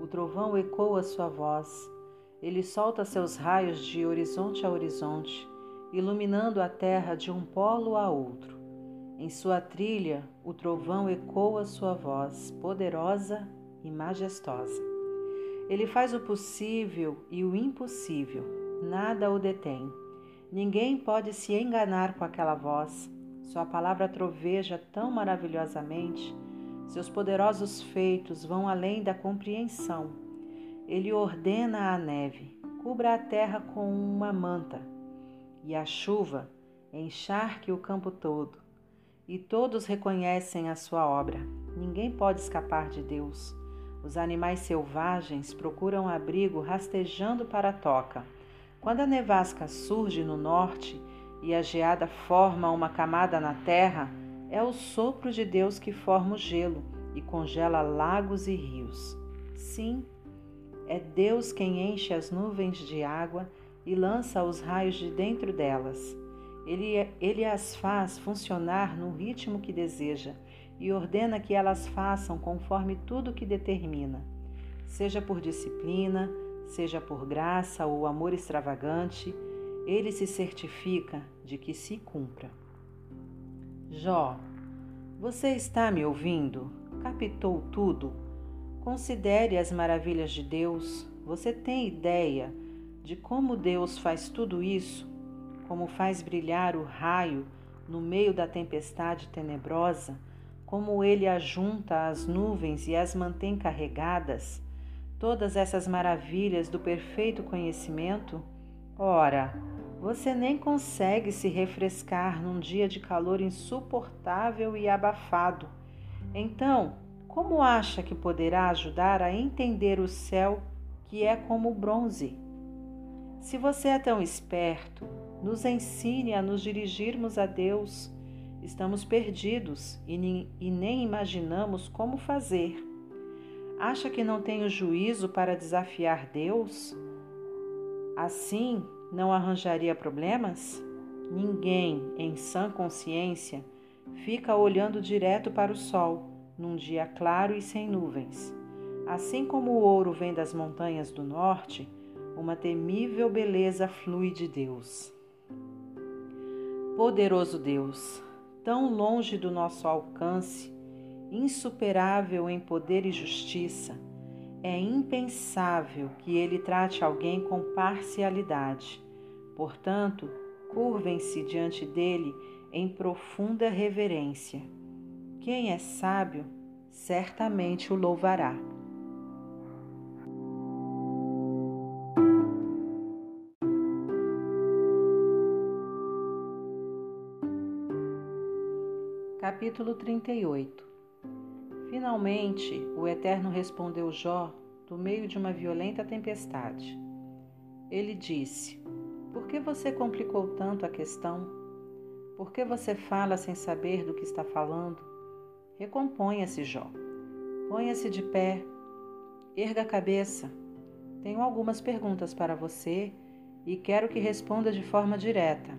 O trovão ecoa sua voz. Ele solta seus raios de horizonte a horizonte, iluminando a terra de um polo a outro. Em sua trilha, o trovão ecoa sua voz, poderosa e majestosa. Ele faz o possível e o impossível, nada o detém. Ninguém pode se enganar com aquela voz. Sua palavra troveja tão maravilhosamente, seus poderosos feitos vão além da compreensão. Ele ordena a neve, cubra a terra com uma manta, e a chuva encharque o campo todo. E todos reconhecem a sua obra. Ninguém pode escapar de Deus. Os animais selvagens procuram abrigo rastejando para a toca. Quando a nevasca surge no norte e a geada forma uma camada na terra, é o sopro de Deus que forma o gelo e congela lagos e rios. Sim, é Deus quem enche as nuvens de água e lança os raios de dentro delas. Ele, ele as faz funcionar no ritmo que deseja e ordena que elas façam conforme tudo que determina, seja por disciplina, seja por graça ou amor extravagante, ele se certifica de que se cumpra. Jó, você está me ouvindo? Captou tudo? Considere as maravilhas de Deus. Você tem ideia de como Deus faz tudo isso? Como faz brilhar o raio no meio da tempestade tenebrosa? como ele ajunta as nuvens e as mantém carregadas, todas essas maravilhas do perfeito conhecimento, ora, você nem consegue se refrescar num dia de calor insuportável e abafado. Então, como acha que poderá ajudar a entender o céu que é como bronze? Se você é tão esperto, nos ensine a nos dirigirmos a Deus Estamos perdidos e nem imaginamos como fazer. Acha que não tenho juízo para desafiar Deus? Assim, não arranjaria problemas? Ninguém, em sã consciência, fica olhando direto para o sol, num dia claro e sem nuvens. Assim como o ouro vem das montanhas do norte, uma temível beleza flui de Deus. Poderoso Deus, tão longe do nosso alcance, insuperável em poder e justiça, é impensável que ele trate alguém com parcialidade. Portanto, curvem-se diante dele em profunda reverência. Quem é sábio, certamente o louvará. Capítulo 38 Finalmente, o Eterno respondeu Jó do meio de uma violenta tempestade. Ele disse: Por que você complicou tanto a questão? Por que você fala sem saber do que está falando? Recomponha-se, Jó. Ponha-se de pé. Erga a cabeça. Tenho algumas perguntas para você e quero que responda de forma direta.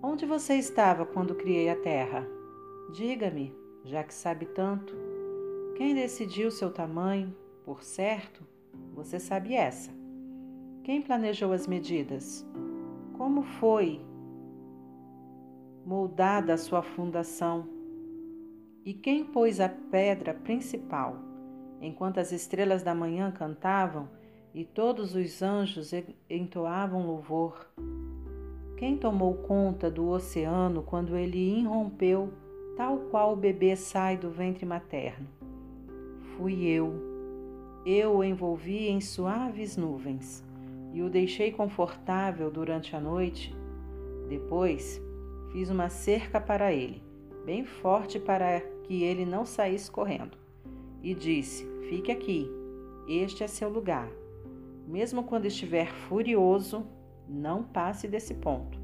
Onde você estava quando criei a terra? Diga-me, já que sabe tanto. Quem decidiu seu tamanho? Por certo, você sabe essa. Quem planejou as medidas? Como foi moldada a sua fundação? E quem pôs a pedra principal, enquanto as estrelas da manhã cantavam e todos os anjos entoavam louvor? Quem tomou conta do oceano quando ele irrompeu, tal qual o bebê sai do ventre materno? Fui eu. Eu o envolvi em suaves nuvens e o deixei confortável durante a noite. Depois, fiz uma cerca para ele, bem forte para que ele não saísse correndo, e disse: Fique aqui, este é seu lugar. Mesmo quando estiver furioso, não passe desse ponto.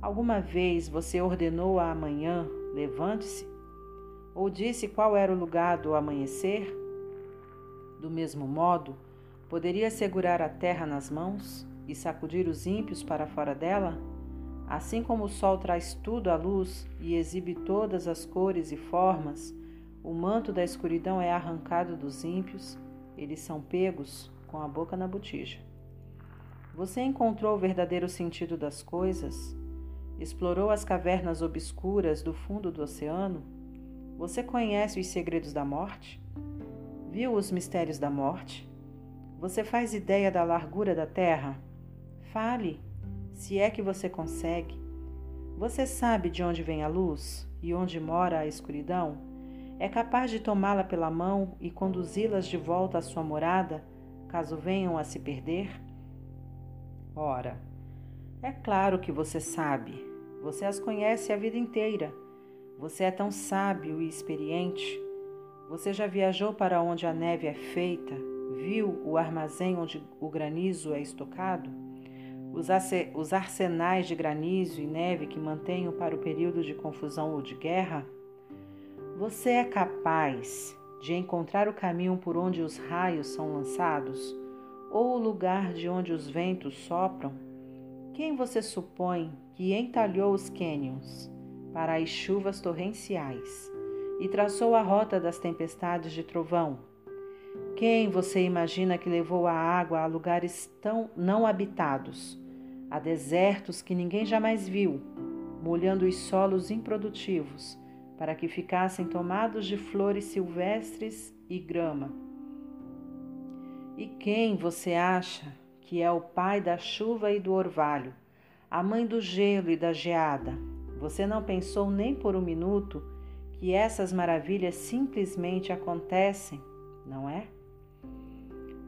Alguma vez você ordenou a amanhã, levante-se? Ou disse qual era o lugar do amanhecer? Do mesmo modo, poderia segurar a terra nas mãos e sacudir os ímpios para fora dela? Assim como o sol traz tudo à luz e exibe todas as cores e formas, o manto da escuridão é arrancado dos ímpios, eles são pegos com a boca na botija. Você encontrou o verdadeiro sentido das coisas? Explorou as cavernas obscuras do fundo do oceano? Você conhece os segredos da morte? Viu os mistérios da morte? Você faz ideia da largura da terra? Fale se é que você consegue. Você sabe de onde vem a luz e onde mora a escuridão? É capaz de tomá-la pela mão e conduzi-las de volta à sua morada, caso venham a se perder? Ora, é claro que você sabe. Você as conhece a vida inteira. Você é tão sábio e experiente. Você já viajou para onde a neve é feita? Viu o armazém onde o granizo é estocado? os arsenais de granizo e neve que mantenho para o período de confusão ou de guerra? Você é capaz de encontrar o caminho por onde os raios são lançados ou o lugar de onde os ventos sopram? Quem você supõe que entalhou os cânions para as chuvas torrenciais e traçou a rota das tempestades de trovão? Quem você imagina que levou a água a lugares tão não habitados Há desertos que ninguém jamais viu, molhando os solos improdutivos, para que ficassem tomados de flores silvestres e grama. E quem você acha que é o pai da chuva e do orvalho, a mãe do gelo e da geada? Você não pensou nem por um minuto que essas maravilhas simplesmente acontecem, não é?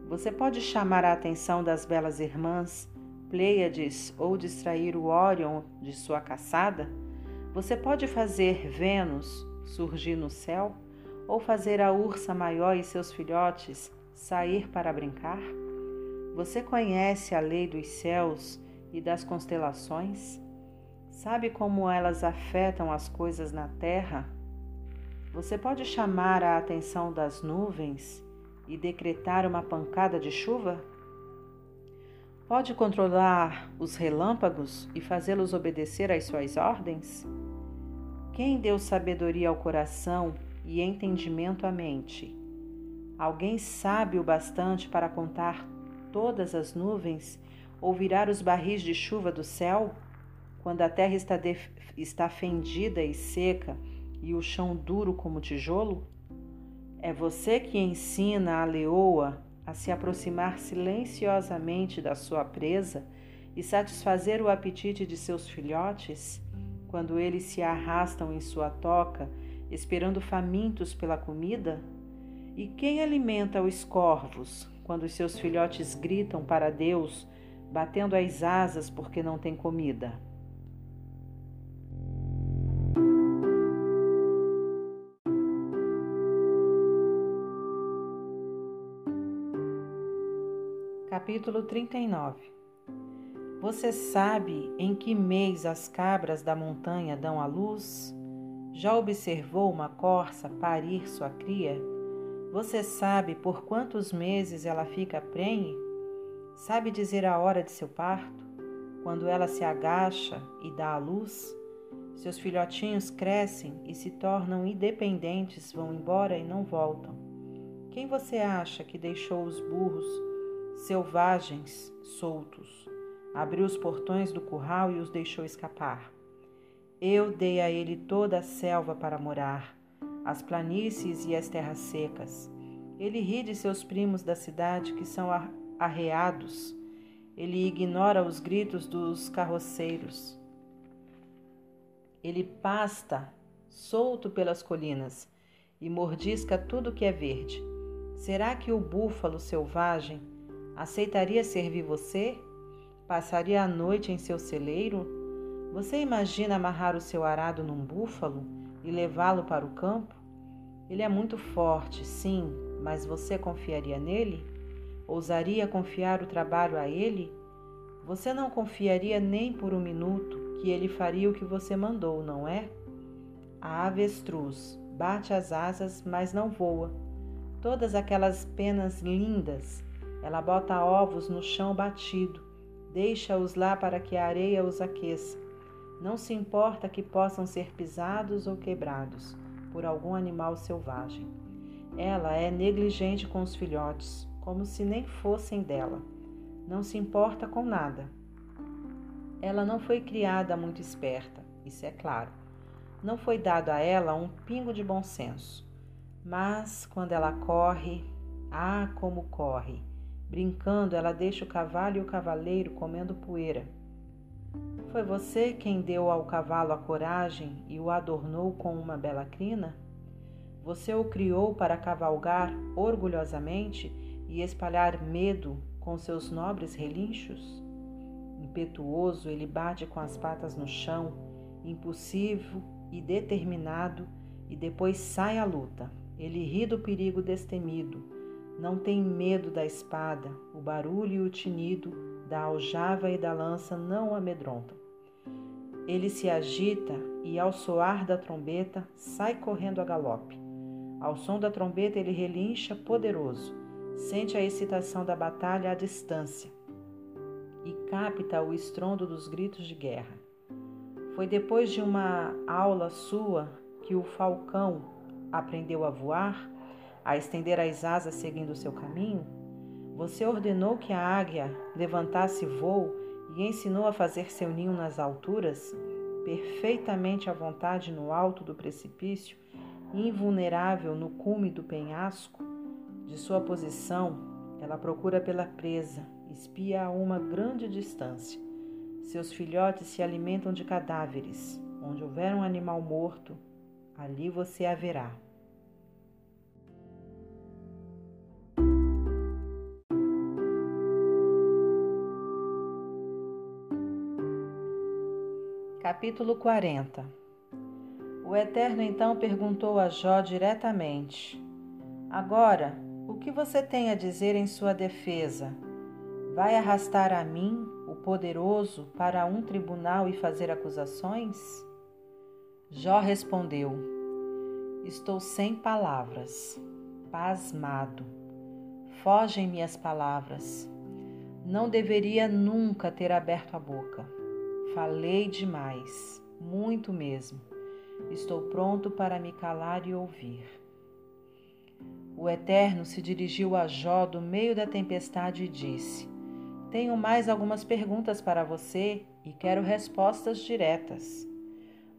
Você pode chamar a atenção das belas irmãs Pleiades ou distrair o Órion de sua caçada, você pode fazer Vênus surgir no céu ou fazer a ursa maior e seus filhotes sair para brincar? Você conhece a lei dos céus e das constelações? Sabe como elas afetam as coisas na terra? Você pode chamar a atenção das nuvens e decretar uma pancada de chuva? Pode controlar os relâmpagos e fazê-los obedecer às suas ordens? Quem deu sabedoria ao coração e entendimento à mente? Alguém sabe o bastante para contar todas as nuvens ou virar os barris de chuva do céu? Quando a terra está, está fendida e seca e o chão duro como tijolo? É você que ensina a leoa a se aproximar silenciosamente da sua presa e satisfazer o apetite de seus filhotes, quando eles se arrastam em sua toca, esperando famintos pela comida? E quem alimenta os corvos, quando seus filhotes gritam para Deus, batendo as asas porque não tem comida? Capítulo 39 Você sabe em que mês as cabras da montanha dão à luz? Já observou uma corça parir sua cria? Você sabe por quantos meses ela fica prenhe? Sabe dizer a hora de seu parto? Quando ela se agacha e dá à luz? Seus filhotinhos crescem e se tornam independentes, vão embora e não voltam. Quem você acha que deixou os burros selvagens soltos. Abriu os portões do curral e os deixou escapar. Eu dei a ele toda a selva para morar, as planícies e as terras secas. Ele ri de seus primos da cidade que são arreados. Ele ignora os gritos dos carroceiros. Ele pasta solto pelas colinas e mordisca tudo que é verde. Será que o búfalo selvagem Aceitaria servir você? Passaria a noite em seu celeiro? Você imagina amarrar o seu arado num búfalo e levá-lo para o campo? Ele é muito forte, sim, mas você confiaria nele? Ousaria confiar o trabalho a ele? Você não confiaria nem por um minuto que ele faria o que você mandou, não é? A avestruz bate as asas, mas não voa. Todas aquelas penas lindas ela bota ovos no chão batido, deixa-os lá para que a areia os aqueça. Não se importa que possam ser pisados ou quebrados por algum animal selvagem. Ela é negligente com os filhotes, como se nem fossem dela. Não se importa com nada. Ela não foi criada muito esperta, isso é claro. Não foi dado a ela um pingo de bom senso. Mas quando ela corre, ah, como corre! Brincando, ela deixa o cavalo e o cavaleiro comendo poeira. Foi você quem deu ao cavalo a coragem e o adornou com uma bela crina? Você o criou para cavalgar orgulhosamente e espalhar medo com seus nobres relinchos? Impetuoso, ele bate com as patas no chão, impulsivo e determinado, e depois sai à luta. Ele ri do perigo destemido, não tem medo da espada, o barulho e o tinido da aljava e da lança não amedrontam. Ele se agita e, ao soar da trombeta, sai correndo a galope. Ao som da trombeta, ele relincha poderoso, sente a excitação da batalha à distância e capta o estrondo dos gritos de guerra. Foi depois de uma aula sua que o falcão aprendeu a voar a estender as asas seguindo seu caminho? Você ordenou que a águia levantasse voo e ensinou a fazer seu ninho nas alturas, perfeitamente à vontade no alto do precipício, invulnerável no cume do penhasco? De sua posição, ela procura pela presa, espia a uma grande distância. Seus filhotes se alimentam de cadáveres. Onde houver um animal morto, ali você haverá. Capítulo 40 O Eterno então perguntou a Jó diretamente: Agora, o que você tem a dizer em sua defesa? Vai arrastar a mim, o poderoso, para um tribunal e fazer acusações? Jó respondeu: Estou sem palavras, pasmado. Fogem-me as palavras. Não deveria nunca ter aberto a boca. Falei demais, muito mesmo. Estou pronto para me calar e ouvir. O Eterno se dirigiu a Jó do meio da tempestade e disse: Tenho mais algumas perguntas para você e quero respostas diretas.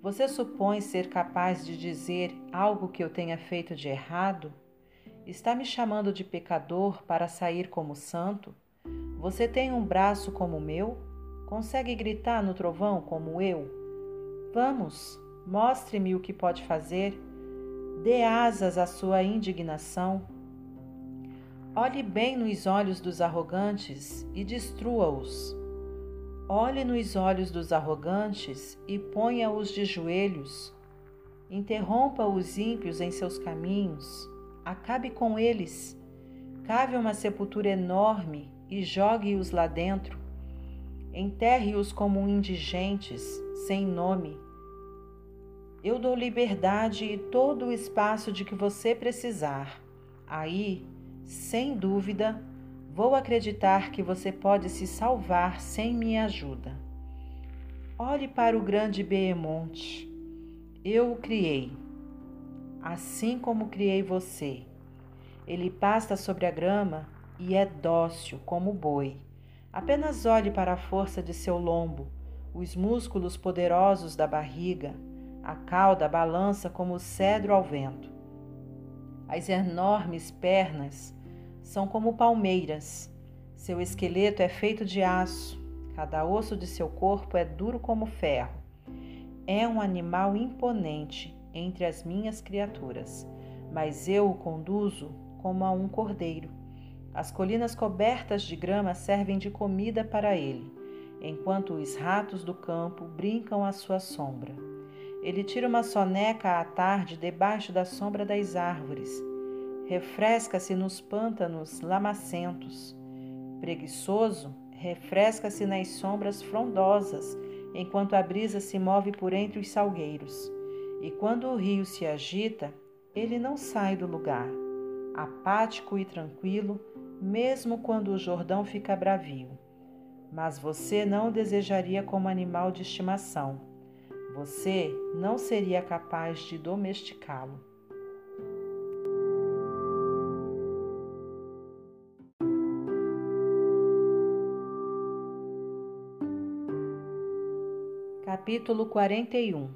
Você supõe ser capaz de dizer algo que eu tenha feito de errado? Está me chamando de pecador para sair como santo? Você tem um braço como o meu? Consegue gritar no trovão como eu? Vamos, mostre-me o que pode fazer. Dê asas à sua indignação. Olhe bem nos olhos dos arrogantes e destrua-os. Olhe nos olhos dos arrogantes e ponha-os de joelhos. Interrompa os ímpios em seus caminhos. Acabe com eles. Cave uma sepultura enorme e jogue-os lá dentro. Enterre-os como indigentes, sem nome. Eu dou liberdade e todo o espaço de que você precisar. Aí, sem dúvida, vou acreditar que você pode se salvar sem minha ajuda. Olhe para o grande Behemonte. Eu o criei, assim como criei você. Ele pasta sobre a grama e é dócil como o boi. Apenas olhe para a força de seu lombo, os músculos poderosos da barriga, a cauda balança como o cedro ao vento. As enormes pernas são como palmeiras. Seu esqueleto é feito de aço, cada osso de seu corpo é duro como ferro. É um animal imponente entre as minhas criaturas, mas eu o conduzo como a um cordeiro. As colinas cobertas de grama servem de comida para ele, enquanto os ratos do campo brincam à sua sombra. Ele tira uma soneca à tarde debaixo da sombra das árvores. Refresca-se nos pântanos lamacentos. Preguiçoso, refresca-se nas sombras frondosas, enquanto a brisa se move por entre os salgueiros. E quando o rio se agita, ele não sai do lugar. Apático e tranquilo, mesmo quando o Jordão fica bravio. Mas você não o desejaria como animal de estimação. Você não seria capaz de domesticá-lo. Capítulo 41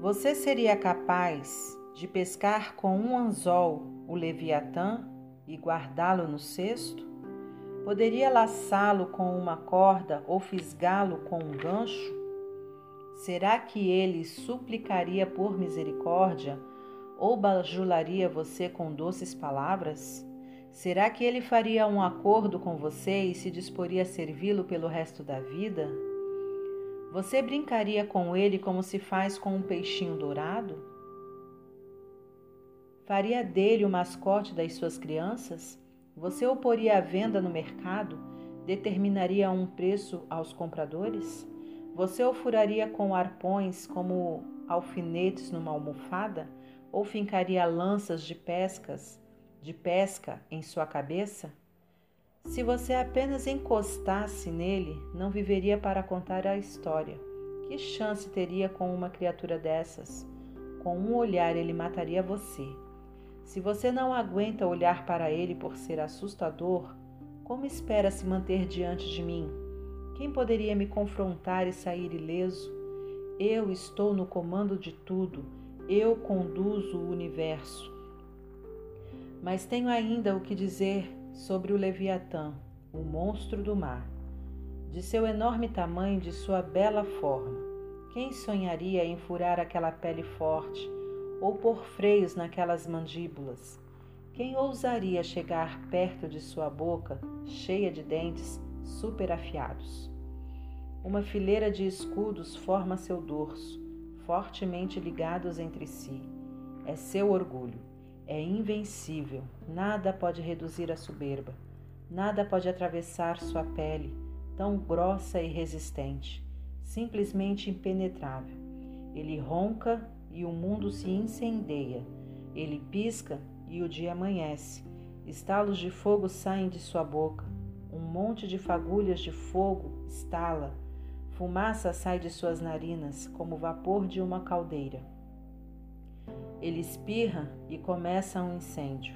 Você seria capaz de pescar com um anzol o Leviatã e guardá-lo no cesto? Poderia laçá-lo com uma corda ou fisgá-lo com um gancho? Será que ele suplicaria por misericórdia ou bajularia você com doces palavras? Será que ele faria um acordo com você e se disporia a servi-lo pelo resto da vida? Você brincaria com ele como se faz com um peixinho dourado? Faria dele o mascote das suas crianças? Você o poria à venda no mercado? Determinaria um preço aos compradores? Você o furaria com arpões como alfinetes numa almofada? Ou fincaria lanças de pescas, de pesca em sua cabeça? Se você apenas encostasse nele, não viveria para contar a história. Que chance teria com uma criatura dessas? Com um olhar ele mataria você. Se você não aguenta olhar para ele por ser assustador, como espera se manter diante de mim? Quem poderia me confrontar e sair ileso? Eu estou no comando de tudo, eu conduzo o universo. Mas tenho ainda o que dizer sobre o Leviatã, o monstro do mar. De seu enorme tamanho, de sua bela forma, quem sonharia em furar aquela pele forte? Ou por freios naquelas mandíbulas. Quem ousaria chegar perto de sua boca, cheia de dentes super afiados? Uma fileira de escudos forma seu dorso, fortemente ligados entre si. É seu orgulho, é invencível, nada pode reduzir a soberba, nada pode atravessar sua pele, tão grossa e resistente, simplesmente impenetrável. Ele ronca e o mundo se incendeia. Ele pisca e o dia amanhece. Estalos de fogo saem de sua boca. Um monte de fagulhas de fogo estala. Fumaça sai de suas narinas, como vapor de uma caldeira. Ele espirra e começa um incêndio.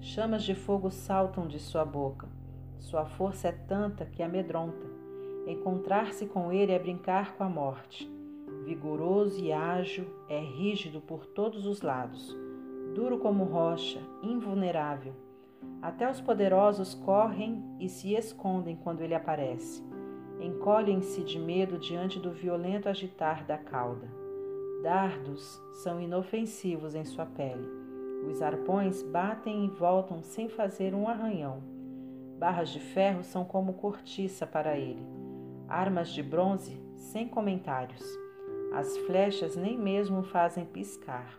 Chamas de fogo saltam de sua boca. Sua força é tanta que amedronta. Encontrar-se com ele é brincar com a morte. Vigoroso e ágil, é rígido por todos os lados, duro como rocha, invulnerável. Até os poderosos correm e se escondem quando ele aparece. Encolhem-se de medo diante do violento agitar da cauda. Dardos são inofensivos em sua pele. Os arpões batem e voltam sem fazer um arranhão. Barras de ferro são como cortiça para ele. Armas de bronze, sem comentários. As flechas nem mesmo fazem piscar.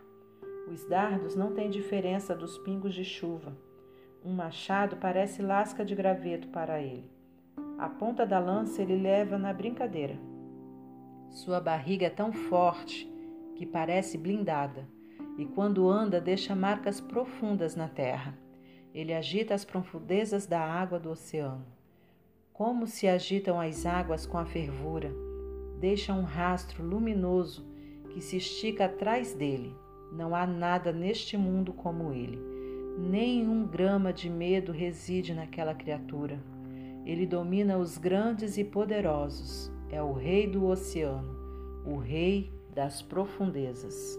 Os dardos não têm diferença dos pingos de chuva. Um machado parece lasca de graveto para ele. A ponta da lança ele leva na brincadeira. Sua barriga é tão forte que parece blindada, e quando anda deixa marcas profundas na terra. Ele agita as profundezas da água do oceano. Como se agitam as águas com a fervura, deixa um rastro luminoso que se estica atrás dele. Não há nada neste mundo como ele. Nenhum grama de medo reside naquela criatura. Ele domina os grandes e poderosos. É o rei do oceano, o rei das profundezas.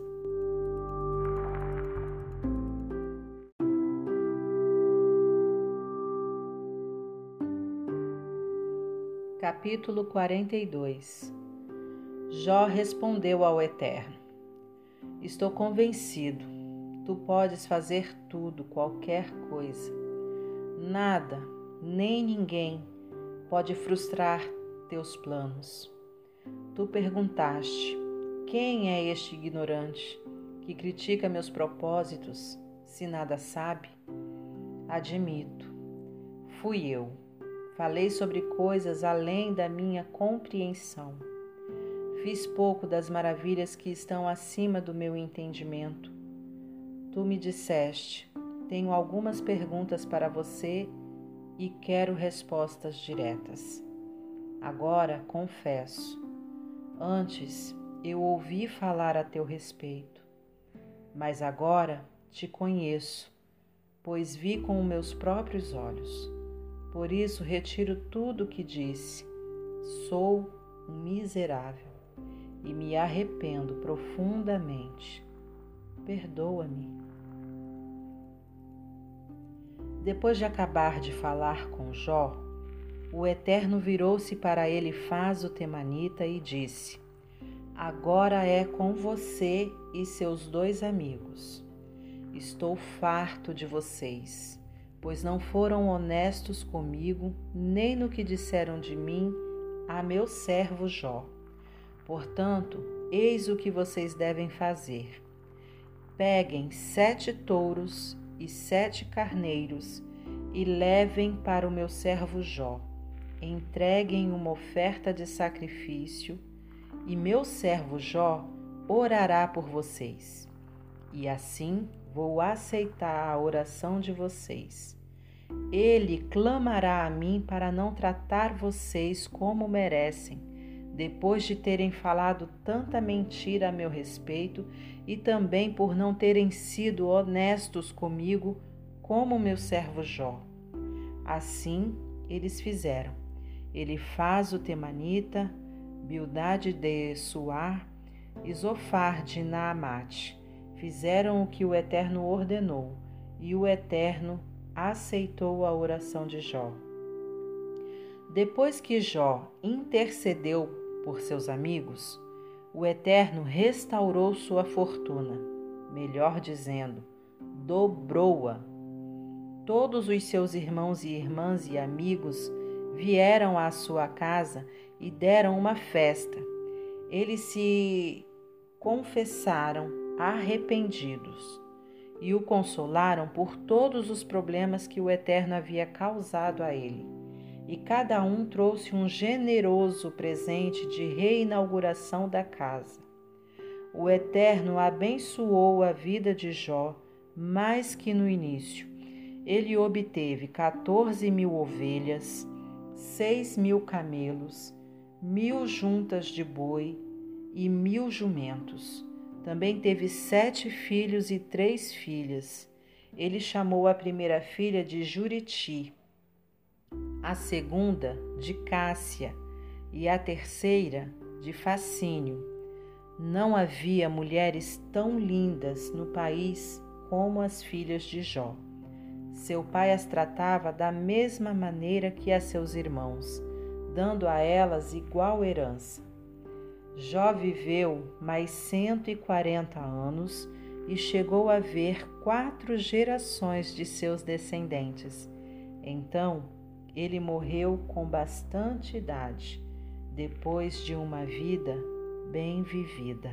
Capítulo 42 Jó respondeu ao Eterno: Estou convencido, tu podes fazer tudo, qualquer coisa. Nada, nem ninguém pode frustrar teus planos. Tu perguntaste: quem é este ignorante que critica meus propósitos se nada sabe? Admito, fui eu. Falei sobre coisas além da minha compreensão. Fiz pouco das maravilhas que estão acima do meu entendimento. Tu me disseste: tenho algumas perguntas para você e quero respostas diretas. Agora confesso. Antes eu ouvi falar a teu respeito, mas agora te conheço, pois vi com meus próprios olhos. Por isso retiro tudo o que disse. Sou um miserável e me arrependo profundamente. Perdoa-me. Depois de acabar de falar com Jó, o Eterno virou-se para ele Faz o Temanita e disse: Agora é com você e seus dois amigos. Estou farto de vocês, pois não foram honestos comigo, nem no que disseram de mim a meu servo Jó. Portanto, eis o que vocês devem fazer. Peguem sete touros e sete carneiros e levem para o meu servo Jó. Entreguem uma oferta de sacrifício e meu servo Jó orará por vocês. E assim vou aceitar a oração de vocês. Ele clamará a mim para não tratar vocês como merecem, depois de terem falado tanta mentira a meu respeito e também por não terem sido honestos comigo, como meu servo Jó. Assim eles fizeram. Ele faz o temanita, Bildade de Suar e Zofar de Naamate fizeram o que o Eterno ordenou, e o Eterno aceitou a oração de Jó. Depois que Jó intercedeu por seus amigos, o Eterno restaurou sua fortuna, melhor dizendo, dobrou-a. Todos os seus irmãos e irmãs e amigos vieram à sua casa e deram uma festa. Eles se confessaram arrependidos e o consolaram por todos os problemas que o Eterno havia causado a ele. E cada um trouxe um generoso presente de reinauguração da casa. O Eterno abençoou a vida de Jó mais que no início. Ele obteve 14 mil ovelhas, seis mil camelos, mil juntas de boi e mil jumentos. Também teve sete filhos e três filhas. Ele chamou a primeira filha de Juriti. A segunda de Cássia e a terceira de Fascínio. Não havia mulheres tão lindas no país como as filhas de Jó. Seu pai as tratava da mesma maneira que a seus irmãos, dando a elas igual herança. Jó viveu mais cento e quarenta anos e chegou a ver quatro gerações de seus descendentes. Então ele morreu com bastante idade, depois de uma vida bem vivida.